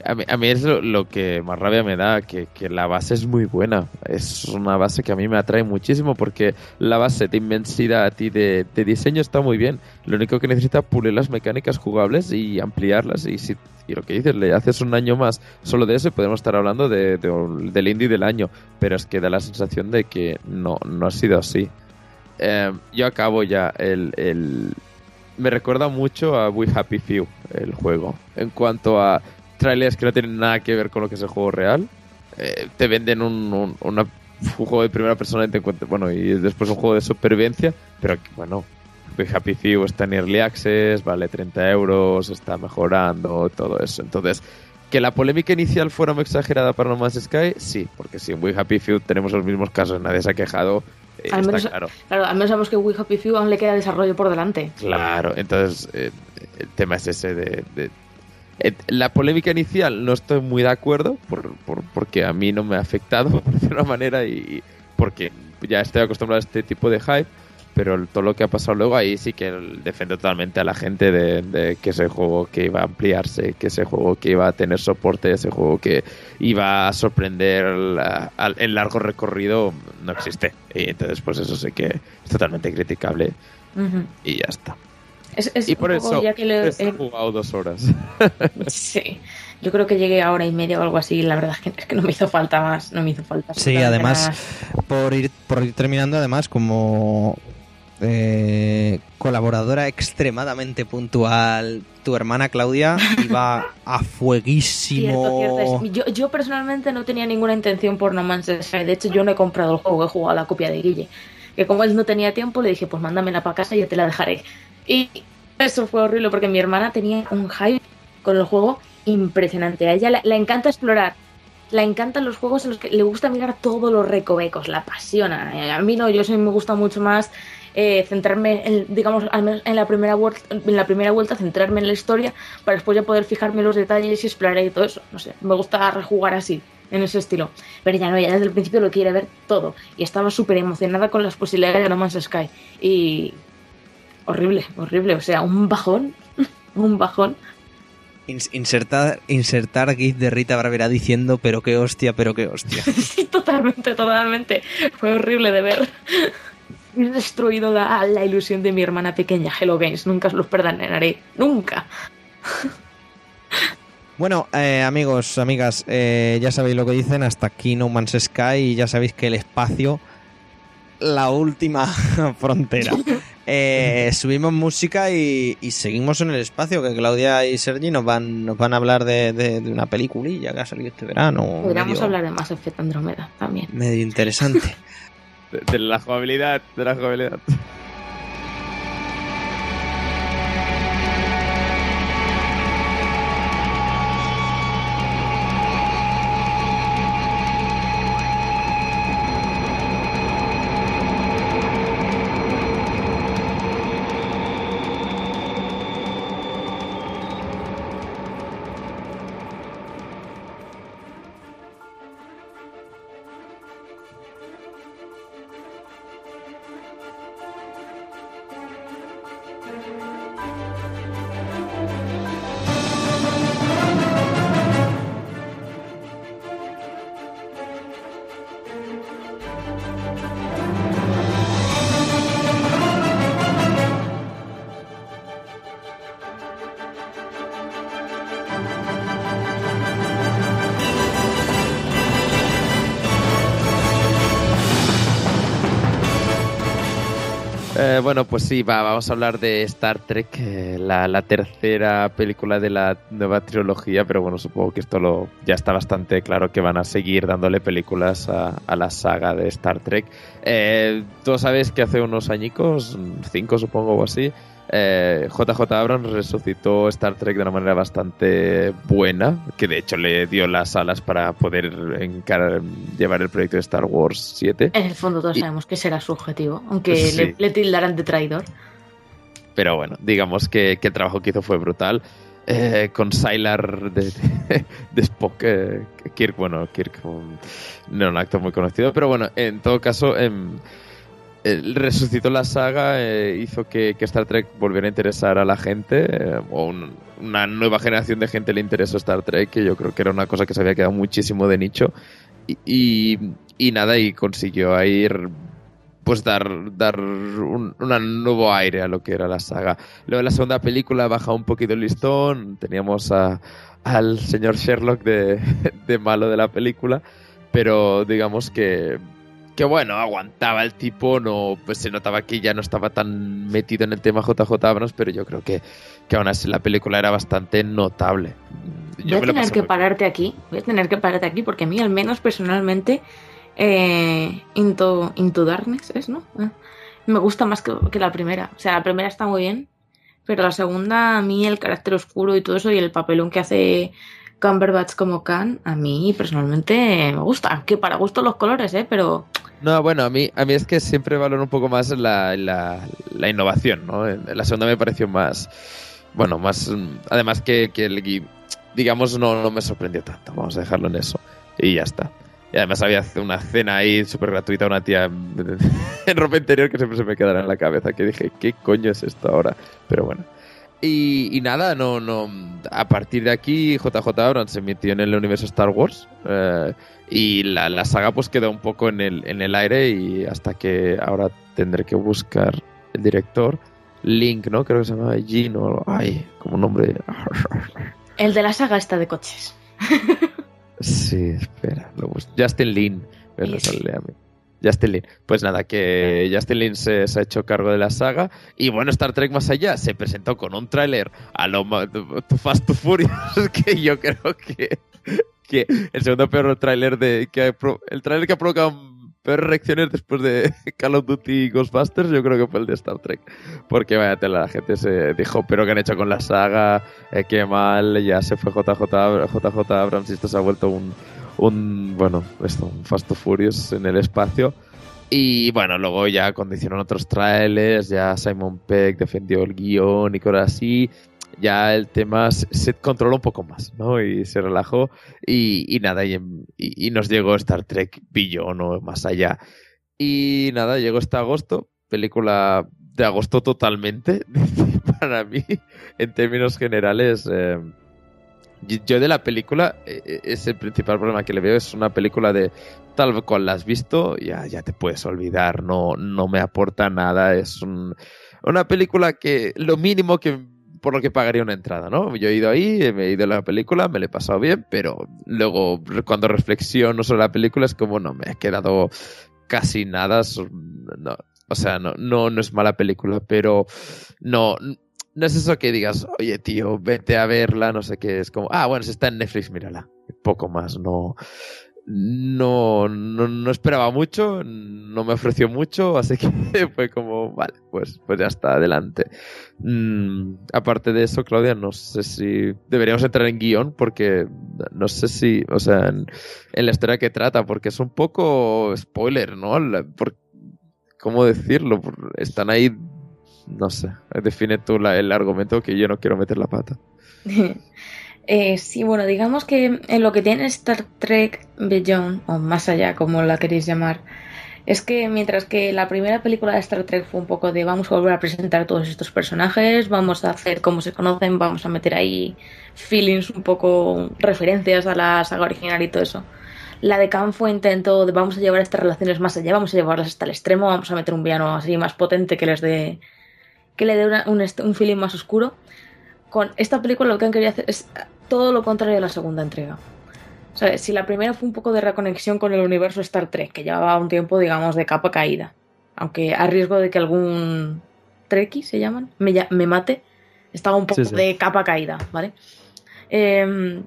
A mí, a mí es lo, que más rabia me da, que, la base es muy buena. Es una base que a mí me atrae muchísimo porque la base de inmensidad y de, de diseño está muy bien. Lo único que necesita es pulir las mecánicas jugables y ampliarlas. Y, si, y lo que dices, le haces un año más solo de eso podemos estar hablando de, del indie del año. Pero es que da la sensación de que no, no ha sido así. Eh, yo acabo ya el, me recuerda mucho a We Happy Few, el juego. En cuanto a trailers que no tienen nada que ver con lo que es el juego real, eh, te venden un, juego de primera persona y te bueno, y después un juego de supervivencia, pero bueno, We Happy Few está en Early Access, vale 30 euros, está mejorando, todo eso. Entonces, que la polémica inicial fuera muy exagerada para No Man's Sky, sí, porque si en We Happy Few tenemos los mismos casos, nadie se ha quejado, al menos, claro. al menos sabemos que We Happy Few aún le queda desarrollo por delante. Claro, entonces eh, el tema es ese de, eh, la polémica inicial no estoy muy de acuerdo por, porque a mí no me ha afectado de una manera y porque ya estoy acostumbrado a este tipo de hype pero todo lo que ha pasado luego ahí sí que defiende totalmente a la gente de, que ese juego que iba a ampliarse, que ese juego que iba a tener soporte, ese juego que iba a sorprender en largo recorrido no existe. Y entonces pues eso sé que es totalmente criticable y ya está. y por eso ya que he jugado dos horas. sí. Yo creo que llegué a hora y media o algo así. La verdad es que, no me hizo falta más. No me hizo falta. Sí, además, por ir, por ir terminando, además, como eh, colaboradora extremadamente puntual, tu hermana Claudia iba a fueguísimo. Yo, personalmente no tenía ninguna intención por No Man's Sky. De hecho, yo no he comprado el juego, he jugado la copia de Guille. Que como él no tenía tiempo, le dije, pues mándamela para casa y yo te la dejaré. Y eso fue horrible porque mi hermana tenía un hype con el juego impresionante. A ella le, encanta explorar le encantan los juegos en los que le gusta mirar todos los recovecos, la apasiona. A mí no, yo sí me gusta mucho más eh, centrarme, en, digamos, al menos en la, primera vuelta, en la primera vuelta, centrarme en la historia para después ya poder fijarme en los detalles y explorar y todo eso. No sé, me gusta rejugar así, en ese estilo. Pero ya no, ya desde el principio lo quiere ver todo. Y estaba súper emocionada con las posibilidades de No Man's Sky. Y. Horrible, horrible. O sea, un bajón. un bajón. Ins- Insertar, insertar GIF de Rita Bravera diciendo, pero qué hostia, pero qué hostia. Sí, totalmente, totalmente. Fue horrible de ver. He destruido la, la ilusión de mi hermana pequeña, Hello Games. Nunca os los perdonaré. Nunca. Bueno, eh, amigos, amigas, eh, ya sabéis lo que dicen, hasta aquí No Man's Sky y ya sabéis que el espacio, la última frontera. Eh, subimos música y, y seguimos en el espacio, que Claudia y Sergi nos van, nos van a hablar de, de- de una peliculilla que ha salido este verano. Podríamos medio- hablar de Mass Effect Andromeda también. Medio interesante. De, la jugabilidad, de la jugabilidad. Pues sí, va, vamos a hablar de Star Trek, eh, la, la tercera película de la nueva trilogía, pero bueno, supongo que esto lo, ya está bastante claro que van a seguir dándole películas a, la saga de Star Trek. Eh, Todos sabéis que hace unos añicos, cinco supongo o así, eh, JJ Abrams resucitó Star Trek de una manera bastante buena, que de hecho le dio las alas para poder encar- llevar el proyecto de Star Wars 7. En el fondo todos Y- sabemos que será su objetivo, aunque Sí. le, le tildarán de traidor. Pero bueno, digamos que, que el trabajo que hizo fue brutal. Eh, con Sylar de, de, de Spock, eh, Kirk, bueno, Kirk no era un actor muy conocido, pero bueno, en todo caso, em, resucitó la saga, eh, hizo que, Star Trek volviera a interesar a la gente, eh, o un- una nueva generación de gente le interesó Star Trek, que yo creo que era una cosa que se había quedado muchísimo de nicho, y, y, nada, y consiguió ahí pues dar, dar un, nuevo aire a lo que era la saga. Luego la segunda película baja un poquito el listón, teníamos al señor Sherlock de malo de la película, pero digamos que, que bueno, aguantaba el tipo, no pues se notaba que ya no estaba tan metido en el tema JJ Abrams, pero yo creo que, que aún así la película era bastante notable. Voy a tener que bien. pararte aquí. Voy a tener que pararte aquí porque a mí, al menos personalmente, eh, Into, Into Darkness es, ¿no? Ah, me gusta más que, que la primera. O sea, la primera está muy bien, pero la segunda, a mí el carácter oscuro y todo eso y el papelón que hace Cumberbatch como Khan, a mí personalmente me gusta. Que para gusto los colores, ¿eh? Pero No, bueno, a mí, a mí es que siempre valoro un poco más la, la, innovación, ¿no? En- La segunda me pareció más, bueno, más, mm, además que, que el digamos, no, no me sorprendió tanto, vamos a dejarlo en eso, y ya está. Y además había una cena ahí súper gratuita, una tía en en ropa interior que siempre se me quedará en la cabeza, que dije, ¿qué coño es esto ahora? Pero bueno. Y, y nada, no, no. A partir de aquí, JJ Abrams se metió en el universo Star Wars. eh, y la, la saga pues quedó un poco en el, en el aire. Y hasta que ahora tendré que buscar el director. Link, ¿no? Creo que se llama Jean o. Ay, como nombre. el de la saga está de coches. Sí, espera. Lo Justin Lin. Me Sí, sale a mí. Justin Lin. Pues nada, que Justin Lin se, se ha hecho cargo de la saga. Y bueno, Star Trek más allá se presentó con un tráiler a lo Too Fast to Furious que yo creo que, que el segundo peor tráiler de que el tráiler que ha provocado peores reacciones después de Call of Duty y Ghostbusters yo creo que fue el de Star Trek porque vaya tela la gente se dijo pero que han hecho con la saga eh, qué mal ya se fue JJ, JJ Abrams y esto se ha vuelto un un bueno, esto, un Fast and Furious en el espacio. Y bueno, luego ya condicionaron otros trailers, ya Simon Peck defendió el guion y cosas. Ya el tema se, controló un poco más, ¿no? Y se relajó. Y, y nada, y, nos llegó Star Trek Billion o más allá. Y nada, llegó este agosto, película de agosto totalmente, para mí, en términos generales. eh, yo- de la película, eh, eh, es el principal problema que le veo, es una película de tal cual la has visto, ya, ya te puedes olvidar, no, no me aporta nada, es un- una película que lo mínimo que por lo que pagaría una entrada, ¿no? Yo he ido ahí, me he ido a la película, me lo he pasado bien, pero luego cuando reflexiono sobre la película es como no me ha quedado casi nada, no, o sea, no, no, no es mala película, pero no, no es eso que digas, oye tío, vete a verla, no sé qué, es como, ah, bueno, si está en Netflix, mírala, poco más, no, no, no, no esperaba mucho, no me ofreció mucho, así que fue como, vale, pues, pues ya está, adelante. Mm, aparte de eso, Claudia, no sé si deberíamos entrar en guion porque no sé si, o sea, en, la historia que trata, porque es un poco spoiler, ¿no? Por- ¿Cómo decirlo? Están ahí, no sé, define tú la- el argumento que yo no quiero meter la pata. Eh, sí, bueno, digamos que en lo que tiene Star Trek Beyond, o más allá, como la queréis llamar, es que mientras que la primera película de Star Trek fue un poco de vamos a volver a presentar todos estos personajes, vamos a hacer cómo se conocen, vamos a meter ahí feelings, un poco referencias a la saga original y todo eso. La de Khan fue intento de vamos a llevar estas relaciones más allá, vamos a llevarlas hasta el extremo, vamos a meter un villano así más potente que les dé que le dé una- un, un feeling más oscuro. Con esta película lo que han querido hacer es todo lo contrario a la segunda entrega. O sea, si la primera fue un poco de reconexión con el universo Star Trek, que llevaba un tiempo, digamos, de capa caída, aunque a riesgo de que algún Trekkie se llaman, me, me mate, estaba un poco Sí, sí. de capa caída, ¿vale? Eh,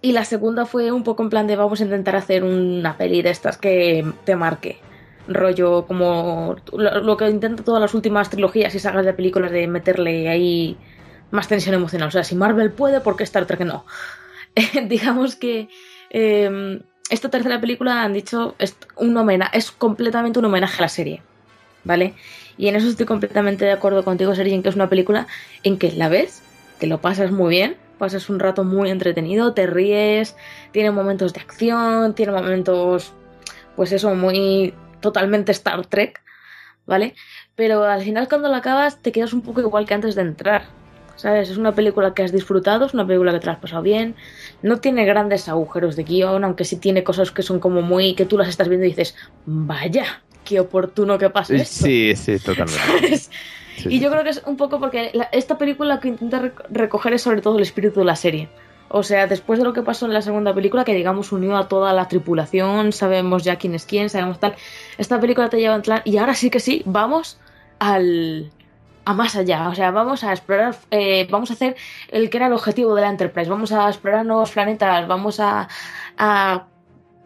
y la segunda fue un poco en plan de vamos a intentar hacer una peli de estas que te marque. Rollo como lo, que intenta todas las últimas trilogías y sagas de películas de meterle ahí más tensión emocional. O sea, si Marvel puede, ¿por qué Star Trek no? Digamos que eh, esta tercera película han dicho es un homenaje, es completamente un homenaje a la serie, ¿vale? Y en eso estoy completamente de acuerdo contigo, Sergi, en que es una película en que la ves, te lo pasas muy bien, pasas un rato muy entretenido, te ríes, tiene momentos de acción, tiene momentos, pues eso, muy totalmente Star Trek, ¿vale? Pero al final cuando la acabas te quedas un poco igual que antes de entrar. ¿Sabes? Es una película que has disfrutado, es una película que te la has pasado bien. No tiene grandes agujeros de guion, aunque sí tiene cosas que son como muy. que tú las estás viendo y dices, vaya, qué oportuno que pase esto. Sí, sí, totalmente. Y yo sí. creo que es un poco porque la- esta película que intenta rec- recoger es sobre todo el espíritu de la serie. O sea, después de lo que pasó en la segunda película, que digamos unió a toda la tripulación, sabemos ya quién es quién, sabemos tal. Esta película te lleva en plan. Y ahora sí que sí, vamos al. a más allá. O sea, vamos a explorar. eh, vamos a hacer el que era el objetivo de la Enterprise. Vamos a explorar nuevos planetas. Vamos a. a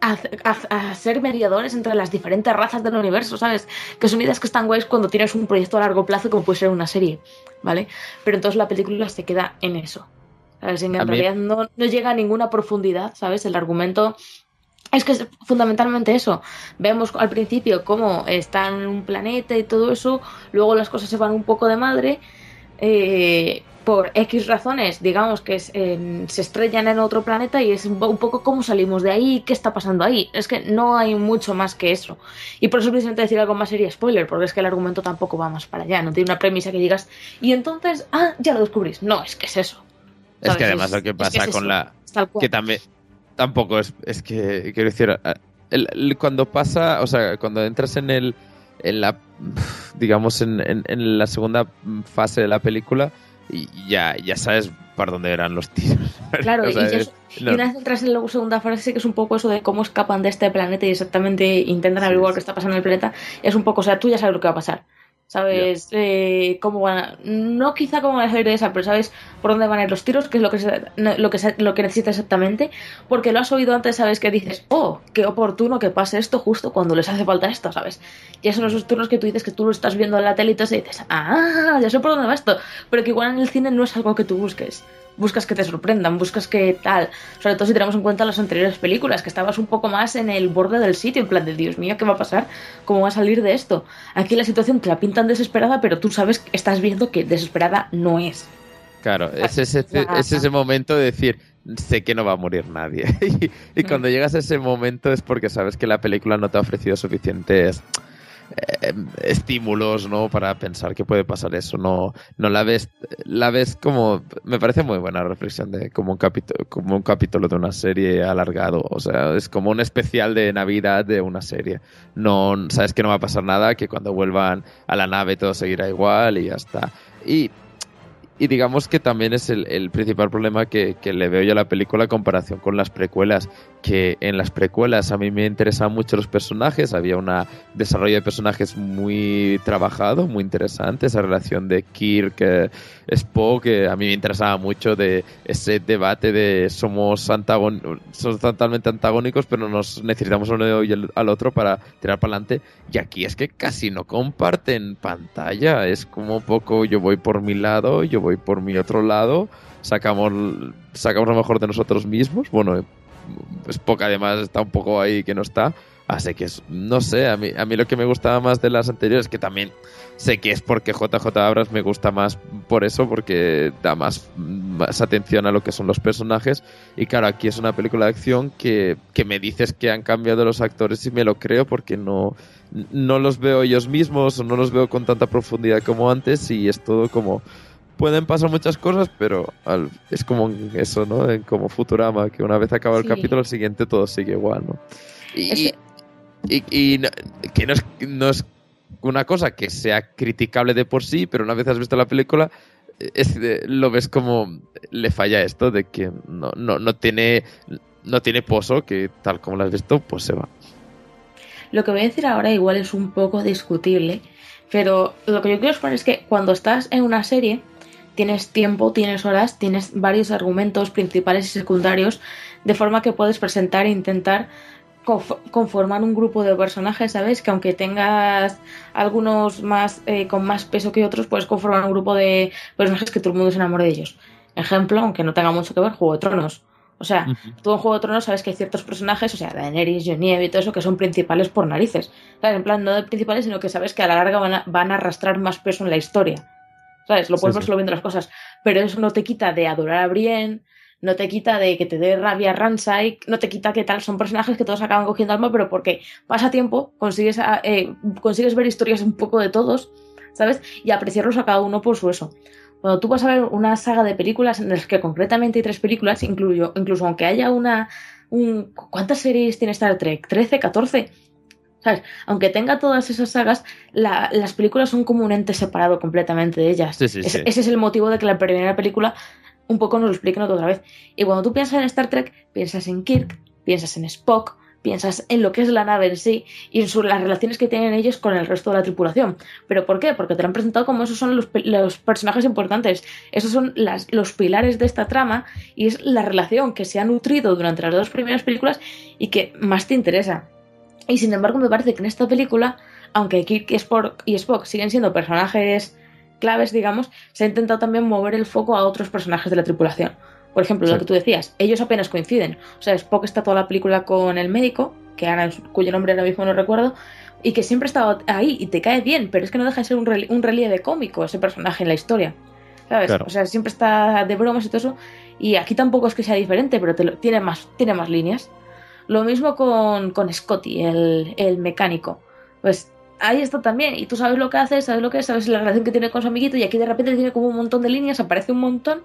a, a- a ser mediadores entre las diferentes razas del universo, ¿sabes? Que son ideas que están guays cuando tienes un proyecto a largo plazo como puede ser una serie, ¿vale? Pero entonces la película se queda en eso. ¿Sabes? En, realidad no, no llega a ninguna profundidad, ¿sabes? El argumento es que es fundamentalmente eso. Vemos al principio cómo está en un planeta y todo eso, luego las cosas se van un poco de madre. eh, por X razones, digamos que es, eh, se estrellan en otro planeta y es un poco cómo salimos de ahí, qué está pasando ahí. Es que no hay mucho más que eso. Y por eso precisamente decir algo más sería spoiler, porque es que el argumento tampoco va más para allá. No tiene una premisa que digas, y entonces, ah, ya lo descubrís. No, es que es eso. Es que además lo que es pasa es con eso, la. Que también. Tampoco es. Es que. Quiero decir. el- el- cuando pasa. O sea, cuando entras en el. En la. Digamos, en, en- en la segunda fase de la película. Y ya, ya sabes para dónde eran los tiros. Claro, O y, sea, ya es- es- no. y una vez entras en la segunda fase, que es un poco eso de cómo escapan de este planeta y exactamente intentan Sí, averiguar sí. qué está pasando en el planeta. Es un poco, o sea, tú ya sabes lo que va a pasar. ¿Sabes eh, cómo van a- No quizá cómo van a salir de esa, pero sabes por dónde van a ir los tiros, qué es lo que, lo que, lo que necesitas exactamente. Porque lo has oído antes, sabes que dices, oh, qué oportuno que pase esto justo cuando les hace falta esto, ¿sabes? Y son esos turnos que tú dices que tú lo estás viendo en la tele y entonces dices, ah, ya sé por dónde va esto. Pero que igual en el cine no es algo que tú busques. Buscas que te sorprendan, buscas que tal. Sobre todo si tenemos en cuenta las anteriores películas, que estabas un poco más en el borde del sitio, en plan de Dios mío, ¿qué va a pasar? ¿Cómo va a salir de esto? Aquí la situación te la pintan desesperada, pero tú sabes, estás viendo que desesperada no es. Claro, es ese, es ese momento de decir, sé que no va a morir nadie. y, cuando llegas a ese momento es porque sabes que la película no te ha ofrecido suficientes eh, estímulos, ¿no? Para pensar que puede pasar eso. No, no la ves, la ves como, me parece muy buena reflexión de como un capítulo, como un capítulo de una serie alargado. O sea, es como un especial de Navidad de una serie. No, sabes que no va a pasar nada, que cuando vuelvan a la nave todo seguirá igual y ya está. Y y digamos que también es el, principal problema que, le veo yo a la película en comparación con las precuelas, que en las precuelas a mí me interesaban mucho los personajes, había un desarrollo de personajes muy trabajado, muy interesante, esa relación de Kirk, eh, Spock, que a mí me interesaba mucho de ese debate de somos, somos totalmente antagónicos, pero nos necesitamos uno y al otro para tirar para adelante, y aquí es que casi no comparten pantalla, es como un poco yo voy por mi lado, yo voy por mi otro lado, sacamos, sacamos lo mejor de nosotros mismos. Bueno, Spock además está un poco ahí que no está. Así que no sé, a mí, a mí lo que me gustaba más de las anteriores, que también sé que es porque JJ Abrams me gusta más por eso, porque da más, más atención a lo que son los personajes. Y claro, aquí es una película de acción que, que me dices que han cambiado los actores y me lo creo porque no, no los veo ellos mismos o no los veo con tanta profundidad como antes y es todo como pueden pasar muchas cosas, pero es como eso, ¿no? como Futurama, que una vez acaba el capítulo, el siguiente todo sigue igual, ¿no? Y, que no es, no es una cosa que sea criticable de por sí, pero una vez has visto la película, es, lo ves como le falla esto de que no, no, no, tiene, no tiene pozo, que tal como lo has visto, pues se va. Lo que voy a decir ahora igual es un poco discutible, pero lo que yo quiero exponer es que cuando estás en una serie, tienes tiempo, tienes horas, tienes varios argumentos principales y secundarios, de forma que puedes presentar e intentar conformar un grupo de personajes, ¿sabes? Que aunque tengas algunos más eh, con más peso que otros, puedes conformar un grupo de personajes que todo el mundo se enamore de ellos. Ejemplo, aunque no tenga mucho que ver, Juego de Tronos. O sea, tú en Juego de Tronos sabes que hay ciertos personajes, o sea, Daenerys, Genevieve y todo eso, que son principales por narices. ¿Sabes? En plan, no de principales, sino que sabes que a la larga van a, van a arrastrar más peso en la historia. ¿Sabes? Lo puedes ver solo viendo las cosas. Pero eso no te quita de adorar a Brienne, no te quita de que te dé rabia Ransai, no te quita que tal. Son personajes que todos acaban cogiendo alma, pero porque pasa tiempo, consigues, eh, consigues ver historias un poco de todos, ¿sabes? Y apreciarlos a cada uno por su eso. Cuando tú vas a ver una saga de películas en las que concretamente hay tres películas, incluyo, incluso aunque haya una. Un, ¿Cuántas series tiene Star Trek? ¿13? ¿14? ¿Sabes? Aunque tenga todas esas sagas, las películas son como un ente separado completamente de ellas. Ese es el motivo de que la primera película un poco nos lo expliquen otra vez. Y cuando tú piensas en Star Trek, piensas en Kirk, piensas en Spock, piensas en lo que es la nave en sí y en las relaciones que tienen ellos con el resto de la tripulación. ¿Pero por qué? Porque te lo han presentado como esos son los, personajes importantes, esos son los pilares de esta trama y es la relación que se ha nutrido durante las dos primeras películas y que más te interesa. Y sin embargo, me parece que en esta película, aunque Kirk y Spock, siguen siendo personajes claves, digamos, se ha intentado también mover el foco a otros personajes de la tripulación. Por ejemplo, lo que tú decías, ellos apenas coinciden. O sea, Spock está toda la película con el médico, que ahora, cuyo nombre ahora mismo no recuerdo, y que siempre ha estado ahí y te cae bien, pero es que no deja de ser un, relieve cómico ese personaje en la historia. ¿Sabes? O sea, siempre está de bromas y todo eso. Y aquí tampoco es que sea diferente, pero tiene, más, tiene más líneas. Lo mismo con, con Scotty, el, el mecánico. Pues ahí está también. Y tú sabes lo que hace, sabes lo que es, sabes la relación que tiene con su amiguito. Y aquí de repente tiene como un montón de líneas, aparece un montón.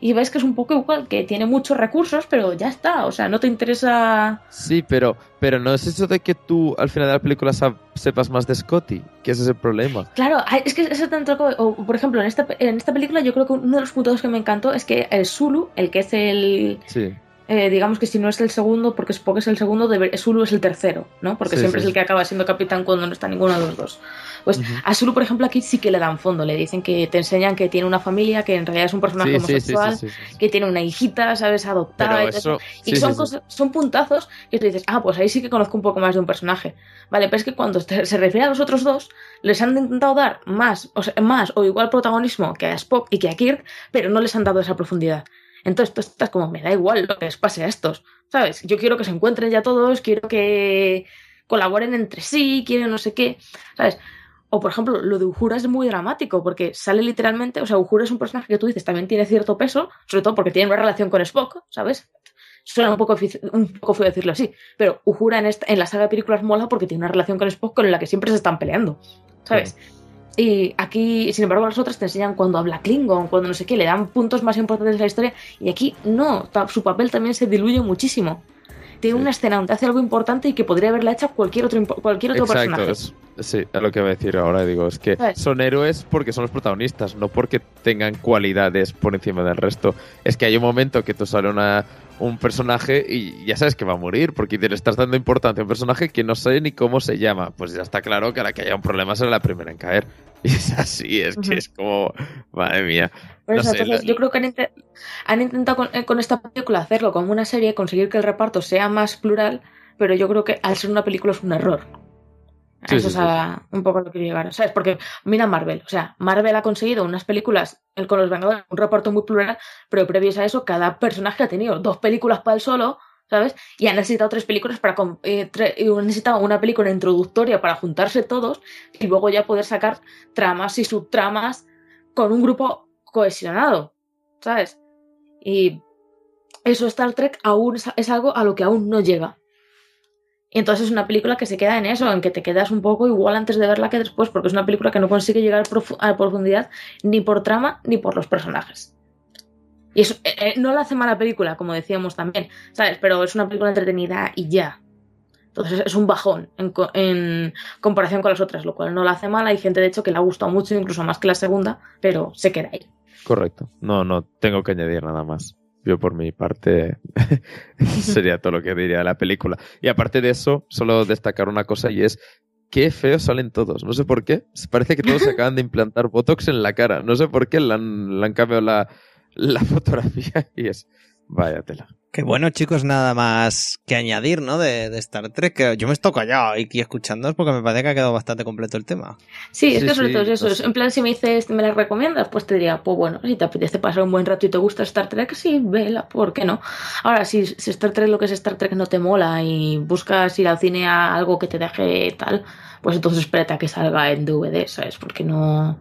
Y ves que es un poco igual, que tiene muchos recursos, pero ya está. O sea, no te interesa. Sí, pero, pero no es eso de que tú al final de la película sepas más de Scotty, que ese es el problema. Claro, es que ese tanto. O, por ejemplo, en esta, en esta película, yo creo que uno de los puntos que me encantó es que el Zulu, el que es el. Sí eh, digamos que si no es el segundo, porque Spock es el segundo, Zulu es el tercero, ¿no? Porque siempre es el que acaba siendo capitán cuando no está ninguno de los dos. Pues a Zulu, por ejemplo, aquí sí que le dan fondo, le dicen que te enseñan que tiene una familia, que en realidad es un personaje homosexual, que tiene una hijita, ¿sabes? Adoptada. y, y son, son puntazos que tú dices, ah, pues ahí sí que conozco un poco más de un personaje. Vale, pero es que cuando se refiere a los otros dos, les han intentado dar más o, más o igual protagonismo que a Spock y que a Kirk, pero no les han dado esa profundidad. Entonces tú estás como, me da igual lo que les pase a estos, ¿sabes? Yo quiero que se encuentren ya todos, quiero que colaboren entre sí, quiero no sé qué, ¿sabes? O por ejemplo, lo de Uhura es muy dramático porque sale literalmente, o sea, Uhura es un personaje que tú dices también tiene cierto peso, sobre todo porque tiene una relación con Spock, ¿sabes? Suena un poco, un poco feo decirlo así, pero Uhura en, esta, en la saga de películas mola porque tiene una relación con Spock con la que siempre se están peleando, ¿sabes? Y aquí, sin embargo, las otras te enseñan cuando habla Klingon, cuando no sé qué, le dan puntos más importantes de la historia. Y aquí no, su papel también se diluye muchísimo. Tiene una escena donde hace algo importante y que podría haberla hecho cualquier otro, cualquier otro Exacto, personaje. es- sí, es lo que voy a decir ahora. Digo, es que ¿Sabes? son héroes porque son los protagonistas, no porque tengan cualidades por encima del resto. Es que hay un momento que tú sale una, un personaje y ya sabes que va a morir porque le estás dando importancia a un personaje que no sé ni cómo se llama. Pues ya está claro que a la que haya un problema será la primera en caer. Y es así, es que es como, madre mía. Por No eso, sé, entonces, la- yo creo que han, inte- han intentado con, eh, con esta película hacerlo como una serie, conseguir que el reparto sea más plural, pero yo creo que al ser una película es un error. Sí, Eso sí, es a- un poco lo que quiero llegar, ¿sabes? Porque mira Marvel, o sea, Marvel ha conseguido unas películas el- con los Vengadores, un reparto muy plural, pero previos a eso, cada personaje ha tenido dos películas para él solo, ¿sabes? Y ha necesitado tres películas para. eh, y necesitado una película introductoria para juntarse todos y luego ya poder sacar tramas y subtramas con un grupo cohesionado, ¿sabes? Y eso Star Trek aún es, es algo a lo que aún no llega. Entonces es una película que se queda en eso, en que te quedas un poco igual antes de verla que después, porque es una película que no consigue llegar a profundidad ni por trama ni por los personajes. Y eso eh, eh, no la hace mala película, como decíamos también, ¿sabes? Pero es una película entretenida y ya. Entonces es un bajón en, en comparación con las otras, lo cual no la hace mala. Hay gente, de hecho, que le ha gustado mucho, incluso más que la segunda, pero se queda ahí. Correcto. No, no tengo que añadir nada más. Yo por mi parte sería todo lo que diría la película. Y aparte de eso, solo destacar una cosa y es qué feos salen todos. No sé por qué. Parece que todos se acaban de implantar Botox en la cara. No sé por qué le han, le han cambiado la, la fotografía y es... Vaya tela. Qué bueno, chicos, nada más que añadir, ¿no? De, de Star Trek. Que yo me estoy callado aquí escuchándoos porque me parece que ha quedado bastante completo el tema. Sí, es Sí, que sobre sí, todo es eso. no es- sé. En plan, si me dices, ¿me la recomiendas? Pues te diría, pues bueno, si te apetece pasar un buen rato y te gusta Star Trek, sí, vela, ¿por qué no? Ahora, si, si Star Trek lo que es Star Trek no te mola y buscas ir al cine a algo que te deje tal, pues entonces espérate a que salga en DVD, ¿sabes? Porque no,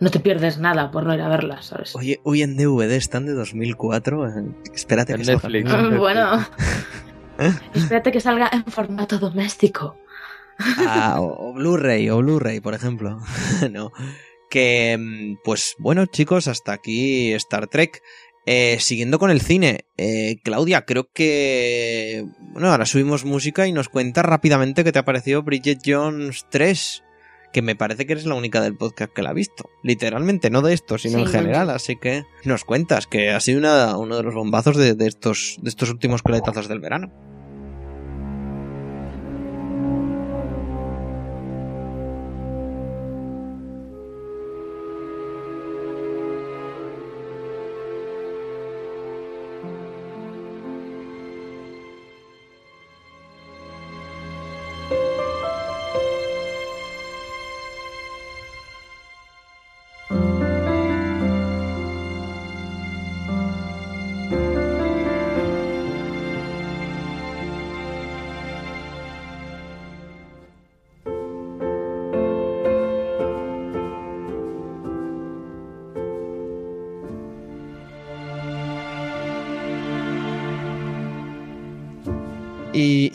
no te pierdes nada por no ir a verla, ¿sabes? Oye, hoy en DVD están de 2004. eh, Espérate En que salga. Netflix. Mm, bueno, espérate que salga en formato doméstico. Ah, o, o Blu-ray, o Blu-ray, por ejemplo. no. Que, mm, pues bueno, chicos, hasta aquí Star Trek. Eh, siguiendo con el cine, eh, Claudia, creo que. Bueno, ahora subimos música y nos cuenta rápidamente qué te ha parecido Bridget Jones 3. Que me parece que eres la única del podcast que la ha visto. Literalmente, no de esto, sino Sí, en general. Así que nos cuentas que ha sido una- uno de los bombazos de, de estos, de estos últimos coletazos del verano.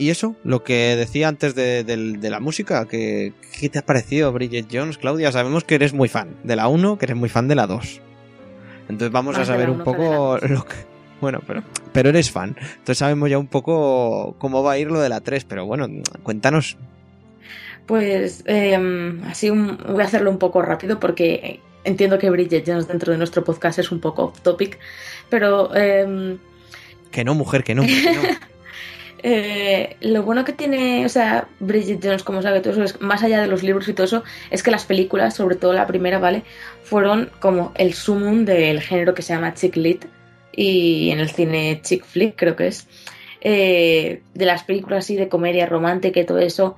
Y, eso, lo que decía antes de, la música, que, ¿qué te ha parecido Bridget Jones, Claudia? Sabemos que eres muy fan de la 1, que eres muy fan de la 2. Entonces vamos Más a saber un poco lo que... Bueno, pero, pero eres fan. Entonces sabemos ya un poco cómo va a ir lo de la 3, pero bueno, cuéntanos. Pues eh, así un- voy a hacerlo un poco rápido porque entiendo que Bridget Jones dentro de nuestro podcast es un poco off topic, pero eh, Que no, mujer, que no. que no. eh, lo bueno que tiene, o sea, Bridget Jones, como sabe todo eso, es, más allá de los libros y todo eso, es que las películas, sobre todo la primera, ¿vale? Fueron como el sumum del género que se llama chick lit y en el cine chick flick creo que es. Eh, de las películas así de comedia romántica y todo eso,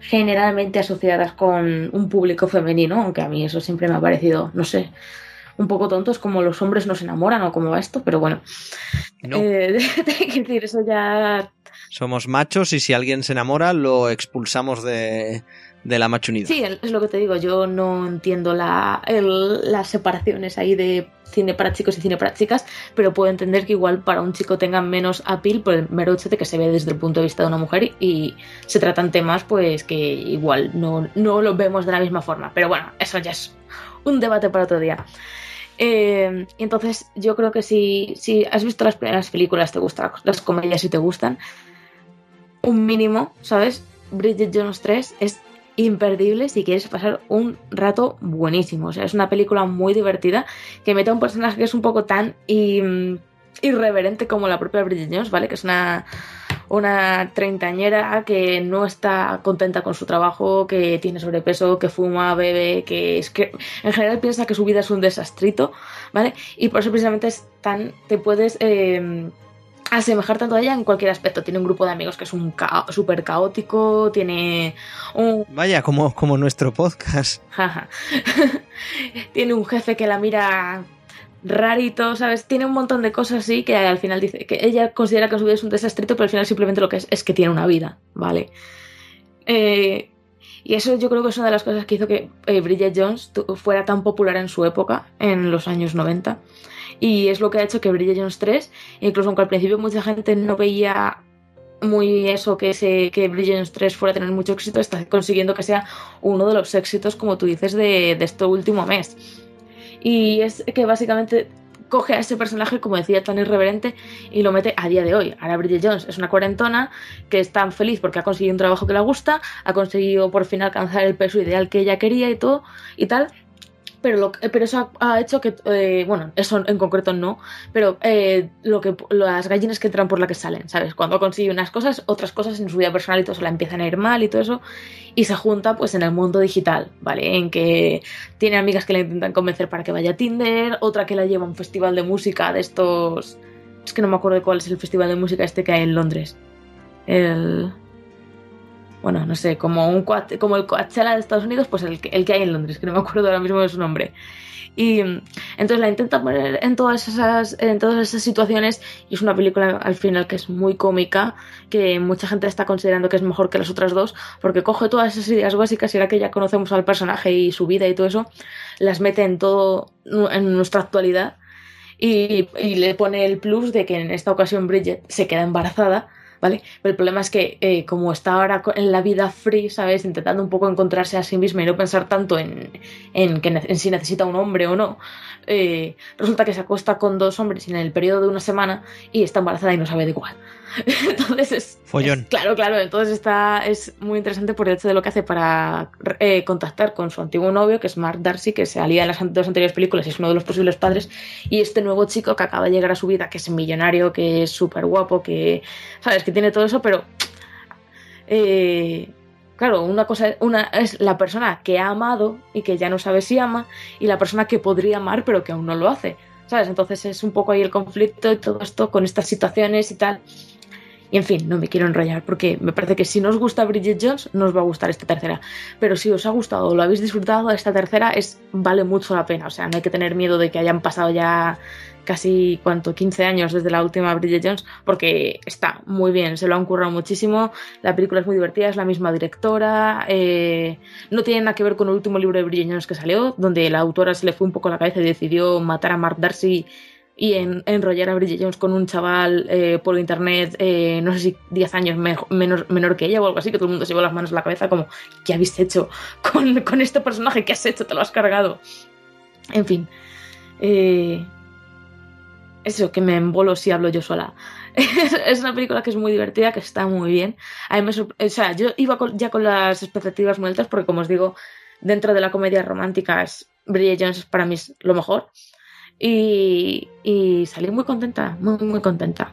generalmente asociadas con un público femenino, aunque a mí eso siempre me ha parecido, no sé, un poco tontos como los hombres no se enamoran o como va esto, pero bueno. No. Eh, que decir, eso ya Somos machos y si alguien se enamora lo expulsamos de, de la machunidad. Sí, es lo que te digo, yo no entiendo la, las separaciones ahí de cine para chicos y cine para chicas, pero puedo entender que igual para un chico tengan menos appeal por el mero hecho de que se ve desde el punto de vista de una mujer y se tratan temas pues que igual no, no lo vemos de la misma forma. Pero bueno, eso ya es un debate para otro día. Eh, entonces yo creo que si, si has visto las primeras películas, te gustan las comedias y te gustan, un mínimo, ¿sabes? Bridget Jones 3 es imperdible si quieres pasar un rato buenísimo. O sea, es una película muy divertida que mete a un personaje que es un poco tan irreverente como la propia Bridget Jones, ¿vale? Que es una, una treintañera que no está contenta con su trabajo, que tiene sobrepeso, que fuma, bebe, que es que en general piensa que su vida es un desastrito, ¿vale? Y por eso precisamente es tan, te puedes eh, asemejar tanto a ella en cualquier aspecto. Tiene un grupo de amigos que es un ca súper caótico, tiene un Vaya, como, como nuestro podcast. Tiene un jefe que la mira rarito, ¿sabes? Tiene un montón de cosas así que al final dice que ella considera que su vida es un desastrito, pero al final simplemente lo que es es que tiene una vida, ¿vale? Eh, y eso yo creo que es una de las cosas que hizo que eh, Bridget Jones fuera tan popular en su época, en los años 90. Y es lo que ha hecho que Bridget Jones 3, incluso aunque al principio mucha gente no veía muy eso que, se, que Jones 3 fuera a tener mucho éxito, está consiguiendo que sea uno de los éxitos, como tú dices, de, de este último mes. Y es que básicamente coge a ese personaje, como decía, tan irreverente y lo mete a día de hoy. Ahora Bridget Jones es una cuarentona que es tan feliz porque ha conseguido un trabajo que le gusta, ha conseguido por fin alcanzar el peso ideal que ella quería y todo y tal. Pero, lo, pero eso ha, hecho que, eh, bueno, eso en concreto no, pero eh, lo que las gallinas que entran por la que salen, ¿sabes? Cuando consigue unas cosas, otras cosas en su vida personal y todo se la empiezan a ir mal y todo eso, y se junta pues en el mundo digital, ¿vale? En que tiene amigas que le intentan convencer para que vaya a Tinder, otra que la lleva a un festival de música de estos... Es que no me acuerdo cuál es el festival de música este que hay en Londres. El... Bueno, no sé, como, un, como el Coachella de Estados Unidos, pues el, el que hay en Londres, que no me acuerdo ahora mismo de su nombre. Y entonces la intenta poner en todas esas, en todas esas situaciones y es una película al final que es muy cómica, que mucha gente está considerando que es mejor que las otras dos, porque coge todas esas ideas básicas y ahora que ya conocemos al personaje y su vida y todo eso, las mete en todo, en nuestra actualidad y le pone el plus de que en esta ocasión Bridget se queda embarazada, ¿vale? Pero el problema es que eh, como está ahora en la vida free, ¿sabes? Intentando un poco encontrarse a sí misma y no pensar tanto en, en, que si necesita un hombre o no, eh, resulta que se acuesta con dos hombres en el periodo de una semana y está embarazada y no sabe de cuál. Entonces es, Follón. es- claro, claro. Entonces está es muy interesante por el hecho de lo que hace para eh, contactar con su antiguo novio, que es Mark Darcy, que se alía en las dos anteriores películas y es uno de los posibles padres, y este nuevo chico que acaba de llegar a su vida, que es millonario, que es súper guapo, que sabes que tiene todo eso, pero eh, claro, una cosa una es la persona que ha amado y que ya no sabe si ama, y la persona que podría amar pero que aún no lo hace. ¿Sabes? Entonces es un poco ahí el conflicto y todo esto con estas situaciones y tal. Y en fin, no me quiero enrollar porque me parece que si no os gusta Bridget Jones, no os va a gustar esta tercera. Pero si os ha gustado o lo habéis disfrutado, esta tercera es vale mucho la pena. O sea, no hay que tener miedo de que hayan pasado ya casi, ¿cuánto? 15 años desde la última Bridget Jones, porque está muy bien, se lo han currado muchísimo. La película es muy divertida, es la misma directora. eh, no tiene nada que ver con el último libro de Bridget Jones que salió, donde la autora se le fue un poco la cabeza y decidió matar a Mark Darcy y en- enrollar a Bridget Jones con un chaval eh, por internet, eh, no sé si 10 años mejo- menor, menor que ella o algo así, que todo el mundo se llevó las manos a la cabeza como, ¿qué habéis hecho con, con este personaje? ¿Qué has hecho? ¿Te lo has cargado? En fin. eh, eso, que me embolo si hablo yo sola. es una película que es muy divertida, que está muy bien. A mí me o sea, yo iba con- ya con las expectativas muy altas porque, como os digo, dentro de la comedia romántica, es, Bridget Jones es para mí es lo mejor. Y, y salí muy contenta, muy, muy contenta.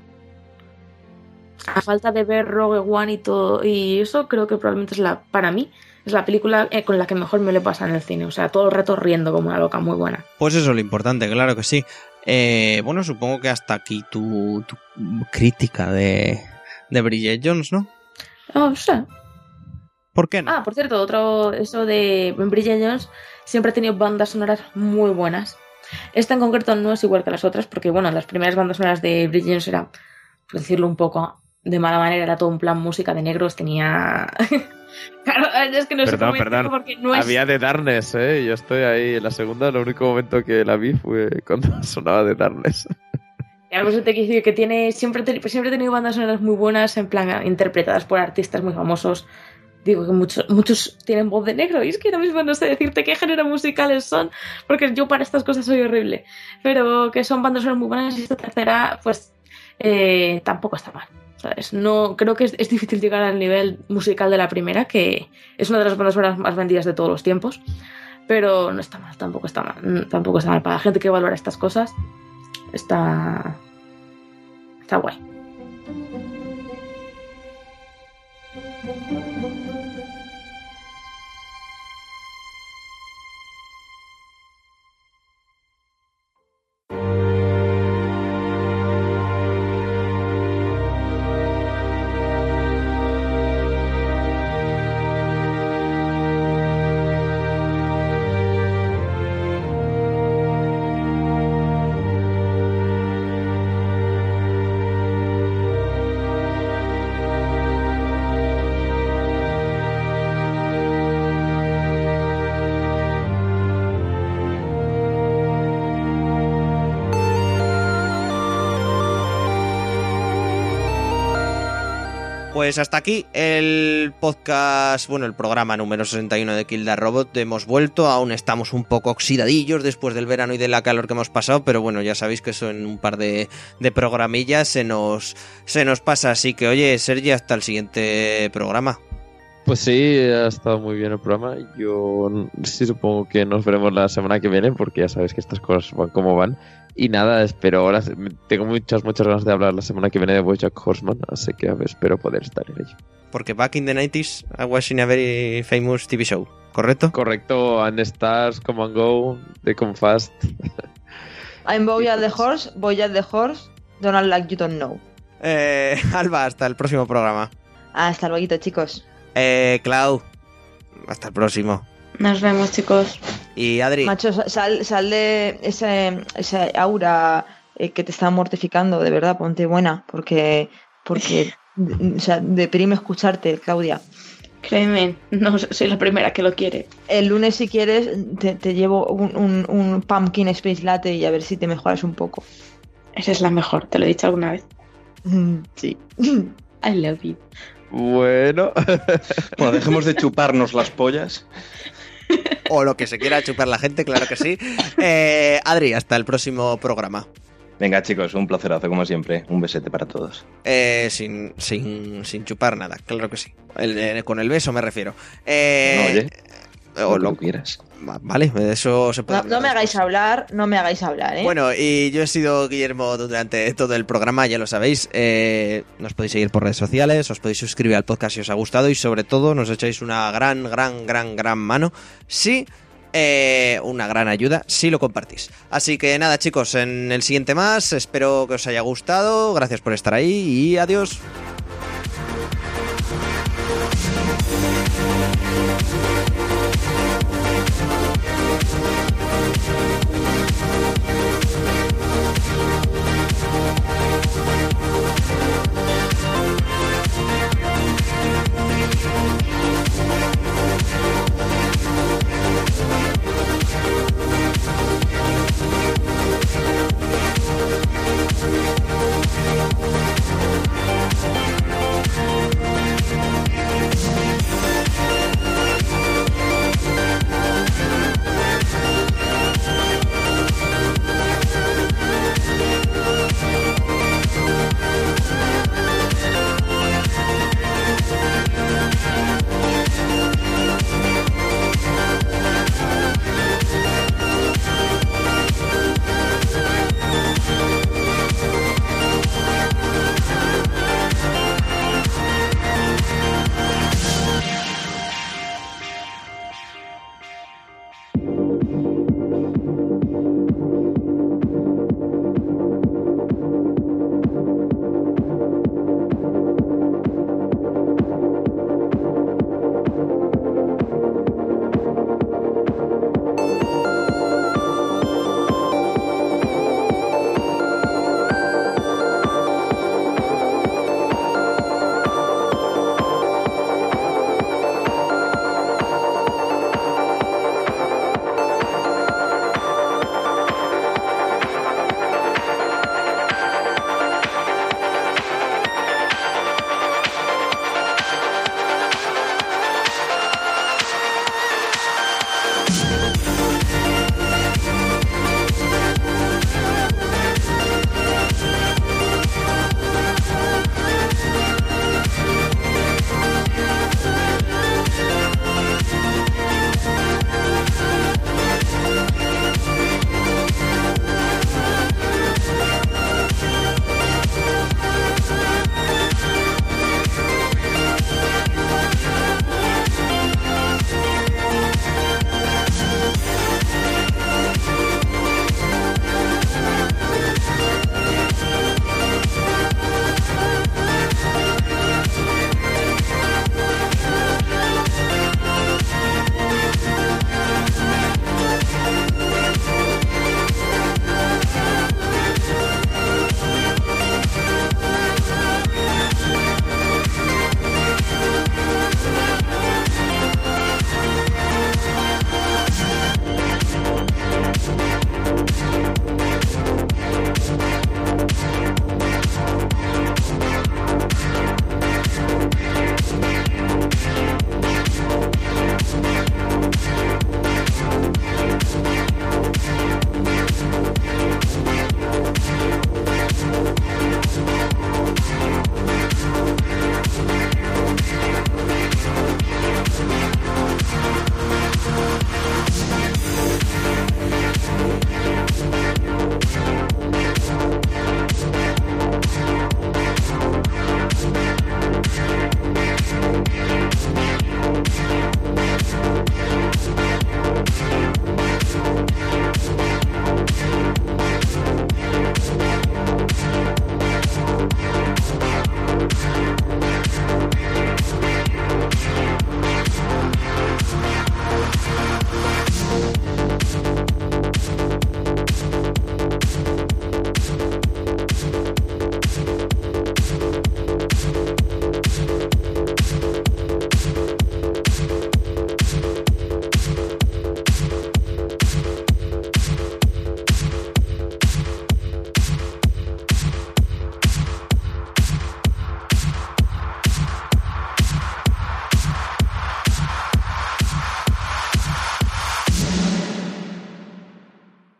A falta de ver Rogue One y todo, y eso creo que probablemente es la, para mí, es la película eh, con la que mejor me le pasa en el cine. O sea, todo el rato riendo como una loca, muy buena. Pues eso es lo importante, claro que sí. Eh, bueno, supongo que hasta aquí tu, tu crítica de, de Bridget Jones, ¿no? No, o sea, ¿Por qué no? Ah, por cierto, otro, eso de Bridget Jones siempre ha tenido bandas sonoras muy buenas. Esta en concreto no es igual que las otras, porque bueno, las primeras bandas sonoras de Bridges era, por decirlo un poco de mala manera, era todo un plan música de negros, tenía... claro, es que no sé Perdón, decirlo perdón. porque no es... Había de Darkness, ¿eh? Yo estoy ahí. En la segunda, el único momento que la vi fue cuando sonaba de Darkness. Y algo se te quiere decir que tiene siempre, te- siempre he tenido bandas sonoras muy buenas, en plan interpretadas por artistas muy famosos. Digo que muchos, muchos tienen voz de negro y es que ahora mismo no sé decirte qué género musicales son, porque yo para estas cosas soy horrible. Pero que son bandas muy buenas y esta tercera, pues eh, tampoco está mal. ¿sabes? No, creo que es, es difícil llegar al nivel musical de la primera, que es una de las bandas sonoras más vendidas de todos los tiempos. Pero no está mal, tampoco está mal. mm, Tampoco está mal. Para la gente que valora estas cosas, está. Está guay. Pues hasta aquí el podcast, bueno, el programa número 61 de Kill the Robot. Hemos vuelto, aún estamos un poco oxidadillos después del verano y de la calor que hemos pasado, pero bueno, ya sabéis que eso en un par de, programillas se nos, se nos pasa. Así que, oye, Sergi, hasta el siguiente programa. Pues sí, ha estado muy bien el programa. Yo sí supongo que nos veremos la semana que viene, porque ya sabéis que estas cosas van como van. Y nada, espero ahora. Tengo muchas, muchas ganas de hablar la semana que viene de Bojack Horseman, así que a ver, espero poder estar en ello. Porque back in the 90s, I was in a very famous TV show, ¿correcto? Correcto, and Stars, Come and Go, They Come Fast. I'm Boya the Horse, Boya the Horse, Don't like you don't know. Eh, Alba, hasta el próximo programa. Hasta luego, chicos. Eh, Clau, hasta el próximo. Nos vemos, chicos. Y Adri, Macho, sa- sal, sal de ese, esa aura eh, que te está mortificando, de verdad, ponte buena, porque, porque o sea, deprime escucharte, Claudia. Créeme, no soy la primera que lo quiere. El lunes, si quieres, te, te llevo un, un, un pumpkin space latte y a ver si te mejoras un poco. Esa es la mejor, te lo he dicho alguna vez. Sí. I love you. Bueno, Bueno, dejemos de chuparnos las pollas. o lo que se quiera chupar la gente, claro que sí. Eh, Adri, hasta el próximo programa. Venga, chicos, un placerazo como siempre. Un besete para todos. Eh, sin, sin, sin chupar nada, claro que sí. El- con el beso me refiero. Eh, No, oye, o lo que quieras. Va- vale, eso se puede. No, no me hagáis hablar, no me hagáis hablar, ¿eh? Bueno, y yo he sido Guillermo durante todo el programa, ya lo sabéis. Eh, nos podéis seguir por redes sociales, os podéis suscribir al podcast si os ha gustado y sobre todo nos echáis una gran, gran, gran, gran mano si eh, una gran ayuda si lo compartís. Así que nada, chicos, en el siguiente más, espero que os haya gustado. Gracias por estar ahí y adiós.